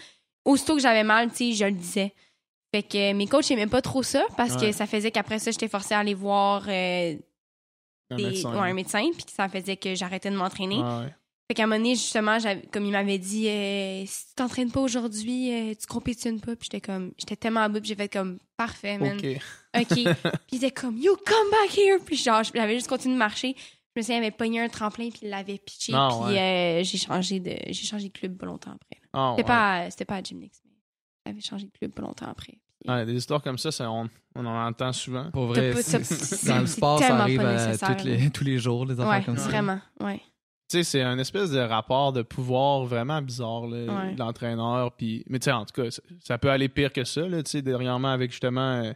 Speaker 3: aussitôt que j'avais mal, tu sais, je le disais. Fait que mes coachs aimaient pas trop ça, parce que ça faisait qu'après ça, j'étais forcée à aller voir euh,
Speaker 1: Un
Speaker 3: des-
Speaker 1: médecin.
Speaker 3: ouais, un médecin, puis que ça faisait que j'arrêtais de m'entraîner.
Speaker 1: Ouais, ouais.
Speaker 3: Fait qu'à un moment donné, justement, comme il m'avait dit, euh, si tu t'entraînes pas aujourd'hui, euh, tu compétitionnes pas. Puis j'étais comme, j'étais tellement à bout, j'ai fait comme, parfait, man.
Speaker 1: Ok.
Speaker 3: OK. puis il était comme, you come back here. Puis genre, j'avais juste continué de marcher. Je me souviens, il avait pogné un tremplin, puis il l'avait pitché.
Speaker 1: Ah,
Speaker 3: puis
Speaker 1: ouais.
Speaker 3: euh, j'ai changé de j'ai changé de club pas longtemps après.
Speaker 1: Ah,
Speaker 3: C'était
Speaker 1: ouais.
Speaker 3: pas, à- c'était pas à Gymnix, mais j'avais changé de club pas longtemps après.
Speaker 1: Ouais, des histoires comme ça, ça, on, on en entend souvent.
Speaker 2: Pour vrai, c'est- c'est- dans le sport, ça arrive à toutes les- tous les jours, les affaires
Speaker 3: ouais,
Speaker 2: comme ça.
Speaker 3: vraiment, ouais.
Speaker 1: Tu sais, c'est un espèce de rapport de pouvoir vraiment bizarre, là,
Speaker 3: Ouais.
Speaker 1: de l'entraîneur. Puis... Mais tu sais, en tout cas, ça, ça peut aller pire que ça. Là, tu sais, dernièrement, avec justement euh,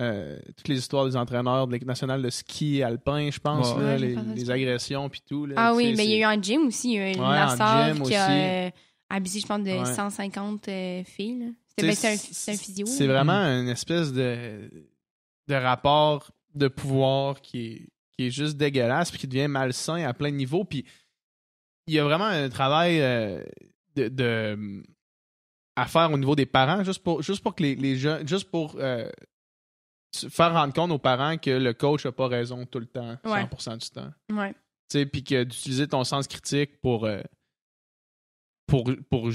Speaker 1: euh, toutes les histoires des entraîneurs de l'équipe nationale de ski alpin, je pense,
Speaker 2: Ouais.
Speaker 1: là,
Speaker 3: Ouais, j'ai
Speaker 1: les, agressions, puis tout. Là,
Speaker 3: Ah oui, mais il y a eu en gym aussi, il y a eu une
Speaker 1: Ouais,
Speaker 3: qui a euh, abusé, je pense, de
Speaker 1: Ouais.
Speaker 3: 150 euh, filles. Ben, c'est un, un physio.
Speaker 1: C'est vraiment une espèce de, de rapport de pouvoir qui est, qui est juste dégueulasse puis qui devient malsain à plein de niveaux. Puis il y a vraiment un travail euh, de, de- à faire au niveau des parents, juste pour, juste pour que les, les jeunes, juste pour euh, faire rendre compte aux parents que le coach n'a pas raison tout le temps,
Speaker 3: Ouais.
Speaker 1: 100% du temps.
Speaker 3: Ouais.
Speaker 1: Puis que d'utiliser ton sens critique pour, euh, pour, pour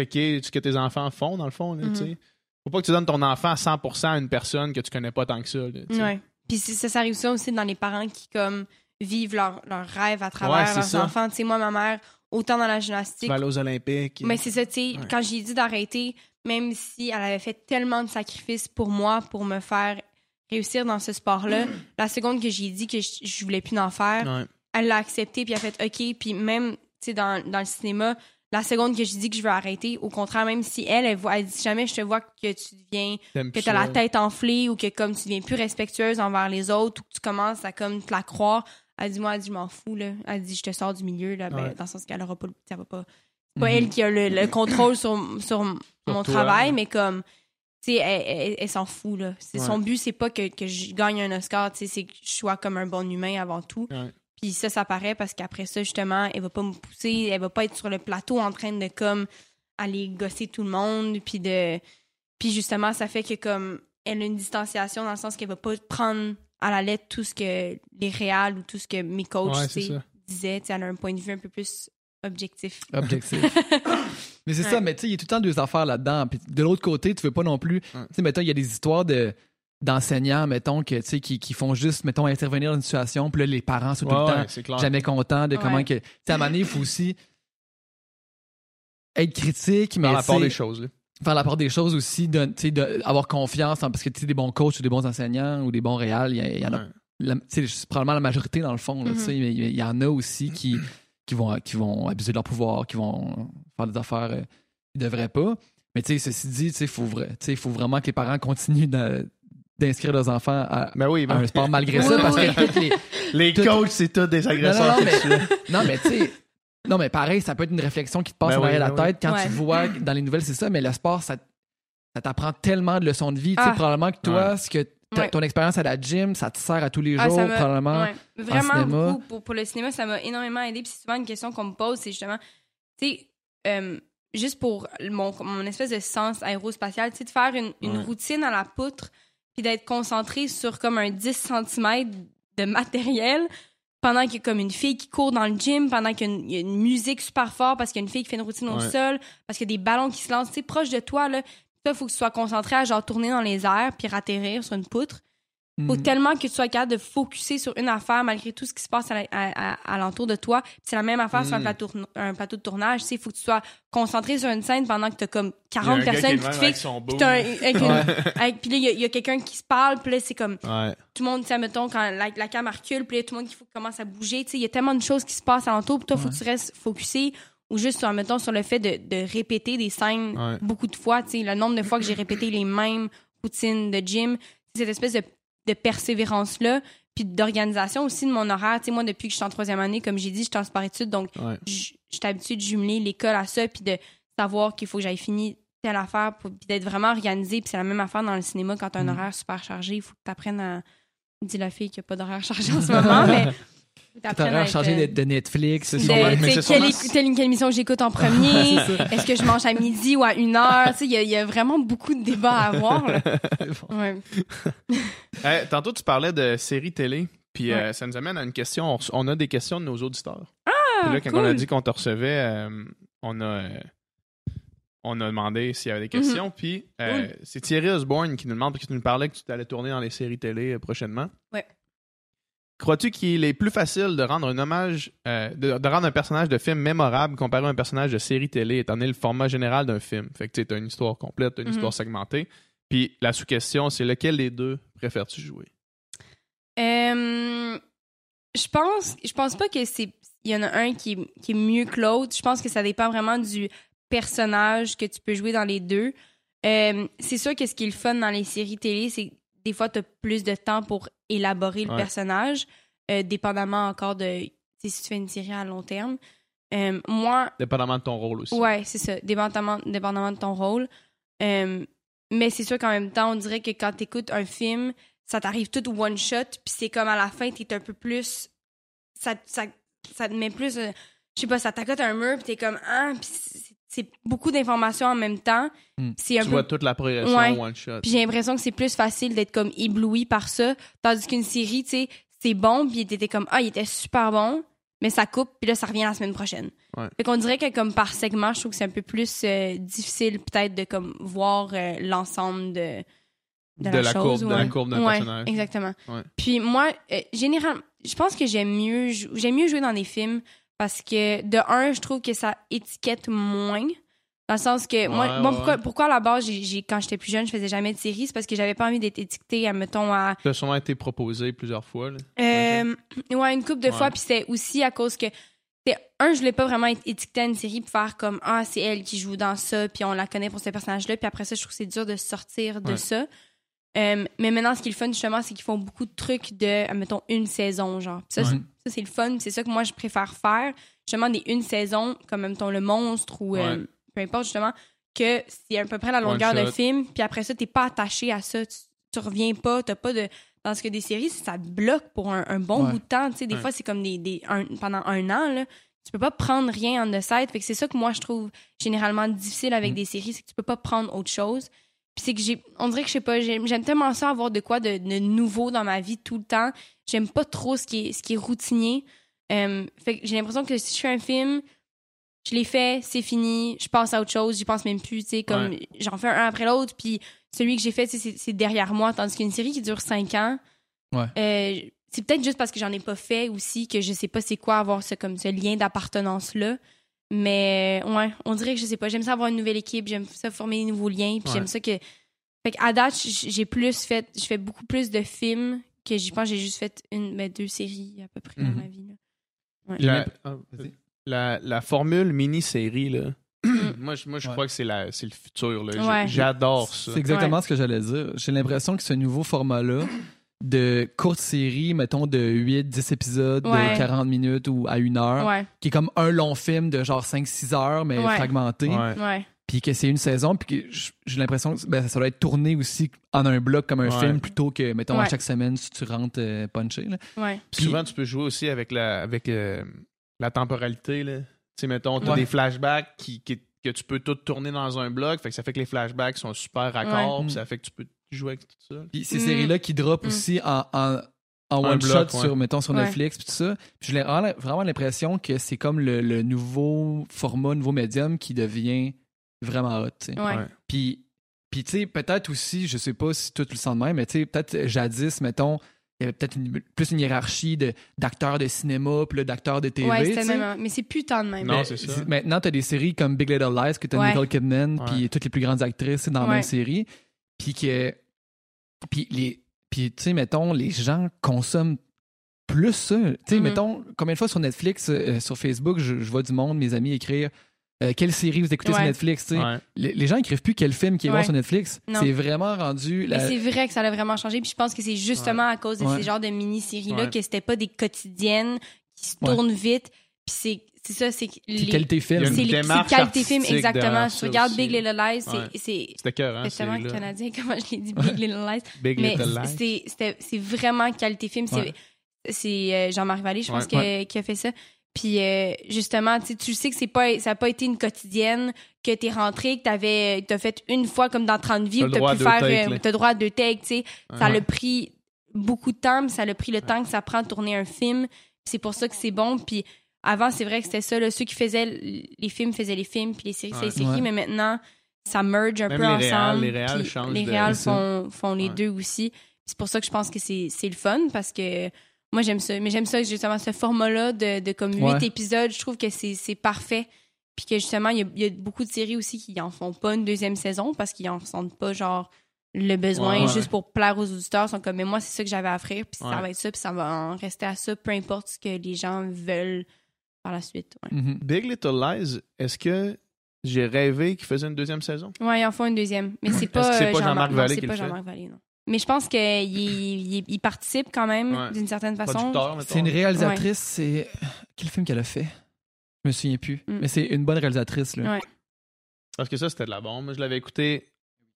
Speaker 1: checker ce que tes enfants font, dans le fond. Là, tu sais. Faut pas que tu donnes ton enfant à 100% à une personne que tu connais pas tant que ça. là.
Speaker 3: Puis ça, ça arrive ça aussi dans les parents qui comme vivent leur, leur rêve à travers
Speaker 1: Ouais,
Speaker 3: leurs
Speaker 1: ça.
Speaker 3: enfants. Tu sais, moi, ma mère, autant dans la gymnastique,
Speaker 1: aller aux Olympiques.
Speaker 3: mais c'est ça, tu sais,
Speaker 1: Ouais.
Speaker 3: quand j'ai dit d'arrêter, même si elle avait fait tellement de sacrifices pour moi, pour me faire réussir dans ce sport-là, la seconde que j'ai dit que je, je voulais plus en faire,
Speaker 1: Ouais.
Speaker 3: elle l'a accepté, puis elle a fait OK. Puis même, tu sais, dans, dans le cinéma, la seconde que je dis que je veux arrêter. Au contraire, même si elle, elle, voit, elle dit jamais je te vois que tu deviens, que
Speaker 1: plus
Speaker 3: t'as la tête enflée ou que comme tu deviens plus respectueuse envers les autres ou que tu commences à comme te la croire. Elle dit, moi, elle dit, je m'en fous, là. Elle dit, je te sors du milieu, là. Ben,
Speaker 1: Ouais.
Speaker 3: dans le sens qu'elle aura pas, le- ça va pas. C'est pas
Speaker 2: Mhm.
Speaker 3: elle qui a le, le contrôle sur, sur mon
Speaker 1: toi,
Speaker 3: travail,
Speaker 1: ouais.
Speaker 3: mais comme, tu sais, elle, elle- elle s'en fout, là. Son but, c'est pas que, que je gagne un Oscar, tu sais, c'est que je sois comme un bon humain avant tout. Puis ça, ça paraît parce qu'après ça, justement, elle va pas me pousser, elle va pas être sur le plateau en train de comme aller gosser tout le monde, puis de, puis justement, ça fait que comme elle a une distanciation dans le sens qu'elle va pas prendre à la lettre tout ce que les réals ou tout ce que mes coachs
Speaker 1: Ouais,
Speaker 3: disaient. Elle a un point de vue un peu plus objectif.
Speaker 2: Objectif. mais c'est
Speaker 3: Ouais.
Speaker 2: ça, mais tu sais, il y a tout le temps deux affaires là-dedans. Puis de l'autre côté, tu veux pas non plus. Tu sais, mettons, il y a des histoires de d'enseignants, mettons, que, tu sais, qui, qui font juste, mettons, intervenir dans une situation, puis là, les parents sont tout
Speaker 1: Ouais,
Speaker 2: le temps
Speaker 1: ouais,
Speaker 2: jamais contents de comment que. Tu sais, à un moment donné, il faut aussi être critique, mais
Speaker 1: Dans la part des choses. là.
Speaker 2: faire la part des choses aussi, de, tu sais, de- avoir confiance, en- parce que tu sais, des bons coachs ou des bons enseignants ou des bons réals, il y, en a
Speaker 1: Ouais.
Speaker 2: la- tu sais, c'est probablement la majorité dans le fond. là,
Speaker 3: Mhm.
Speaker 2: tu sais, mais il y, en a aussi qui, qui, vont, qui vont abuser de leur pouvoir, qui vont faire des affaires euh, qu'ils ne devraient pas. Mais tu sais, ceci dit, il faut, vra- tu sais, il faut vraiment que les parents continuent de- d'inscrire leurs enfants à,
Speaker 1: Ben oui,
Speaker 2: à
Speaker 1: ben-
Speaker 2: un sport malgré ça,
Speaker 3: oui,
Speaker 2: parce
Speaker 3: oui.
Speaker 2: que toutes les.
Speaker 1: les
Speaker 2: tout-
Speaker 1: coachs, c'est tous des agresseurs
Speaker 2: Non, non, non,
Speaker 1: sexuels.
Speaker 2: Non, mais tu sais. Non, mais pareil, ça peut être une réflexion qui te passe
Speaker 1: Ben
Speaker 2: en arrière
Speaker 1: oui,
Speaker 2: la
Speaker 1: ben oui.
Speaker 2: tête quand
Speaker 3: Ouais.
Speaker 2: tu vois dans les nouvelles, c'est ça, mais le sport, ça, ça t'apprend tellement de leçons de vie. Tu sais,
Speaker 3: Ah.
Speaker 2: probablement que toi, ce que
Speaker 3: Ouais.
Speaker 2: ton expérience à la gym, ça te sert à tous les
Speaker 3: Ah,
Speaker 2: jours, probablement.
Speaker 3: ouais. Vraiment
Speaker 2: cinéma.
Speaker 3: beaucoup pour, pour le cinéma, ça m'a énormément aidé. Puis c'est souvent une question qu'on me pose, c'est justement, tu sais, euh, juste pour mon, mon espèce de sens aérospatial, tu sais, de faire une, une
Speaker 1: Ouais.
Speaker 3: routine à la poutre, puis d'être concentré sur comme un 10 cm de matériel pendant qu'il y a comme une fille qui court dans le gym, pendant qu'il y a une, il y a une musique super forte, parce qu'il y a une fille qui fait une routine au
Speaker 1: Ouais.
Speaker 3: sol, parce qu'il y a des ballons qui se lancent, tu sais, proche de toi, là. Il faut que tu sois concentré à genre tourner dans les airs puis atterrir sur une poutre. Faut
Speaker 2: Mhm.
Speaker 3: tellement que tu sois capable de focuser sur une affaire malgré tout ce qui se passe à, alentour de toi. C'est la même affaire sur un
Speaker 1: Mm.
Speaker 3: plateau, un plateau de tournage. Il faut que tu sois concentré sur une scène pendant que tu as comme
Speaker 1: Il y a
Speaker 3: 40
Speaker 1: un gars
Speaker 3: personnes qui te fixent. Puis là, il y a- quelqu'un qui se parle. Puis là, c'est comme
Speaker 1: Ouais.
Speaker 3: tout le monde, tu sais, mettons, quand la, la caméra recule, puis là, tout le monde qui faut- commence à bouger. Tu sais, il y a tellement de choses qui se passent alentour. Puis toi, il faut que tu restes focusé ou juste, sur, mettons, sur le fait de, de répéter des scènes
Speaker 1: Ouais.
Speaker 3: beaucoup de fois. Tu sais, le nombre de fois que j'ai répété les mêmes routines de gym, cette espèce de, de persévérance-là, puis d'organisation aussi de mon horaire. Tu sais, moi, depuis que je suis en troisième année, comme j'ai dit, je suis en sport-études, donc
Speaker 1: Ouais.
Speaker 3: je suis habituée de jumeler l'école à ça, puis de savoir qu'il faut que j'aille finir telle affaire, pour- puis d'être vraiment organisée. Puis c'est la même affaire dans le cinéma, quand tu as un
Speaker 2: Mm.
Speaker 3: horaire super chargé, il faut que tu apprennes à... Dit la fille qui n'a pas d'horaire chargé en ce moment, mais...
Speaker 2: chargé
Speaker 3: euh,
Speaker 2: de, de Netflix.
Speaker 1: C'est
Speaker 3: de, quelle, telle, quelle émission j'écoute en premier? Est-ce que je mange à midi ou à une heure? Tu sais, Il y, a- il y a vraiment beaucoup de débats à avoir. là. Ouais.
Speaker 1: Hey, tantôt, tu parlais de séries télé, puis euh, ça nous amène à une question. On, a des questions de nos auditeurs.
Speaker 3: Ah,
Speaker 1: Puis là, quand
Speaker 3: cool.
Speaker 1: on a dit qu'on te recevait, euh, on a. euh, on a demandé s'il y avait des
Speaker 3: Mhm.
Speaker 1: questions, puis euh, c'est Thierry Osborne qui nous demande, parce que tu nous parlais que tu allais tourner dans les séries télé euh, prochainement.
Speaker 3: Ouais.
Speaker 1: Crois-tu qu'il est plus facile de rendre un hommage, euh, de, de rendre un personnage de film mémorable comparé à un personnage de série télé, étant donné le format général d'un film? Fait que tu as une histoire complète, une
Speaker 3: Mhm.
Speaker 1: histoire segmentée. Puis la sous-question, c'est lequel des deux préfères-tu jouer?
Speaker 3: Euh, je pense, je pense pas que c'est, il y en a un qui, est- qui est mieux que l'autre. Je pense que ça dépend vraiment du personnage que tu peux jouer dans les deux. Euh, c'est sûr que ce qui est le fun dans les séries télé, c'est que des fois, tu as plus de temps pour élaborer le
Speaker 1: Ouais.
Speaker 3: personnage, euh, dépendamment encore de si tu fais une série à long terme. Euh, moi,
Speaker 1: Dépendamment de ton rôle aussi.
Speaker 3: Ouais, c'est ça, dépendamment, dépendamment de ton rôle. Euh, mais c'est sûr qu'en même temps, on dirait que quand tu écoutes un film, ça t'arrive tout one shot, puis c'est comme à la fin, t'es un peu plus. Ça, ça, ça te met plus. je sais pas, ça t'accote un mur, puis t'es comme. Ah, puis c'est- beaucoup d'informations en même temps.
Speaker 2: Hmm.
Speaker 3: C'est un
Speaker 1: Tu
Speaker 3: peu
Speaker 1: vois toute la progression
Speaker 3: Ouais.
Speaker 1: one shot.
Speaker 3: puis j'ai l'impression que c'est plus facile d'être comme ébloui par ça. Tandis qu'une série, tu sais, c'est bon, puis t'étais comme, ah, il était super bon, mais ça coupe, puis là, ça revient la semaine prochaine.
Speaker 1: Ouais.
Speaker 3: Fait qu'on dirait que comme par segment, je trouve que c'est un peu plus euh, difficile peut-être de comme voir euh, l'ensemble de, de,
Speaker 1: De la
Speaker 3: chose.
Speaker 1: courbe- de la courbe d'un
Speaker 3: Ouais,
Speaker 1: personnage.
Speaker 3: Exactement. Puis moi, euh, généralement, je pense que j'aime mieux, j'aime mieux jouer dans des films parce que de un, je trouve que ça étiquette moins. Dans le sens que, moi,
Speaker 1: Ouais,
Speaker 3: bon,
Speaker 1: ouais,
Speaker 3: pourquoi, pourquoi à la base, j'ai, quand j'étais plus jeune, je faisais jamais de séries, c'est parce que j'avais pas envie d'être étiquetée, mettons, à.
Speaker 1: Ça a sûrement été proposé plusieurs fois. là.
Speaker 3: Euh, ouais, une couple de
Speaker 1: Ouais.
Speaker 3: fois, puis c'était aussi à cause que, un, je voulais pas vraiment être étiquetée à une série pour faire comme ah c'est elle qui joue dans ça, puis on la connaît pour ce personnage-là, puis après ça je trouve que c'est dur de sortir de ça. Euh, mais maintenant, ce qui est le fun, justement, c'est qu'ils font beaucoup de trucs de, mettons, une saison, genre. Ça, c'est- ça, c'est le fun. C'est ça que moi, je préfère faire. Justement, des une saison, comme, mettons, Le Monstre ou euh,
Speaker 1: Ouais.
Speaker 3: peu importe, justement, que c'est à peu près la longueur d'un
Speaker 1: shot.
Speaker 3: film. Puis après ça, t'es pas attaché à ça. Tu, tu reviens pas. T'as pas de. Dans ce que des séries, ça te bloque pour un, un bon
Speaker 2: Ouais.
Speaker 3: bout de temps. Tu sais, des
Speaker 1: Ouais.
Speaker 3: fois, c'est comme des, des un- pendant un an, là. Tu peux pas prendre rien en the side. Fait que c'est ça que moi, je trouve généralement difficile avec
Speaker 2: Mm.
Speaker 3: des séries, c'est que tu peux pas prendre autre chose. Puis c'est que j'ai. On dirait que je sais pas, j'aime tellement ça avoir de quoi de, de nouveau dans ma vie tout le temps. J'aime pas trop ce qui est, ce qui est routinier. Euh, fait que j'ai l'impression que si je fais un film, je l'ai fait, c'est fini, je passe à autre chose, j'y pense même plus, tu sais, comme j'en fais un après l'autre, puis celui que j'ai fait, c'est c'est derrière moi, tandis qu'une série qui dure cinq ans,
Speaker 2: Ouais.
Speaker 3: euh, c'est peut-être juste parce que j'en ai pas fait aussi, que je sais pas c'est quoi avoir ce, comme, ce lien d'appartenance-là. Mais ouais, on dirait que je sais pas, j'aime ça avoir une nouvelle équipe, j'aime ça former des nouveaux liens, puis
Speaker 1: Ouais.
Speaker 3: j'aime ça que. Fait qu'à date, j'ai plus fait, je fais beaucoup plus de films que j'y pense, j'ai juste fait une, ben, deux séries à peu près
Speaker 2: Mhm.
Speaker 3: dans ma vie. là.
Speaker 1: La,
Speaker 2: Vas-y.
Speaker 1: la, la formule mini-série, là. moi, je, moi, je
Speaker 2: Ouais.
Speaker 1: crois que c'est la- c'est le futur. là. J'ai-
Speaker 3: Ouais.
Speaker 1: J'adore ça.
Speaker 2: C'est exactement ce que j'allais dire. J'ai l'impression que ce nouveau format-là de courte série, mettons de 8, 10 épisodes
Speaker 3: Ouais.
Speaker 2: de 40 minutes ou à une heure,
Speaker 3: Ouais,
Speaker 2: qui est comme un long film de genre 5-6 heures, mais
Speaker 3: Ouais.
Speaker 2: fragmenté,
Speaker 1: Ouais.
Speaker 3: ouais.
Speaker 2: puis que c'est une saison, puis que j'ai l'impression que ben, ça doit être tourné aussi en un bloc comme un
Speaker 1: Ouais.
Speaker 2: film, plutôt que, mettons, à chaque semaine, si tu rentres euh, punché. là.
Speaker 3: Ouais.
Speaker 1: Puis souvent, tu peux jouer aussi avec la, avec, euh, la temporalité. Là. Tu sais, mettons, tu as
Speaker 2: Ouais.
Speaker 1: des flashbacks qui, qui- que tu peux tout tourner dans un bloc. Fait que ça fait que les flashbacks sont super raccords.
Speaker 2: Ouais.
Speaker 1: puis ça fait que tu peux jouer avec tout ça.
Speaker 2: Puis ces
Speaker 3: Mm.
Speaker 2: séries-là qui drop
Speaker 3: Mm.
Speaker 2: aussi en, en, one
Speaker 1: bloc,
Speaker 2: shot
Speaker 1: ouais.
Speaker 2: sur, mettons, sur
Speaker 3: Ouais.
Speaker 2: Netflix, puis tout ça. Puis j'ai vraiment l'impression que c'est comme le, le nouveau format, nouveau médium qui devient vraiment hot. tu.
Speaker 3: Ouais.
Speaker 2: Puis, puis tu sais, peut-être aussi, je sais pas si tout le sent de même, mais tu sais, peut-être euh, jadis, mettons, il y avait peut-être une- plus une hiérarchie de- d'acteurs de, cinéma, puis d'acteurs de TV.
Speaker 3: Ouais,
Speaker 2: tu
Speaker 3: même. Mais c'est plus tant de même.
Speaker 1: Non, c'est ça.
Speaker 2: Maintenant, tu as des séries comme Big Little Lies, que tu as
Speaker 3: Ouais.
Speaker 2: Nicole Kidman, puis toutes les plus grandes actrices c'est dans la
Speaker 3: Ouais.
Speaker 2: même série. Puis que. Puis, les, puis tu sais, mettons, les gens consomment plus ça. Tu sais,
Speaker 3: Mhm.
Speaker 2: mettons, combien de fois sur Netflix, euh, sur Facebook, je, je vois du monde, mes amis écrire. euh, quelle série vous écoutez sur. Netflix? tu sais.
Speaker 1: Ouais.
Speaker 2: Les, les gens écrivent plus quel film qui est bon
Speaker 3: Ouais.
Speaker 2: sur Netflix. C'est vraiment rendu.
Speaker 3: Mais
Speaker 2: la-
Speaker 3: c'est vrai que ça a vraiment changé. Puis je pense que c'est justement à cause de
Speaker 2: Ouais.
Speaker 3: ces genres de mini-séries-là
Speaker 1: Ouais.
Speaker 3: que c'était pas des quotidiennes qui se
Speaker 2: Ouais.
Speaker 3: tournent vite. Puis c'est ça, c'est les-
Speaker 2: qualité film.
Speaker 3: C'est les- qualité film, exactement. regardes
Speaker 1: aussi.
Speaker 3: Big Little Lies, c'est- c'est
Speaker 1: hein,
Speaker 3: tellement canadien, comment je l'ai dit, Big Little Lies.
Speaker 1: Big
Speaker 3: Mais
Speaker 1: Little Lies.
Speaker 3: c'est- c'est vraiment qualité film. C'est euh, Jean-Marc Vallée, je pense, que- qui a fait ça. Puis euh, justement, tu sais, tu sais que c'est pas, ça n'a pas été une quotidienne, que t'es rentré, que t'avais, t'as fait une fois comme dans 30 vies, où t'as pu faire, euh, t'as droit à deux takes, tu sais. Ça
Speaker 1: Ouais.
Speaker 3: a pris beaucoup de temps, puis ça a pris le temps que ça prend de tourner un film. C'est pour ça que c'est bon. Puis avant, c'est vrai que c'était ça. Là, ceux qui faisaient les films faisaient les films, puis les séries,
Speaker 1: Ouais.
Speaker 3: les séries.
Speaker 2: Ouais.
Speaker 3: Mais maintenant, ça merge un
Speaker 1: Même
Speaker 3: peu
Speaker 1: les
Speaker 3: ensemble.
Speaker 1: réals, les réals changent
Speaker 3: Les réals font, font les
Speaker 1: Ouais.
Speaker 3: deux aussi. C'est pour ça que je pense que c'est le fun, parce que moi, j'aime ça. Mais j'aime ça, justement, ce format-là de, de comme huit épisodes. Je trouve que c'est parfait. Puis que justement, il y, a, il y a beaucoup de séries aussi qui en font pas une deuxième saison parce qu'ils en ressentent pas, genre, le besoin
Speaker 1: Ouais, ouais.
Speaker 3: juste pour plaire aux auditeurs. Ils sont comme, mais moi, c'est ça que j'avais à offrir, puis ça va être ça, puis ça va en rester à ça, peu importe ce que les gens veulent par la suite. Ouais,
Speaker 2: Mhm.
Speaker 1: Big Little Lies, est-ce que j'ai rêvé qu'il faisait une deuxième saison?
Speaker 3: Ouais, ils en font une deuxième. Mais c'est pas,
Speaker 1: pas
Speaker 3: Jean-Marc
Speaker 1: Vallée qui le fait?
Speaker 3: Vallée, non. Mais je pense qu'il il, il participe quand même
Speaker 1: Ouais.
Speaker 3: d'une certaine façon.
Speaker 2: C'est une réalisatrice, c'est. Quel film qu'elle a fait? Je me souviens plus.
Speaker 3: Mm.
Speaker 2: Mais c'est une bonne réalisatrice. Là.
Speaker 3: Ouais.
Speaker 1: Parce que ça, c'était de la bombe. Moi, je l'avais écouté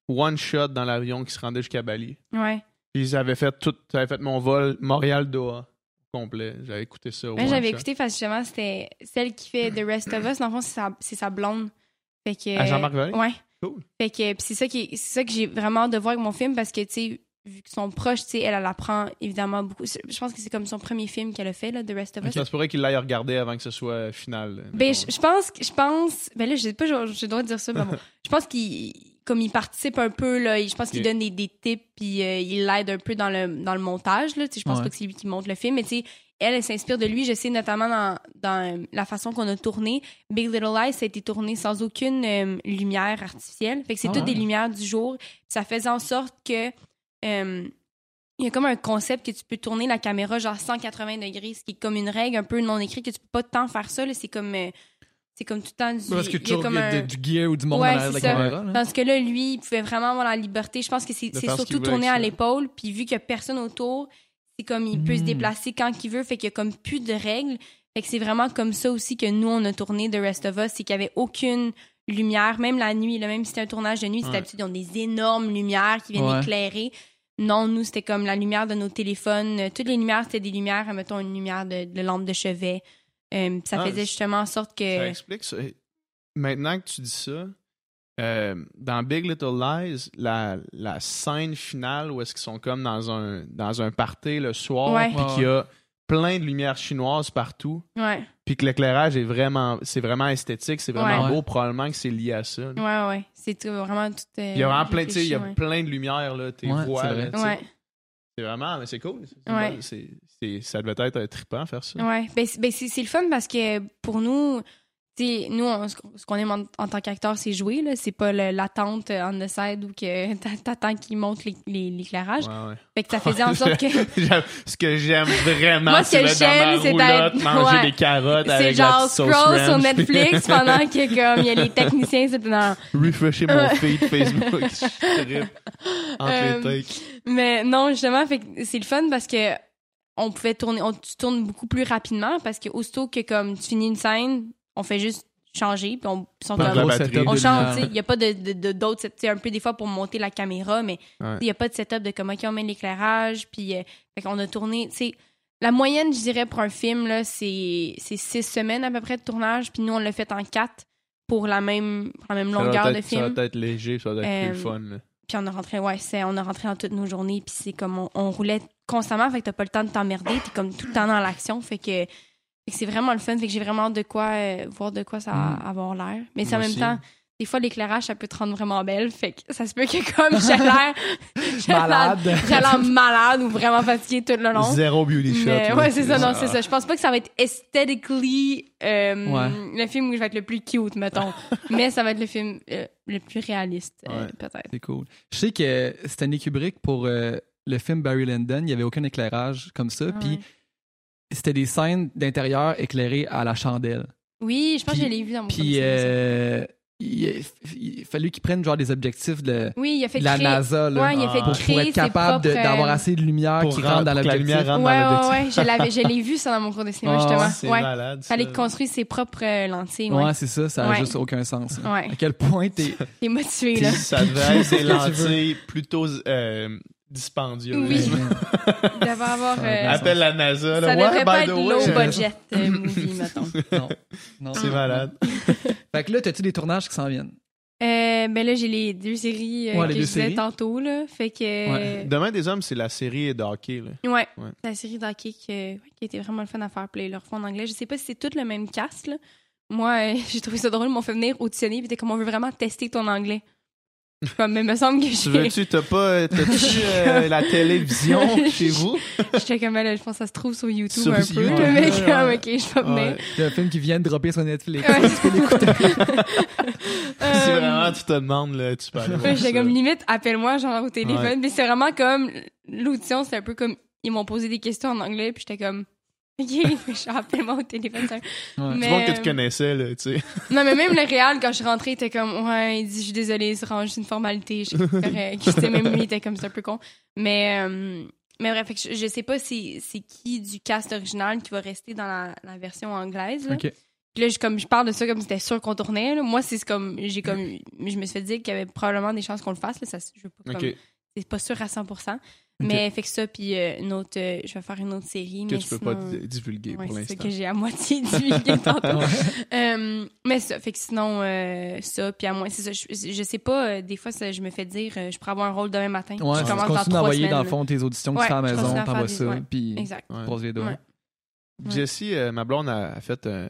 Speaker 1: one shot dans l'avion qui se rendait jusqu'à Bali.
Speaker 3: Ouais.
Speaker 1: Puis j'avais fait tout, j'avais fait mon vol Montréal-Doha complet. J'avais écouté ça. One
Speaker 3: j'avais écouté parce que justement, c'était celle qui fait The Rest of Us. Dans le fond, c'est sa, c'est sa blonde. Fait que,
Speaker 1: À Jean-Marc Vallée?
Speaker 3: Ouais.
Speaker 1: Cool.
Speaker 3: Fait que, puis c'est ça, qui ça que j'ai vraiment hâte de voir avec mon film parce que, tu sais, vu qu'ils sont proches, tu sais, elle, elle apprend évidemment beaucoup. Je pense que c'est comme son premier film qu'elle a fait, là, The Rest of Us.
Speaker 1: Ça se pourrait qu'il l'aille regarder avant que ce soit final.
Speaker 3: Ben, je, je pense, que- je pense, ben là, je sais pas, je, je dois dire ça, mais bon, je pense qu'il, comme il participe un peu, là, je pense qu'il donne des, des tips, puis euh, il l'aide un peu dans le, dans le montage, là, je pense
Speaker 2: Ouais.
Speaker 3: pas que c'est lui qui monte le film, mais tu sais, elle, elle s'inspire de lui, je sais, notamment dans, dans la façon qu'on a tourné. Big Little Lies, ça a été tourné sans aucune euh, lumière artificielle, fait que c'est
Speaker 2: Ah
Speaker 3: toutes des lumières du jour, ça faisait en sorte que, euh, il y a comme un concept que tu peux tourner la caméra genre 180 degrés, ce qui est comme une règle un peu non écrite que tu peux pas tant faire ça. C'est comme, euh, c'est comme tout le temps du.
Speaker 2: Parce que
Speaker 3: il y a
Speaker 2: toujours
Speaker 3: comme
Speaker 2: il y a
Speaker 3: un-
Speaker 2: de- du gear ou du monde
Speaker 3: Ouais,
Speaker 2: en arrière de la
Speaker 3: ça.
Speaker 2: caméra. là.
Speaker 3: Parce que là, lui, il pouvait vraiment avoir la liberté. Je pense que c'est surtout
Speaker 1: veut
Speaker 3: tourné à l'épaule. Puis vu qu'il n'y a personne autour, c'est comme il peut se
Speaker 2: Mm.
Speaker 3: déplacer quand il veut. Fait qu'il y a comme plus de règles. Fait que c'est vraiment comme ça aussi que nous, on a tourné The Rest of Us. C'est qu'il n'y avait aucune lumière, même la nuit. Là, même si c'était un tournage de nuit, c'est
Speaker 1: Ouais.
Speaker 3: d'habitude, ils ont des énormes lumières qui viennent
Speaker 2: Ouais.
Speaker 3: éclairer. Non, nous, c'était comme la lumière de nos téléphones. Toutes les lumières, c'était des lumières, mettons, une lumière de, de lampe de chevet. Euh, ça
Speaker 1: Ah,
Speaker 3: faisait justement en sorte
Speaker 1: Ça
Speaker 3: que...
Speaker 1: explique ça. Maintenant que tu dis ça, euh, dans Big Little Lies, la, la scène finale où est-ce qu'ils sont comme dans un, dans un party le soir,
Speaker 3: Ouais.
Speaker 1: puis qu'il y a plein de lumières chinoises partout, puis que l'éclairage est vraiment, c'est vraiment esthétique, c'est vraiment
Speaker 2: Ouais.
Speaker 1: beau, probablement que c'est lié à ça. là.
Speaker 3: ouais, ouais. C'est tout- vraiment tout... euh,
Speaker 1: Il y a vraiment plein, tu sais, il y a plein de lumières là, tes
Speaker 2: Ouais,
Speaker 1: voix,
Speaker 2: c'est vrai.
Speaker 1: vraiment, mais c'est cool. C'est- ça devait être trippant faire ça.
Speaker 3: Ouais, ben, c'est- ben, c'est le fun parce que pour nous, nous, on- ce qu'on- aime en, en tant qu'acteur, c'est jouer. là. C'est pas l'attente on the side ou que t'a- t'attends qu'il monte l'éclairage.
Speaker 1: Ouais, ouais.
Speaker 3: Fait que ça faisait en sorte que
Speaker 1: ce que j'aime vraiment,
Speaker 3: Moi, ce que j'aime, c'est
Speaker 1: roulotte,
Speaker 3: être-
Speaker 1: manger
Speaker 3: ouais.
Speaker 1: des carottes
Speaker 3: c'est
Speaker 1: avec la
Speaker 3: genre
Speaker 1: petite sauce
Speaker 3: scroll sur. Netflix pendant que comme il y a les techniciens, c'est dans
Speaker 1: refresher mon feed Facebook. Je entre
Speaker 3: Euh,
Speaker 1: les takes.
Speaker 3: Mais non, justement, fait c'est le fun parce que on pouvait tourner, on tu tournes beaucoup plus rapidement parce que aussitôt que comme tu finis une scène, on fait juste changer puis on sont
Speaker 1: de
Speaker 3: comme on
Speaker 2: de
Speaker 3: change, il y a pas de de- de- d'autres, sais, un peu des fois pour monter la caméra, mais
Speaker 1: Ouais.
Speaker 3: il y a pas de setup de comment on met l'éclairage, puis euh, fait qu'on a tourné, tu sais, la moyenne, je dirais pour un film là, c'est c'est six semaines à peu près de tournage, puis nous on l'a fait en quatre pour la même pour la même
Speaker 1: Ça
Speaker 3: longueur de
Speaker 1: être- Ça
Speaker 3: film.
Speaker 1: doit être léger, ça doit être
Speaker 3: Euh,
Speaker 1: plus le fun. là.
Speaker 3: Puis on a rentré, ouais, c'est, on a rentré dans toutes nos journées, puis c'est comme on, on roulait constamment, fait que t'as pas le temps de t'emmerder, t'es comme tout le temps dans l'action, fait que, que c'est vraiment le fun, fait que j'ai vraiment de quoi euh, voir de quoi ça
Speaker 2: Mm.
Speaker 3: avoir l'air. Mais c'est en même
Speaker 1: aussi.
Speaker 3: temps, des fois l'éclairage ça peut te rendre vraiment belle, fait que ça se peut que comme j'ai l'air
Speaker 2: Malade.
Speaker 3: j'ai l'air malade ou vraiment fatiguée tout le long.
Speaker 1: Zéro beauty shot.
Speaker 3: Mais ouais, c'est ça, non, c'est ça. Je pense pas que ça va être aesthetically euh,
Speaker 2: Ouais.
Speaker 3: le film où je vais être le plus cute, mettons. Mais ça va être le film euh, le plus réaliste, euh,
Speaker 1: Ouais.
Speaker 3: peut-être.
Speaker 2: C'est cool. Je sais que Stanley Kubrick, pour euh, le film Barry Lyndon, il n'y avait aucun éclairage comme ça. Puis
Speaker 3: Ouais.
Speaker 2: c'était des scènes d'intérieur éclairées à la chandelle.
Speaker 3: Oui, je pense
Speaker 2: Puis-
Speaker 3: que je l'ai vu dans mon
Speaker 2: Puis il, a- il a fallu qu'ils prennent genre des objectifs de,
Speaker 3: Oui, il a fait
Speaker 2: de la
Speaker 3: créer...
Speaker 2: NASA là,
Speaker 3: Ouais, il a fait
Speaker 2: pour, pour
Speaker 3: créer
Speaker 2: être
Speaker 3: ses
Speaker 2: capable d'avoir
Speaker 3: euh,
Speaker 2: assez de lumière
Speaker 1: Pour
Speaker 2: qui rentre dans
Speaker 1: pour
Speaker 2: l'objectif.
Speaker 3: Ouais, ouais, ouais, je l'avais, je l'ai vu ça dans mon cours de cinéma,
Speaker 2: Ah,
Speaker 3: justement.
Speaker 1: C'est
Speaker 3: ouais.
Speaker 1: malade.
Speaker 3: Fallait
Speaker 1: ça.
Speaker 3: construire ses propres euh, lentilles,
Speaker 2: Ouais,
Speaker 3: ouais.
Speaker 2: c'est ça, ça n'a
Speaker 3: Ouais.
Speaker 2: juste aucun sens. À quel point t'es.
Speaker 3: T'es motivé, là.
Speaker 1: ça devait être des lentilles plutôt euh, dispendieuses.
Speaker 3: Oui. Il devait avoir... euh,
Speaker 1: Appelle la NASA. Là.
Speaker 3: ça devrait pas
Speaker 1: the
Speaker 3: être low budget euh, movie, mettons.
Speaker 2: non. non.
Speaker 1: C'est malade.
Speaker 2: Fait que là, t'as-tu des tournages qui s'en viennent?
Speaker 3: Euh, ben là, j'ai les deux séries euh,
Speaker 2: Ouais, les
Speaker 3: que
Speaker 2: deux
Speaker 3: je disais
Speaker 2: séries.
Speaker 3: tantôt, là. Fait que...
Speaker 2: Ouais.
Speaker 1: Demain des hommes, c'est la série de hockey. Là.
Speaker 3: Ouais,
Speaker 1: Ouais.
Speaker 3: la série d'hockey qui, euh, ouais, qui était vraiment le fun à faire. Puis ils le refont en anglais. Je sais pas si c'est tout le même cast, là. Moi, euh, j'ai trouvé ça drôle. Ils m'ont fait venir auditionner. Puis t'es comme, on veut vraiment tester ton anglais. Comme, mais me semble que
Speaker 1: Tu veux-tu, t'as pas, t'as-tu euh, la télévision chez vous?
Speaker 3: J'étais comme, là, je pense que ça se trouve sur YouTube
Speaker 1: Sur
Speaker 3: un peu.
Speaker 1: YouTube,
Speaker 3: là, mais
Speaker 1: ouais,
Speaker 3: comme,
Speaker 1: ouais.
Speaker 3: ok, je vais venir.
Speaker 1: Ouais.
Speaker 2: C'est un film qui vient de dropper sur Netflix.
Speaker 3: Ouais.
Speaker 2: tu peux l'écouter.
Speaker 1: Si
Speaker 3: Euh,
Speaker 1: vraiment tu te demandes, là, tu peux aller voir
Speaker 3: Ouais, J'étais comme limite, appelle-moi, genre au téléphone.
Speaker 1: Ouais.
Speaker 3: Mais c'est vraiment comme l'audition, c'était un peu comme ils m'ont posé des questions en anglais, puis j'étais comme, ok, genre, appelle-moi au téléphone.
Speaker 2: Ouais.
Speaker 3: Mais-
Speaker 1: Du monde que tu connaissais, là, tu sais.
Speaker 3: Non, mais même le réal, quand je suis rentrée, il était comme, ouais, il dit, je suis désolée, c'est une formalité. Je sais pas, correct. Tu sais, même lui, il était comme, c'est un peu con. Mais, euh, mais bref, je, je sais pas si c'est qui du cast original qui va rester dans la, la version anglaise. Là. Puis là, je, comme, je parle de ça comme si c'était sûr qu'on tournait. là. Moi, c'est comme, j'ai comme, je me suis fait dire qu'il y avait probablement des chances qu'on le fasse. Là. Ça, je veux pas, comme- c'est pas sûr à 100%. Mais fait que ça, puis euh, une autre, euh, je vais faire une autre série.
Speaker 1: Que
Speaker 3: mais
Speaker 1: tu peux pas di- divulguer
Speaker 3: Ouais,
Speaker 1: pour
Speaker 3: c'est
Speaker 1: l'instant.
Speaker 3: que j'ai à moitié divulgué tantôt. Euh, mais ça, fait que sinon, euh, ça, puis à moi, c'est ça, je, je sais pas, euh, des fois, ça, je me fais dire, euh, je pourrais avoir un rôle demain matin.
Speaker 2: Ouais,
Speaker 3: je
Speaker 2: tu
Speaker 3: commence dans
Speaker 2: continues d'envoyer dans le fond tes auditions que tu fais à la maison, t'envoies ça, puis
Speaker 3: Exact.
Speaker 2: Croise les doigts.
Speaker 1: Jessie, euh, ma blonde, a, a fait un.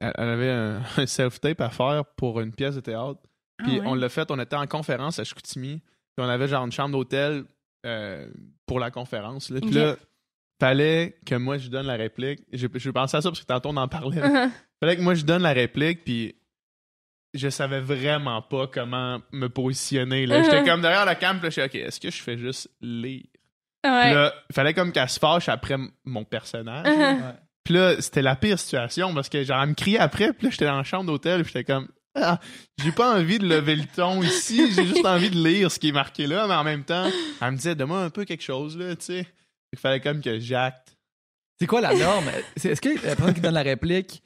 Speaker 1: Elle elle avait un, un self-tape à faire pour une pièce de théâtre. Puis
Speaker 3: Ah ouais?
Speaker 1: on l'a fait, on était en conférence à Chicoutimi. Puis on avait genre une chambre d'hôtel euh, pour la conférence. Là. Puis là, fallait que moi je donne la réplique. J'ai j'ai pensé à ça parce que tantôt on en parlait. là. fallait que moi je donne la réplique, puis je savais vraiment pas comment me positionner. là. J'étais
Speaker 3: Mhm.
Speaker 1: comme derrière la cam, puis là, je suis OK, est-ce que je fais juste lire? Puis
Speaker 3: Ouais.
Speaker 1: là, il fallait comme qu'elle se fâche après mon personnage.
Speaker 3: Uh-huh.
Speaker 1: Puis là, c'était la pire situation parce que genre, elle me criait après, puis là, j'étais dans la chambre d'hôtel, puis j'étais comme, j'ai pas envie de lever le ton ici, j'ai juste envie de lire ce qui est marqué là, mais en même temps, elle me disait, donne-moi un peu quelque chose, là, tu sais. Il fallait comme que j'acte.
Speaker 2: C'est quoi la norme? Est-ce que la personne qui donne la réplique,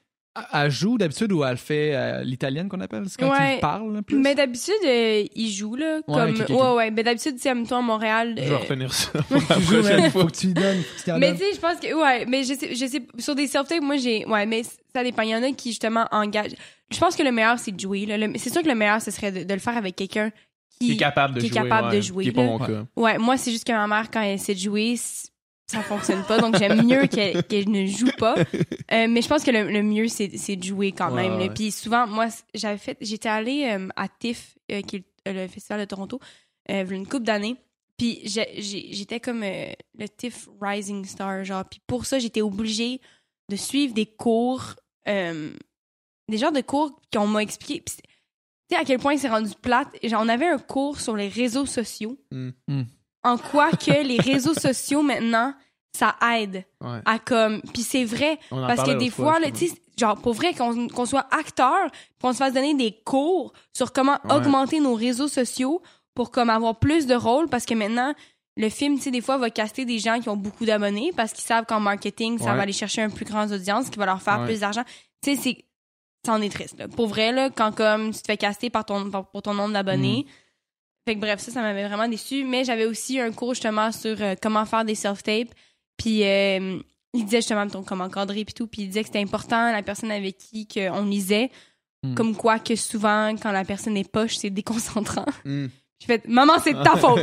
Speaker 2: elle- joue d'habitude ou elle fait euh, l'italienne qu'on appelle? C'est quand
Speaker 3: Ouais.
Speaker 2: tu parles là, plus?
Speaker 3: Mais d'habitude, euh, il joue, là.
Speaker 2: Ouais,
Speaker 3: Ouais. Mais d'habitude, tu sais, toi à Montréal.
Speaker 1: Je vais
Speaker 3: euh,
Speaker 1: retenir ça pour la prochaine fois.
Speaker 2: faut que tu lui donnes. tu
Speaker 3: Mais tu sais, je pense que, ouais, mais je sais, je sais, sur des self-tapes, moi, j'ai, ouais, mais ça dépend. Il y en a qui, justement, engagent. Je pense que le meilleur, c'est de jouer, là. Le- C'est sûr que le meilleur, ce serait de, de le faire avec quelqu'un qui,
Speaker 1: Qui est capable de
Speaker 3: qui est
Speaker 1: jouer.
Speaker 3: capable
Speaker 1: ouais,
Speaker 3: de jouer,
Speaker 1: Qui est pas mon cas.
Speaker 3: Ouais, moi, c'est juste que ma mère, quand elle essaie de jouer, ça fonctionne pas. Donc, j'aime mieux qu'elle ne joue pas. Euh, mais je pense que le, le mieux, c'est de jouer quand
Speaker 1: Ouais,
Speaker 3: même.
Speaker 1: ouais.
Speaker 3: Puis souvent, moi, j'avais fait, j'étais allée euh, à TIFF, euh, qui est le le festival de Toronto, euh, une couple d'années. Puis j'étais comme euh, le TIFF Rising Star, genre. Puis pour ça, j'étais obligée de suivre des cours, euh, des genres de cours qu'on m'a expliqué. Tu sais à quel point c'est rendu plate. Genre, on avait un cours sur les réseaux sociaux.
Speaker 1: Mm.
Speaker 2: Mm.
Speaker 3: En quoi que les réseaux sociaux maintenant, ça aide
Speaker 1: Ouais.
Speaker 3: à comme. Puis c'est vrai parce que des fois, tu sais, genre pour vrai qu'on soit acteur, qu'on se fasse donner des cours sur comment
Speaker 1: Ouais.
Speaker 3: augmenter nos réseaux sociaux pour comme avoir plus de rôles parce que maintenant le film, tu sais, des fois, va caster des gens qui ont beaucoup d'abonnés parce qu'ils savent qu'en marketing, ça
Speaker 1: Ouais.
Speaker 3: va aller chercher un plus grand audience qui va leur faire plus d'argent. Tu sais, c'est. Ça en est triste, là. Pour vrai, là, quand comme tu te fais caster par ton, par- pour ton nombre d'abonnés.
Speaker 1: Mm.
Speaker 3: Fait que bref, ça, ça m'avait vraiment déçu. Mais j'avais aussi un cours justement sur euh, comment faire des self-tapes. Puis euh, il disait justement ton- comment encadrer puis tout. Puis il disait que c'était important la personne avec qui on lisait.
Speaker 2: Mm.
Speaker 3: Comme quoi que souvent, quand la personne est poche, c'est déconcentrant.
Speaker 1: Mm.
Speaker 3: J'ai fait, maman, c'est de ta faute.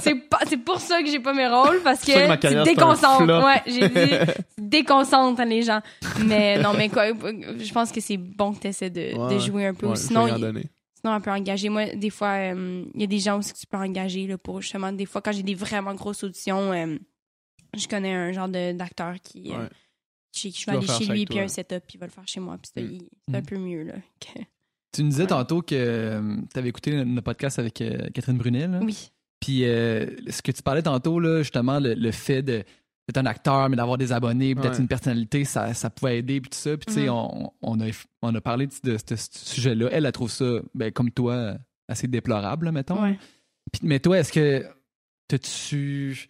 Speaker 3: c'est pour ça que j'ai pas mes rôles parce que,
Speaker 1: que
Speaker 3: tu déconcentres. Ouais, j'ai dit, tu déconcentres les gens. Mais non, mais quoi, je pense que c'est bon que tu essaies de,
Speaker 1: Ouais,
Speaker 3: de jouer un peu.
Speaker 1: Ouais,
Speaker 3: Sinon, il-. Sinon, on peut engager. Moi, des fois, euh, il y a des gens aussi que tu peux engager là, pour justement, des fois, quand j'ai des vraiment grosses auditions, euh, je connais un genre d'acteur qui. euh,
Speaker 1: Ouais.
Speaker 3: chez je vais aller chez lui, puis un setup, puis il va le faire chez moi. Puis c'est
Speaker 1: Mm.
Speaker 3: un
Speaker 2: Mm.
Speaker 3: peu mieux. Là, que-
Speaker 2: Tu nous disais
Speaker 3: Ouais.
Speaker 2: tantôt que tu avais écouté le, podcast avec Catherine Brunet. là.
Speaker 3: Oui.
Speaker 2: Puis euh, ce que tu parlais tantôt, là, justement, le, le fait de d'être un acteur, mais d'avoir des abonnés, puis d'être
Speaker 1: Ouais.
Speaker 2: une personnalité, ça, ça pouvait aider, puis tout ça. Puis tu sais,
Speaker 3: Mhm.
Speaker 2: on, on, a, on a parlé de, de ce sujet-là. Elle, elle trouve ça, ben, comme toi, assez déplorable, là, mettons.
Speaker 3: Ouais.
Speaker 2: Puis, mais toi, est-ce que t'as-tu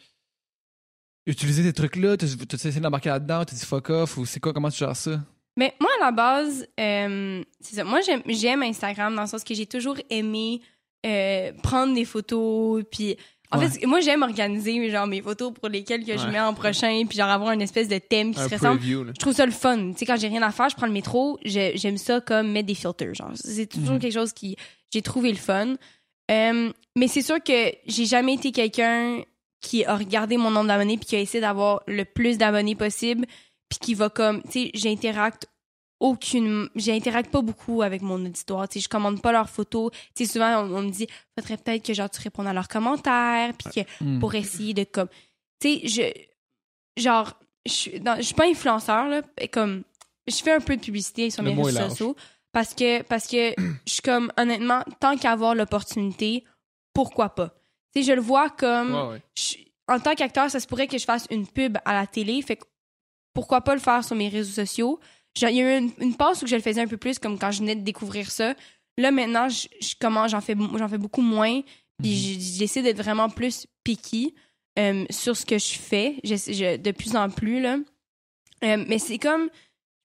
Speaker 2: utilisé ces trucs-là? T'as t'as essayé d'embarquer là-dedans? T'as dit fuck off? Ou c'est quoi? Comment tu gères ça?
Speaker 3: Mais moi, à la base, euh, c'est ça. Moi, j'aime, j'aime Instagram dans le sens que j'ai toujours aimé euh, prendre des photos. Puis, en
Speaker 2: Ouais.
Speaker 3: fait, moi, j'aime organiser genre, mes photos pour lesquelles que je
Speaker 1: Ouais.
Speaker 3: mets en prochain. Puis, genre, avoir une espèce de thème qui
Speaker 1: Un
Speaker 3: se ressemble.
Speaker 1: preview,
Speaker 3: je trouve ça le fun. Tu sais, quand j'ai rien à faire, je prends le métro, je- j'aime ça comme mettre des filters. Genre, c'est toujours
Speaker 2: Mhm.
Speaker 3: quelque chose qui j'ai trouvé le fun. Euh, mais c'est sûr que j'ai jamais été quelqu'un qui a regardé mon nombre d'abonnés puis qui a essayé d'avoir le plus d'abonnés possible puis qui va comme, tu sais, j'interacte aucune, j'interacte pas beaucoup avec mon auditoire. Je commande pas leurs photos. Souvent on, on me dit, faudrait peut-être que genre tu répondes à leurs commentaires puis que
Speaker 2: Hmm.
Speaker 3: pour essayer de comme tu sais je genre je suis dans- je suis pas influenceur là et comme je fais un peu de publicité sur mes réseaux
Speaker 1: large.
Speaker 3: sociaux parce que parce que je suis comme honnêtement tant qu'à avoir l'opportunité pourquoi pas? Tu sais je le vois comme
Speaker 1: Ouais, ouais.
Speaker 3: je- en tant qu'acteur ça se pourrait que je fasse une pub à la télé fait que pourquoi pas le faire sur mes réseaux sociaux? Genre, il y a eu une, une passe où je le faisais un peu plus comme quand je venais de découvrir ça là maintenant je, je commence j'en fais j'en fais beaucoup moins puis
Speaker 2: Mhm.
Speaker 3: j'essaie d'être vraiment plus picky euh, sur ce que je fais J'essa- je- de plus en plus. Là. Euh, mais c'est comme,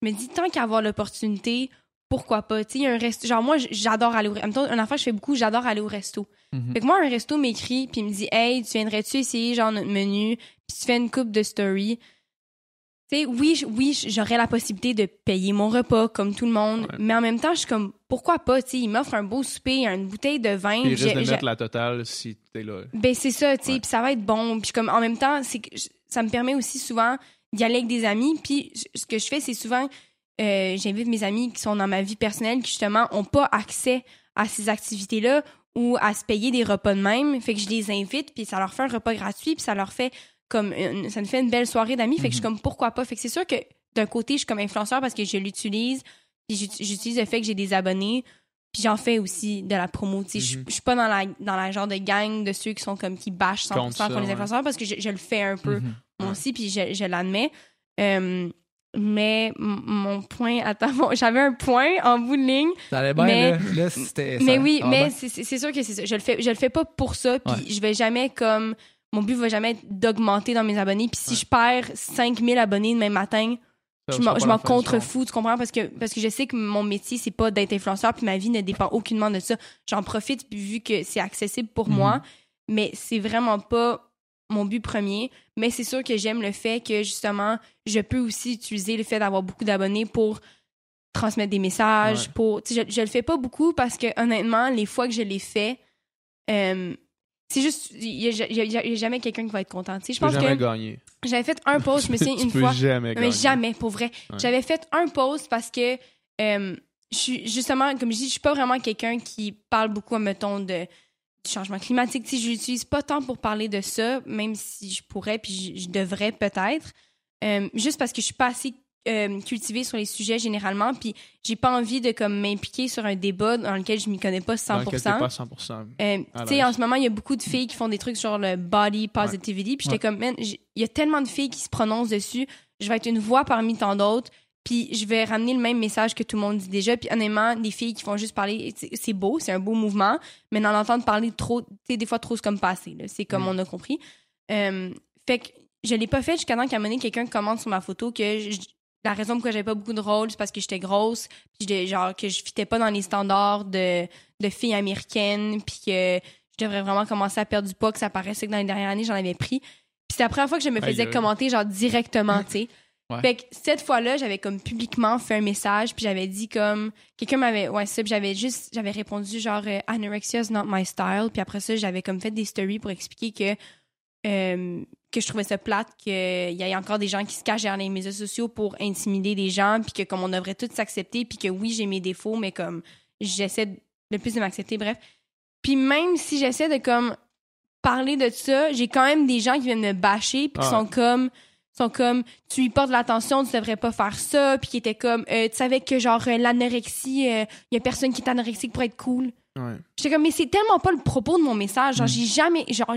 Speaker 3: je me dis, tant qu'à avoir l'opportunité, pourquoi pas? Tu sais, il y a un resto. Genre, moi, j'adore aller au resto. Un enfant, je fais beaucoup, j'adore aller au resto.
Speaker 2: Mhm.
Speaker 3: Fait que moi, un resto m'écrit, puis il me dit, hey, tu viendrais-tu essayer, genre, notre menu? Puis tu fais une coupe de story. Oui, oui, j'aurais la possibilité de payer mon repas comme tout le monde,
Speaker 1: Ouais.
Speaker 3: mais en même temps, je suis comme, pourquoi pas? Tu sais, il m'offre un beau souper, une bouteille de vin.
Speaker 1: Il risque de mettre la totale si t'es là.
Speaker 3: ben c'est ça, tu sais, puis ça va être bon. Puis comme en même temps, c'est ça me permet aussi souvent d'y aller avec des amis. Puis ce que je fais, c'est souvent euh, j'invite mes amis qui sont dans ma vie personnelle qui justement ont pas accès à ces activités-là ou à se payer des repas de même. Fait que je les invite, puis ça leur fait un repas gratuit, puis ça leur fait comme une- ça me fait une belle soirée d'amis. Fait que je suis comme pourquoi pas? Fait que c'est sûr que d'un côté, je suis comme influenceur parce que je l'utilise, puis j'ut- j'utilise le fait que j'ai des abonnés Puis j'en fais aussi de la promo. Tu sais, je-
Speaker 1: Mhm.
Speaker 3: je suis pas dans la, dans la genre de gang de ceux qui sont comme qui bâchent 100%
Speaker 1: Contre ça,
Speaker 3: contre les
Speaker 1: ouais.
Speaker 3: influenceurs parce que je, je le fais un peu
Speaker 2: Mhm.
Speaker 3: moi aussi, puis je, je l'admets. Euh, mais mon point, attends, bon, j'avais un point en bout de ligne.
Speaker 2: Ça allait bien,
Speaker 3: Mais-
Speaker 2: là. Là, c'était.
Speaker 3: Mais oui, mais c'est sûr que c'est ça. Je le fais, je le fais pas pour ça, puis
Speaker 2: Ouais.
Speaker 3: je vais jamais comme mon but va jamais être d'augmenter dans mes abonnés. Puis si
Speaker 1: Ouais.
Speaker 3: je perds 5000 abonnés demain matin,
Speaker 1: Ça,
Speaker 3: je m'en contrefous, tu comprends? Parce que, parce que je sais que mon métier, c'est pas d'être influenceur, puis ma vie ne dépend aucunement de ça. J'en profite puis vu que c'est accessible pour
Speaker 2: Mhm.
Speaker 3: moi, mais c'est vraiment pas mon but premier. Mais c'est sûr que j'aime le fait que, justement, je peux aussi utiliser le fait d'avoir beaucoup d'abonnés pour transmettre des messages,
Speaker 1: Ouais.
Speaker 3: pour... Je, je le fais pas beaucoup parce que, honnêtement, les fois que je l'ai fait, euh, c'est juste... Il y, a- jamais quelqu'un qui va être content. Je pense
Speaker 1: jamais
Speaker 3: que
Speaker 1: gagner.
Speaker 3: j'avais fait un post, je me souviens une fois...
Speaker 1: jamais
Speaker 3: Mais
Speaker 1: gagner.
Speaker 3: jamais, pour vrai.
Speaker 1: Ouais.
Speaker 3: J'avais fait un post parce que euh, je suis justement, comme je dis, je suis pas vraiment quelqu'un qui parle beaucoup, mettons, de du changement climatique. Sais, je l'utilise pas tant pour parler de ça, même si je pourrais, puis je, je devrais peut-être. Euh, juste parce que je suis pas assez euh, cultivée sur les sujets généralement, puis j'ai pas envie de comme m'impliquer sur un débat dans lequel je m'y connais pas 100%.
Speaker 1: Dans lequel t'es pas 100%.
Speaker 3: Euh,
Speaker 1: À
Speaker 3: tu sais, en ce moment, il y a beaucoup de filles qui font des trucs sur le body positivity. Puis j'étais comme, man, il y a tellement de filles qui se prononcent dessus. Je vais être une voix parmi tant d'autres. Puis je vais ramener le même message que tout le monde dit déjà. Puis honnêtement, des filles qui font juste parler, c'est- beau, c'est un beau mouvement. Mais d'en entendre parler trop, tu sais, des fois trop, c'est comme passé. C'est comme
Speaker 1: Mm.
Speaker 3: on a compris. Euh, fait que je l'ai pas fait jusqu'à temps qu'à un moment quelqu'un commente sur ma photo que je- la raison pourquoi j'avais pas beaucoup de rôles, c'est parce que j'étais grosse, puis genre que je fitais pas dans les standards de, de filles américaines, puis que je devrais vraiment commencer à perdre du poids, que ça paraissait que dans les dernières années, j'en avais pris. Puis c'est la première fois que je me faisais commenter, genre directement, tu sais.
Speaker 2: Ouais.
Speaker 3: Fait que cette fois-là, j'avais comme publiquement fait un message, puis j'avais dit comme. Quelqu'un m'avait. Ouais, ça, puis j'avais juste. J'avais répondu genre euh, Anorexia is not my style, puis après ça, j'avais comme fait des stories pour expliquer que. euh, que je trouvais ça plate qu'il y ait encore des gens qui se cachent derrière les médias sociaux pour intimider des gens, puis que comme on devrait tous s'accepter, puis que oui, j'ai mes défauts, mais comme j'essaie le plus de m'accepter, bref. Puis même si j'essaie de comme parler de ça, j'ai quand même des gens qui viennent me bâcher, puis qui
Speaker 1: Ah.
Speaker 3: sont comme sont comme tu lui portes de l'attention, tu devrais pas faire ça, puis qui étaient comme euh, tu savais que genre euh, l'anorexie, il y a personne qui est anorexique pour être cool.
Speaker 1: Ouais.
Speaker 3: J'étais comme mais c'est tellement pas le propos de mon message, genre
Speaker 2: Mm.
Speaker 3: j'ai jamais genre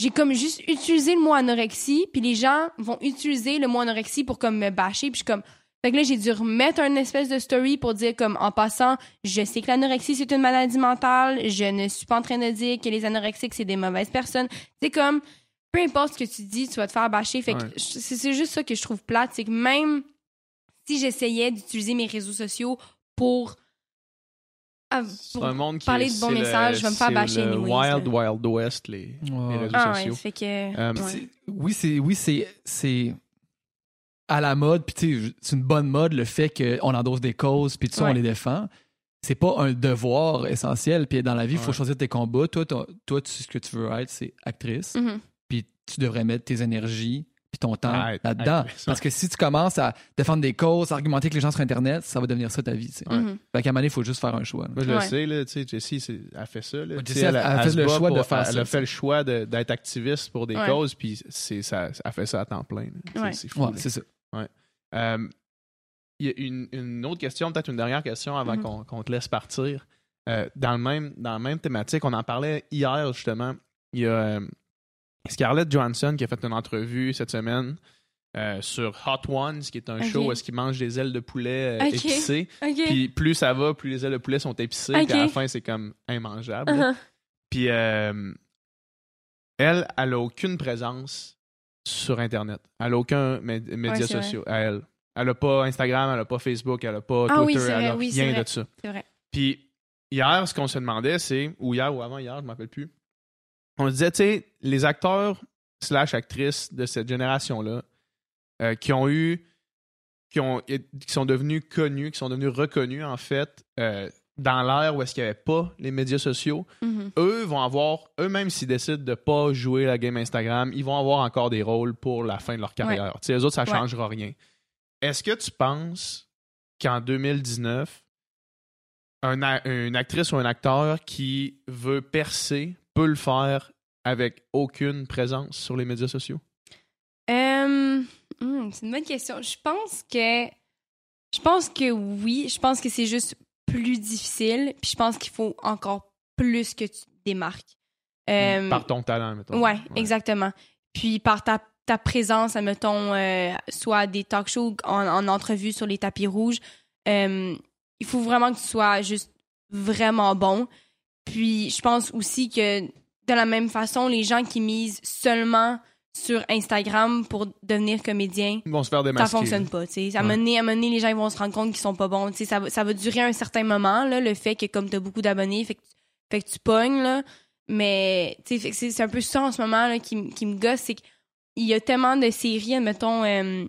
Speaker 3: j'ai comme juste utilisé le mot anorexie, puis les gens vont utiliser le mot anorexie pour comme me bâcher, puis je suis comme fait que là j'ai dû remettre une espèce de story pour dire comme en passant, je sais que l'anorexie c'est une maladie mentale, je ne suis pas en train de dire que les anorexiques c'est des mauvaises personnes. C'est comme peu importe ce que tu dis, tu vas te faire bâcher. Fait que
Speaker 1: Ouais.
Speaker 3: c'est juste ça que je trouve plate, c'est que même si j'essayais d'utiliser mes réseaux sociaux pour, ah,
Speaker 1: C'est
Speaker 3: pour-
Speaker 1: un monde qui
Speaker 3: parler
Speaker 1: est-
Speaker 3: de bons
Speaker 1: le-
Speaker 3: messages, je vais me faire
Speaker 1: c'est
Speaker 3: bâcher
Speaker 1: le
Speaker 3: anyways,
Speaker 1: Wild,
Speaker 3: là.
Speaker 1: Wild West, les, les
Speaker 2: Ouais.
Speaker 1: réseaux
Speaker 3: Ah ouais,
Speaker 1: sociaux.
Speaker 3: fait que
Speaker 1: Euh,
Speaker 3: ouais.
Speaker 2: Oui, c'est oui, c'est c'est à la mode, puis tu sais, c'est une bonne mode le fait qu'on endosse des causes, puis tout ça, on
Speaker 3: Ouais.
Speaker 2: les défend. C'est pas un devoir essentiel, puis dans la vie, il faut
Speaker 1: Ouais.
Speaker 2: choisir tes combats. Toi, toi, tu, ce que tu veux être, c'est actrice,
Speaker 3: Mhm.
Speaker 2: puis tu devrais mettre tes énergies puis ton temps là-dedans. Parce que si tu commences à défendre des causes, à argumenter avec les gens sur Internet, ça va devenir ça ta vie. tu sais.
Speaker 1: Ouais.
Speaker 3: Mhm.
Speaker 2: Fait qu'à un moment donné, il faut juste faire un choix. là.
Speaker 1: Moi, je le
Speaker 3: Ouais.
Speaker 1: sais, là, tu sais, Jessie, elle fait ça. Là,
Speaker 2: Ouais,
Speaker 1: Tu
Speaker 2: Jessie,
Speaker 1: sais,
Speaker 2: elle- elle fait le choix de faire
Speaker 1: elle,
Speaker 2: ça,
Speaker 1: a fait le choix d'être activiste pour des
Speaker 3: Ouais.
Speaker 1: causes, puis c'est ça, elle fait ça à temps plein. C'est-
Speaker 3: Ouais.
Speaker 1: C'est fou.
Speaker 2: Ouais, c'est ça.
Speaker 1: Euh, Il y a une, une autre question, peut-être une dernière question avant
Speaker 3: Mhm.
Speaker 1: qu'on qu'on te laisse partir. Euh, dans, le même, dans la même thématique, on en parlait hier justement. Il y a euh, Scarlett Johansson qui a fait une entrevue cette semaine euh, sur Hot Ones, qui est un show où est-ce qu'il mange des ailes de poulet euh, épicées. Puis plus ça va, plus les ailes de poulet sont épicées. Puis à la fin, c'est comme immangeable.
Speaker 3: Uh-huh.
Speaker 1: Puis euh, elle, elle a aucune présence sur Internet. Elle a aucun mé- média social. Elle, elle a pas Instagram, elle a pas Facebook, elle a pas
Speaker 3: Ah
Speaker 1: Twitter, elle a
Speaker 3: vrai, oui, c'est
Speaker 1: rien de ça. Puis hier, ce qu'on se demandait, c'est, ou hier ou avant hier, je ne m'appelle plus, on disait, tu sais, les acteurs slash actrices de cette génération-là, euh, qui ont eu, qui, ont, qui sont devenus connus, qui sont devenus reconnus, en fait, euh, dans l'ère où est-ce qu'il n'y avait pas les médias sociaux,
Speaker 3: Mhm.
Speaker 1: eux vont avoir, eux-mêmes s'ils décident de pas jouer la game Instagram, ils vont avoir encore des rôles pour la fin de leur carrière. Tu sais, eux autres, ça ne
Speaker 3: Ouais.
Speaker 1: changera rien. Est-ce que tu penses qu'en 2019, un a- une actrice ou un acteur qui veut percer peut le faire avec aucune présence sur les médias sociaux?
Speaker 3: Euh, hmm, c'est une bonne question. Je pense que je pense que oui. Je pense que c'est juste plus difficile. Puis je pense qu'il faut encore plus que tu te démarques. Euh,
Speaker 1: Par ton talent, mettons.
Speaker 3: Ouais, exactement. Puis par ta, ta présence, admettons, euh, soit des talk shows, en, en entrevue sur les tapis rouges, il faut vraiment que tu sois juste vraiment bon. Puis je pense aussi que de la même façon, les gens qui misent seulement sur Instagram pour devenir comédien,
Speaker 1: Ils vont se faire
Speaker 3: ça fonctionne pas. tu sais. À
Speaker 1: Ouais.
Speaker 3: donné, à les gens ils vont se rendre compte qu'ils sont pas bons. Tu sais, Ça, va- ça va durer un certain moment, là, le fait que comme tu as beaucoup d'abonnés, fait que, tu- fait que tu pognes. Là. Mais c'est un peu ça en ce moment là, qui, qui me gosse. C'est qu'il y a tellement de séries, admettons, euh,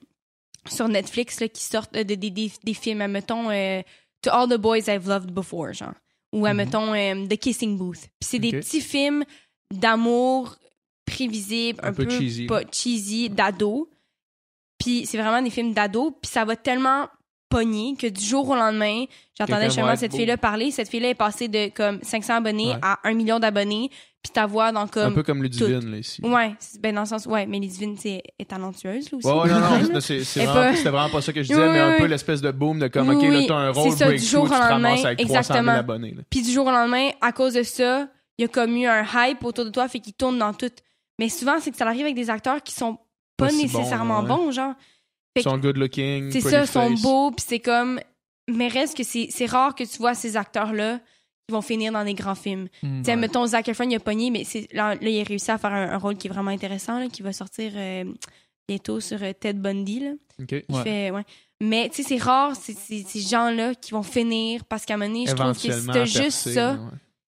Speaker 3: sur Netflix là, qui sortent euh, de, des, des, des films, admettons, euh, To All the Boys I've Loved Before, genre. Ou admettons, euh, The Kissing Booth. Puis c'est des petits films d'amour prévisibles, un,
Speaker 1: Un peu cheesy.
Speaker 3: pas cheesy, d'ado. Puis c'est vraiment des films d'ado. Puis ça va tellement pogner que du jour au lendemain, j'entendais justement cette fille-là parler. Cette fille-là est passée de comme 500 abonnés
Speaker 1: Ouais.
Speaker 3: à 1 million d'abonnés. Puis ta voix dans
Speaker 1: Un
Speaker 3: comme...
Speaker 1: peu comme Ludivine, là, ici.
Speaker 3: Ouais, c'est- ben dans le sens... Ouais, mais Ludivine, c'est est talentueuse, là, aussi.
Speaker 1: Ouais, ouais, non, non, c'est- vraiment-
Speaker 3: pas-
Speaker 1: c'était vraiment pas ça que je disais,
Speaker 3: Oui,
Speaker 1: mais un peu l'espèce de boom de comme,
Speaker 3: Oui,
Speaker 1: OK, là, t'as un rôle
Speaker 3: ça, du jour au lendemain,
Speaker 1: ramasses avec 300 000
Speaker 3: exactement.
Speaker 1: abonnés.
Speaker 3: Puis du jour au lendemain, à cause de ça, il y a comme eu un hype autour de toi, fait qu'il tourne dans tout. Mais souvent, c'est que ça arrive avec des acteurs qui sont pas,
Speaker 1: Pas si bons,
Speaker 3: nécessairement
Speaker 1: ouais.
Speaker 3: bons, genre.
Speaker 1: Ils sont good looking,
Speaker 3: C'est ça, ils sont beaux, puis c'est comme. Mais reste que c'est c'est rare que tu vois ces acteurs-là qui vont finir dans des grands films. Tu sais, mettons, Zac Efron, il a pogné, mais là, là, il a réussi à faire un, un rôle qui est vraiment intéressant, là, qui va sortir euh, bientôt sur euh, Ted Bundy. Là.
Speaker 2: Ouais.
Speaker 3: fait, ouais. Mais tu sais, c'est rare, ces gens-là qui vont finir parce qu'à un moment donné, je trouve que si t'as juste ça,
Speaker 1: ouais.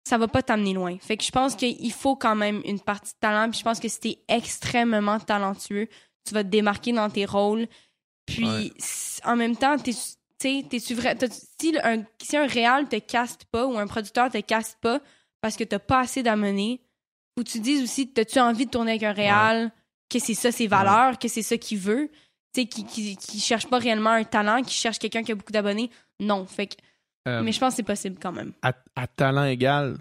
Speaker 3: ça va pas t'amener loin. Fait que je pense qu'il faut quand même une partie de talent. Puis je pense que si t'es extrêmement talentueux, tu vas te démarquer dans tes rôles. Puis
Speaker 1: Ouais.
Speaker 3: en même temps, t'es, vrai, t'as- si, un, si un réal te caste pas ou un producteur te caste pas parce que t'as pas assez d'amener, que tu dises aussi, t'as-tu envie de tourner avec un réal, que c'est ça ses valeurs, que c'est ça qu'il veut, tu sais, qui, qui, qui cherche pas réellement un talent, qui cherche quelqu'un qui a beaucoup d'abonnés? Non. Fait que,
Speaker 1: Euh,
Speaker 3: mais je pense que c'est possible quand même.
Speaker 1: à, à talent égal,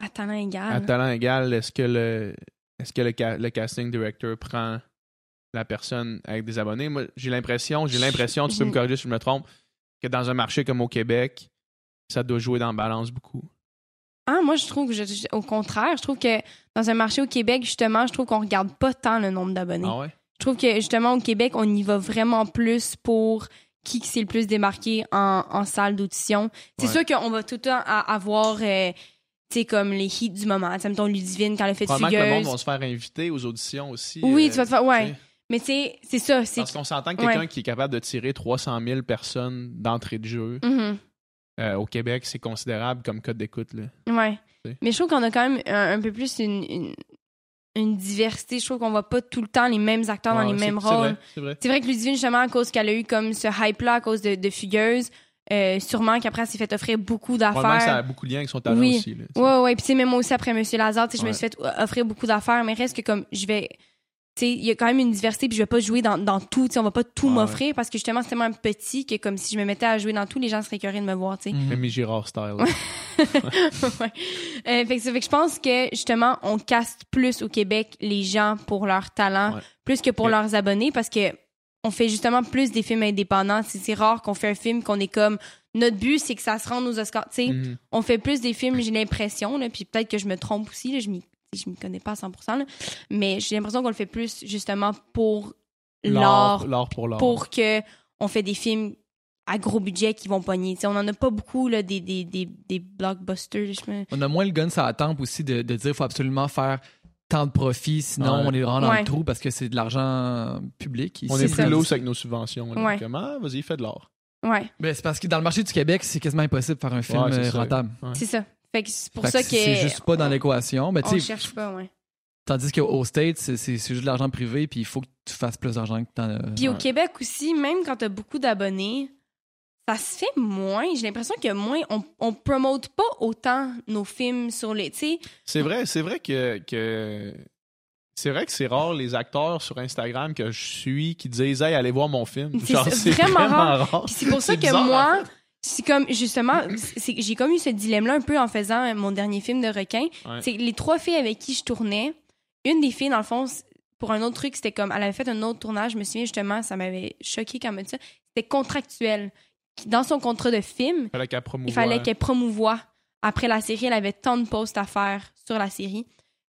Speaker 3: À talent égal.
Speaker 1: à talent égal, est-ce que le est-ce que le casting director prend la personne avec des abonnés? Moi, j'ai l'impression, j'ai l'impression, tu peux me corriger si je me trompe, que dans un marché comme au Québec, ça doit jouer dans la balance beaucoup.
Speaker 3: Ah, moi, je trouve que, je- je- au contraire, je trouve que dans un marché au Québec, justement, je trouve qu'on regarde pas tant le nombre d'abonnés.
Speaker 1: Ah ouais?
Speaker 3: Je trouve que, justement, au Québec, on y va vraiment plus pour qui s'est le plus démarqué en, en salle d'audition. C'est
Speaker 1: Ouais.
Speaker 3: sûr qu'on va tout le temps avoir, euh, sais, comme les hits du moment. Tu sais, mettons, Ludivine, quand elle a fait
Speaker 1: Probablement que le monde
Speaker 3: Fugueuse.
Speaker 1: va se faire inviter aux auditions aussi.
Speaker 3: Oui,
Speaker 1: euh,
Speaker 3: tu vas te faire, ouais. Mais c'est ça, c'est...
Speaker 1: Parce qu'on s'entend que quelqu'un
Speaker 3: Ouais.
Speaker 1: qui est capable de tirer 300 000 personnes d'entrée de jeu
Speaker 3: Mhm.
Speaker 1: euh, au Québec, c'est considérable comme code d'écoute.
Speaker 3: Ouais. Mais je trouve qu'on a quand même un, un peu plus une, une, une diversité. Je trouve qu'on voit pas tout le temps les mêmes acteurs dans les mêmes rôles.
Speaker 1: C'est vrai.
Speaker 3: Vrai que Ludivine, justement, à cause qu'elle a eu comme ce hype-là, à cause de, de Fugueuse, euh, sûrement qu'après, elle s'est fait offrir beaucoup
Speaker 1: que ça a
Speaker 3: d'affaires.
Speaker 1: beaucoup de lien avec son talent
Speaker 3: Oui.
Speaker 1: aussi. là.
Speaker 3: Ouais, ouais. Puis, même moi aussi, après Monsieur Lazare, je me suis fait offrir beaucoup d'affaires, mais reste que comme je vais. Tu sais, il y a quand même une diversité, puis je vais pas jouer dans, dans tout. Tu sais, on va pas tout
Speaker 1: Ouais,
Speaker 3: m'offrir parce que justement, c'est tellement petit que comme si je me mettais à jouer dans tout, les gens seraient curieux de me voir, tu sais.
Speaker 1: Girard style.
Speaker 3: ouais. Euh, fait, que, ça fait que je pense que justement, on caste plus au Québec les gens pour leur talent,
Speaker 1: Ouais.
Speaker 3: plus que pour leurs abonnés, parce que on fait justement plus des films indépendants. C'est c'est rare qu'on fait un film qu'on est comme notre but, c'est que ça se rende aux Oscars. Tu sais,
Speaker 1: Mhm.
Speaker 3: on fait plus des films, j'ai l'impression, là, puis peut-être que je me trompe aussi, là, je m'y je m'y connais pas à 100%, là, mais j'ai l'impression qu'on le fait plus justement pour l'art,
Speaker 1: L'art pour l'art.
Speaker 3: pour que on fait des films à gros budget qui vont pogner. On en a pas beaucoup là, des, des, des, des blockbusters. Me...
Speaker 2: On a moins le gun la tempe aussi de, de dire qu'il faut absolument faire tant de profit, sinon
Speaker 1: Ouais.
Speaker 2: on est vraiment dans
Speaker 3: Ouais.
Speaker 2: le trou parce que c'est de l'argent public.
Speaker 1: On est plus
Speaker 3: ça.
Speaker 1: lourd avec nos subventions.
Speaker 3: Ouais.
Speaker 1: Ah, vas-y, fais de l'art.
Speaker 3: Ouais,
Speaker 2: Ben, c'est parce que dans le marché du Québec, c'est quasiment impossible de faire un film
Speaker 1: Ouais, c'est
Speaker 2: euh,
Speaker 1: ça.
Speaker 2: rentable.
Speaker 1: Ouais.
Speaker 3: c'est ça. Fait que c'est pour
Speaker 2: Fait
Speaker 3: ça
Speaker 2: que c'est juste pas dans l'équation. Ben,
Speaker 3: On
Speaker 2: tu sais,
Speaker 3: cherche pas, ouais.
Speaker 2: tandis qu'au States, c'est c'est- c'est juste de l'argent privé, puis il faut que tu fasses plus d'argent que t'en as.
Speaker 3: Puis au. Québec aussi, même quand t'as beaucoup d'abonnés, ça se fait moins. J'ai l'impression que moins. On, on promote pas autant nos films sur les. Tu sais,
Speaker 1: C'est vrai, c'est vrai que, que c'est vrai que c'est rare les acteurs sur Instagram que je suis qui disent hey allez voir mon film.
Speaker 3: C'est
Speaker 1: Genre,
Speaker 3: ça,
Speaker 1: c'est
Speaker 3: vraiment
Speaker 1: vraiment,
Speaker 3: rare.
Speaker 1: rare.
Speaker 3: Puis c'est pour ça que
Speaker 1: bizarre, en
Speaker 3: moi,
Speaker 1: fait.
Speaker 3: C'est comme justement, j'ai comme eu ce dilemme-là un peu en faisant mon dernier film de requin.
Speaker 1: Ouais.
Speaker 3: C'est les trois filles avec qui je tournais, une des filles, dans le fond, pour un autre truc, c'était comme, elle avait fait un autre tournage, je me souviens justement, ça m'avait choqué quand dit ça. C'était contractuel. dans son contrat de film,
Speaker 1: fallait qu'elle promouvoie.
Speaker 3: il fallait qu'elle promouvoie. Après la série, elle avait tant de posts à faire sur la série.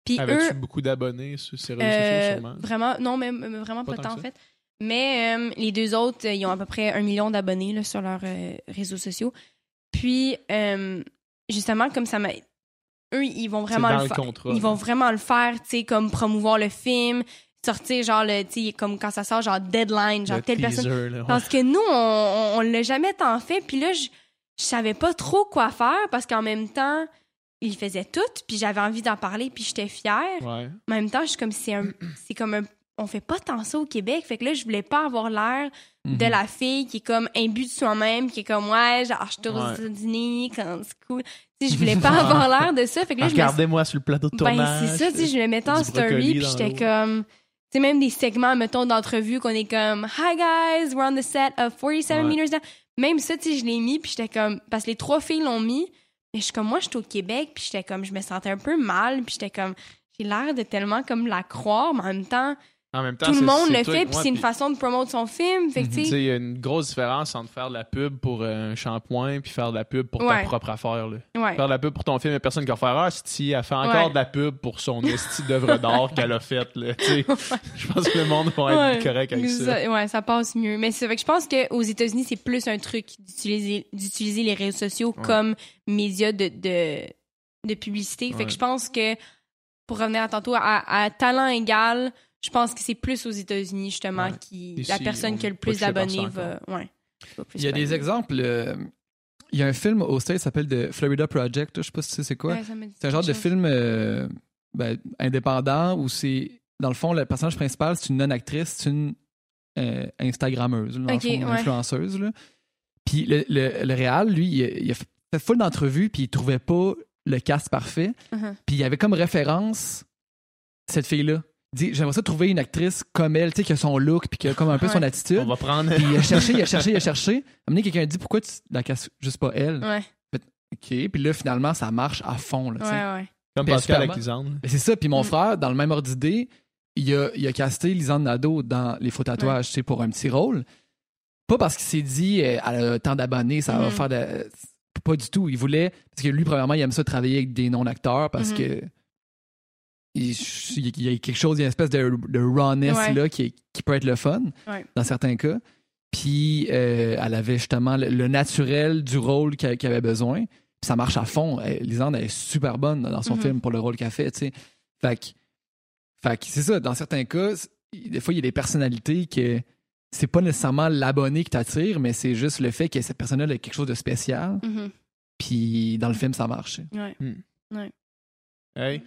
Speaker 3: Puis
Speaker 1: Avais-tu beaucoup d'abonnés sur ces réseaux
Speaker 3: euh,
Speaker 1: sociaux, sûrement?
Speaker 3: vraiment, non, mais mais vraiment
Speaker 1: Pas
Speaker 3: pas,
Speaker 1: tant
Speaker 3: en fait. Mais euh, les deux autres, euh, ils ont à peu près un million d'abonnés sur leurs euh, réseaux sociaux. Puis, euh, justement, comme ça m'a. Eux, ils vont vraiment le,
Speaker 1: le contrat.
Speaker 3: Ils vont vraiment le faire, tu sais, comme promouvoir le film, sortir, genre, le, tu sais, comme quand ça sort, genre, deadline, genre,
Speaker 1: Le
Speaker 3: telle personne.
Speaker 1: teaser, là, ouais.
Speaker 3: Parce que nous, on, on, on l'a jamais tant fait. Puis là, je, je savais pas trop quoi faire parce qu'en même temps, ils faisaient tout. Puis j'avais envie d'en parler. Puis j'étais fière.
Speaker 1: Ouais.
Speaker 3: En même temps, je suis comme, c'est un, c'est comme un, on fait pas tant ça au Québec. Fait que là, je voulais pas avoir l'air de
Speaker 2: Mhm.
Speaker 3: la fille qui est comme imbue de soi-même, qui est comme, ouais, genre, je aux
Speaker 1: Ouais.
Speaker 3: États-Unis quand c'est cool. Tu je voulais pas avoir l'air de ça. Fait que là, me
Speaker 4: Regardez-moi sur le plateau de
Speaker 3: ben,
Speaker 4: tournage.
Speaker 3: c'est ça, tu sais, je le mettais en story, puis j'étais comme. Tu sais, même des segments, mettons, d'entrevue qu'on est comme Hi guys, we're on the set of 47
Speaker 1: Ouais.
Speaker 3: meters down. Même ça, tu sais, je l'ai mis, puis j'étais comme. Parce que les trois filles l'ont mis, mais je suis comme, moi, j'étais au Québec, puis j'étais comme, je me sentais un peu mal, puis j'étais comme, j'ai l'air de tellement comme la croire, mais en même temps,
Speaker 1: En même temps,
Speaker 3: tout le monde le fait, puis c'est une façon de promouvoir son film. Fait que,
Speaker 2: Mhm.
Speaker 1: il y a une grosse différence entre faire de la pub pour euh, un shampoing puis faire de la pub pour ta propre affaire. Là.
Speaker 3: ouais.
Speaker 1: Faire de la pub pour ton film, il y a personne qui va faire Ah, si elle fait encore
Speaker 3: Ouais.
Speaker 1: de la pub pour son esti d'œuvre d'art qu'elle a faite. Je pense que le monde va être correct avec ça.
Speaker 3: Ça- ouais, ça passe mieux. Mais c'est vrai que je pense qu'aux États-Unis, c'est plus un truc d'utiliser d'utiliser les réseaux sociaux comme médias de, de, de publicité. Fait que je pense que, pour revenir à tantôt, à, à talent égal, je pense que c'est plus aux États-Unis, justement,
Speaker 1: Ouais.
Speaker 3: qui
Speaker 1: Ici,
Speaker 3: la personne
Speaker 1: on
Speaker 3: qui a le plus d'abonnés va. Ouais. va plus
Speaker 2: Il y a des exemples. euh, il y a un film au States qui s'appelle The Florida Project. Je sais pas si tu sais c'est quoi.
Speaker 3: Ouais,
Speaker 2: C'est un genre de film euh, ben, indépendant où c'est. Dans le fond, le personnage principal, c'est une non-actrice, c'est une euh, Instagrammeuse, là, dans
Speaker 3: Ok,
Speaker 2: le fond, une influenceuse. là. Puis le, le, le réal, lui, il, a- il a fait full d'entrevues, puis il trouvait pas le cast parfait.
Speaker 3: Mhm.
Speaker 2: Puis il avait comme référence cette fille-là. Il dit J'aimerais ça trouver une actrice comme elle, tu sais, qui a son look, puis qui a comme un peu son attitude.
Speaker 4: On va prendre.
Speaker 2: Puis il a cherché, il a cherché, il a cherché. À un moment donné, quelqu'un a dit Pourquoi tu la casses juste pas elle?
Speaker 3: Ouais,
Speaker 2: OK. Puis là, finalement, ça marche à fond. Là, tu sais.
Speaker 3: ouais, ouais.
Speaker 1: Comme Pascal avec Lisande.
Speaker 2: C'est ça. Puis mon
Speaker 3: Mm.
Speaker 2: frère, dans le même ordre d'idée, il a, il a casté Lisanne Nadeau dans Les Faux Tatouages, tu sais, pour un petit rôle. Pas parce qu'il s'est dit, euh, elle a tant d'abonnés, ça va
Speaker 3: Mhm.
Speaker 2: faire de. Pas du tout. Il voulait. Parce que lui, premièrement, il aime ça travailler avec des non-acteurs parce
Speaker 3: Mhm.
Speaker 2: que. Il, il y a quelque chose, il y a une espèce de, de rawness
Speaker 3: Ouais.
Speaker 2: là qui, qui peut être le fun
Speaker 3: Ouais.
Speaker 2: dans certains cas. Puis euh, elle avait justement le, le naturel du rôle qu'elle avait besoin. Puis ça marche à fond. Elle- Lisande elle est super bonne dans son
Speaker 3: Mhm.
Speaker 2: film pour le rôle qu'elle fait, tu sais. Fait que, fait que c'est ça. Dans certains cas, des fois, il y a des personnalités que c'est pas nécessairement l'abonné qui t'attire, mais c'est juste le fait que cette personne-là a quelque chose de spécial.
Speaker 3: Mhm.
Speaker 2: Puis dans le film, ça marche.
Speaker 3: Ouais.
Speaker 1: Hey.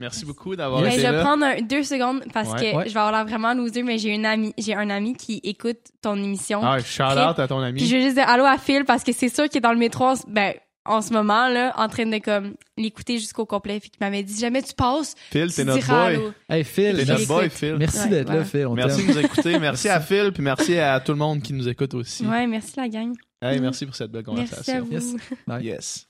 Speaker 1: Merci beaucoup d'avoir été
Speaker 3: je vais
Speaker 1: là.
Speaker 3: prendre un- deux secondes parce
Speaker 1: Ouais.
Speaker 3: que
Speaker 2: Ouais.
Speaker 3: je vais avoir l'air vraiment loser, mais j'ai une amie, j'ai un ami qui écoute ton émission.
Speaker 1: Ah, shout out à ton ami.
Speaker 3: Puis je veux juste dire allô à Phil parce que c'est sûr qu'il est dans le métro en, ce- ben, en ce moment là, en train de comme l'écouter jusqu'au complet. Puis qu'il m'avait dit si jamais tu passes,
Speaker 1: Phil, t'es notre boy.
Speaker 3: allô.
Speaker 2: Hey Phil,
Speaker 1: T'es notre boy. Phil.
Speaker 2: merci
Speaker 3: Ouais,
Speaker 2: d'être
Speaker 3: voilà.
Speaker 2: là, Phil. On
Speaker 1: Merci de nous écouter. Merci à Phil, puis merci à tout le monde qui nous écoute aussi.
Speaker 3: Ouais, merci la gang.
Speaker 1: Hey, merci pour cette belle
Speaker 3: Merci à
Speaker 1: conversation.
Speaker 3: vous.
Speaker 2: Yes. Bye.
Speaker 1: Yes.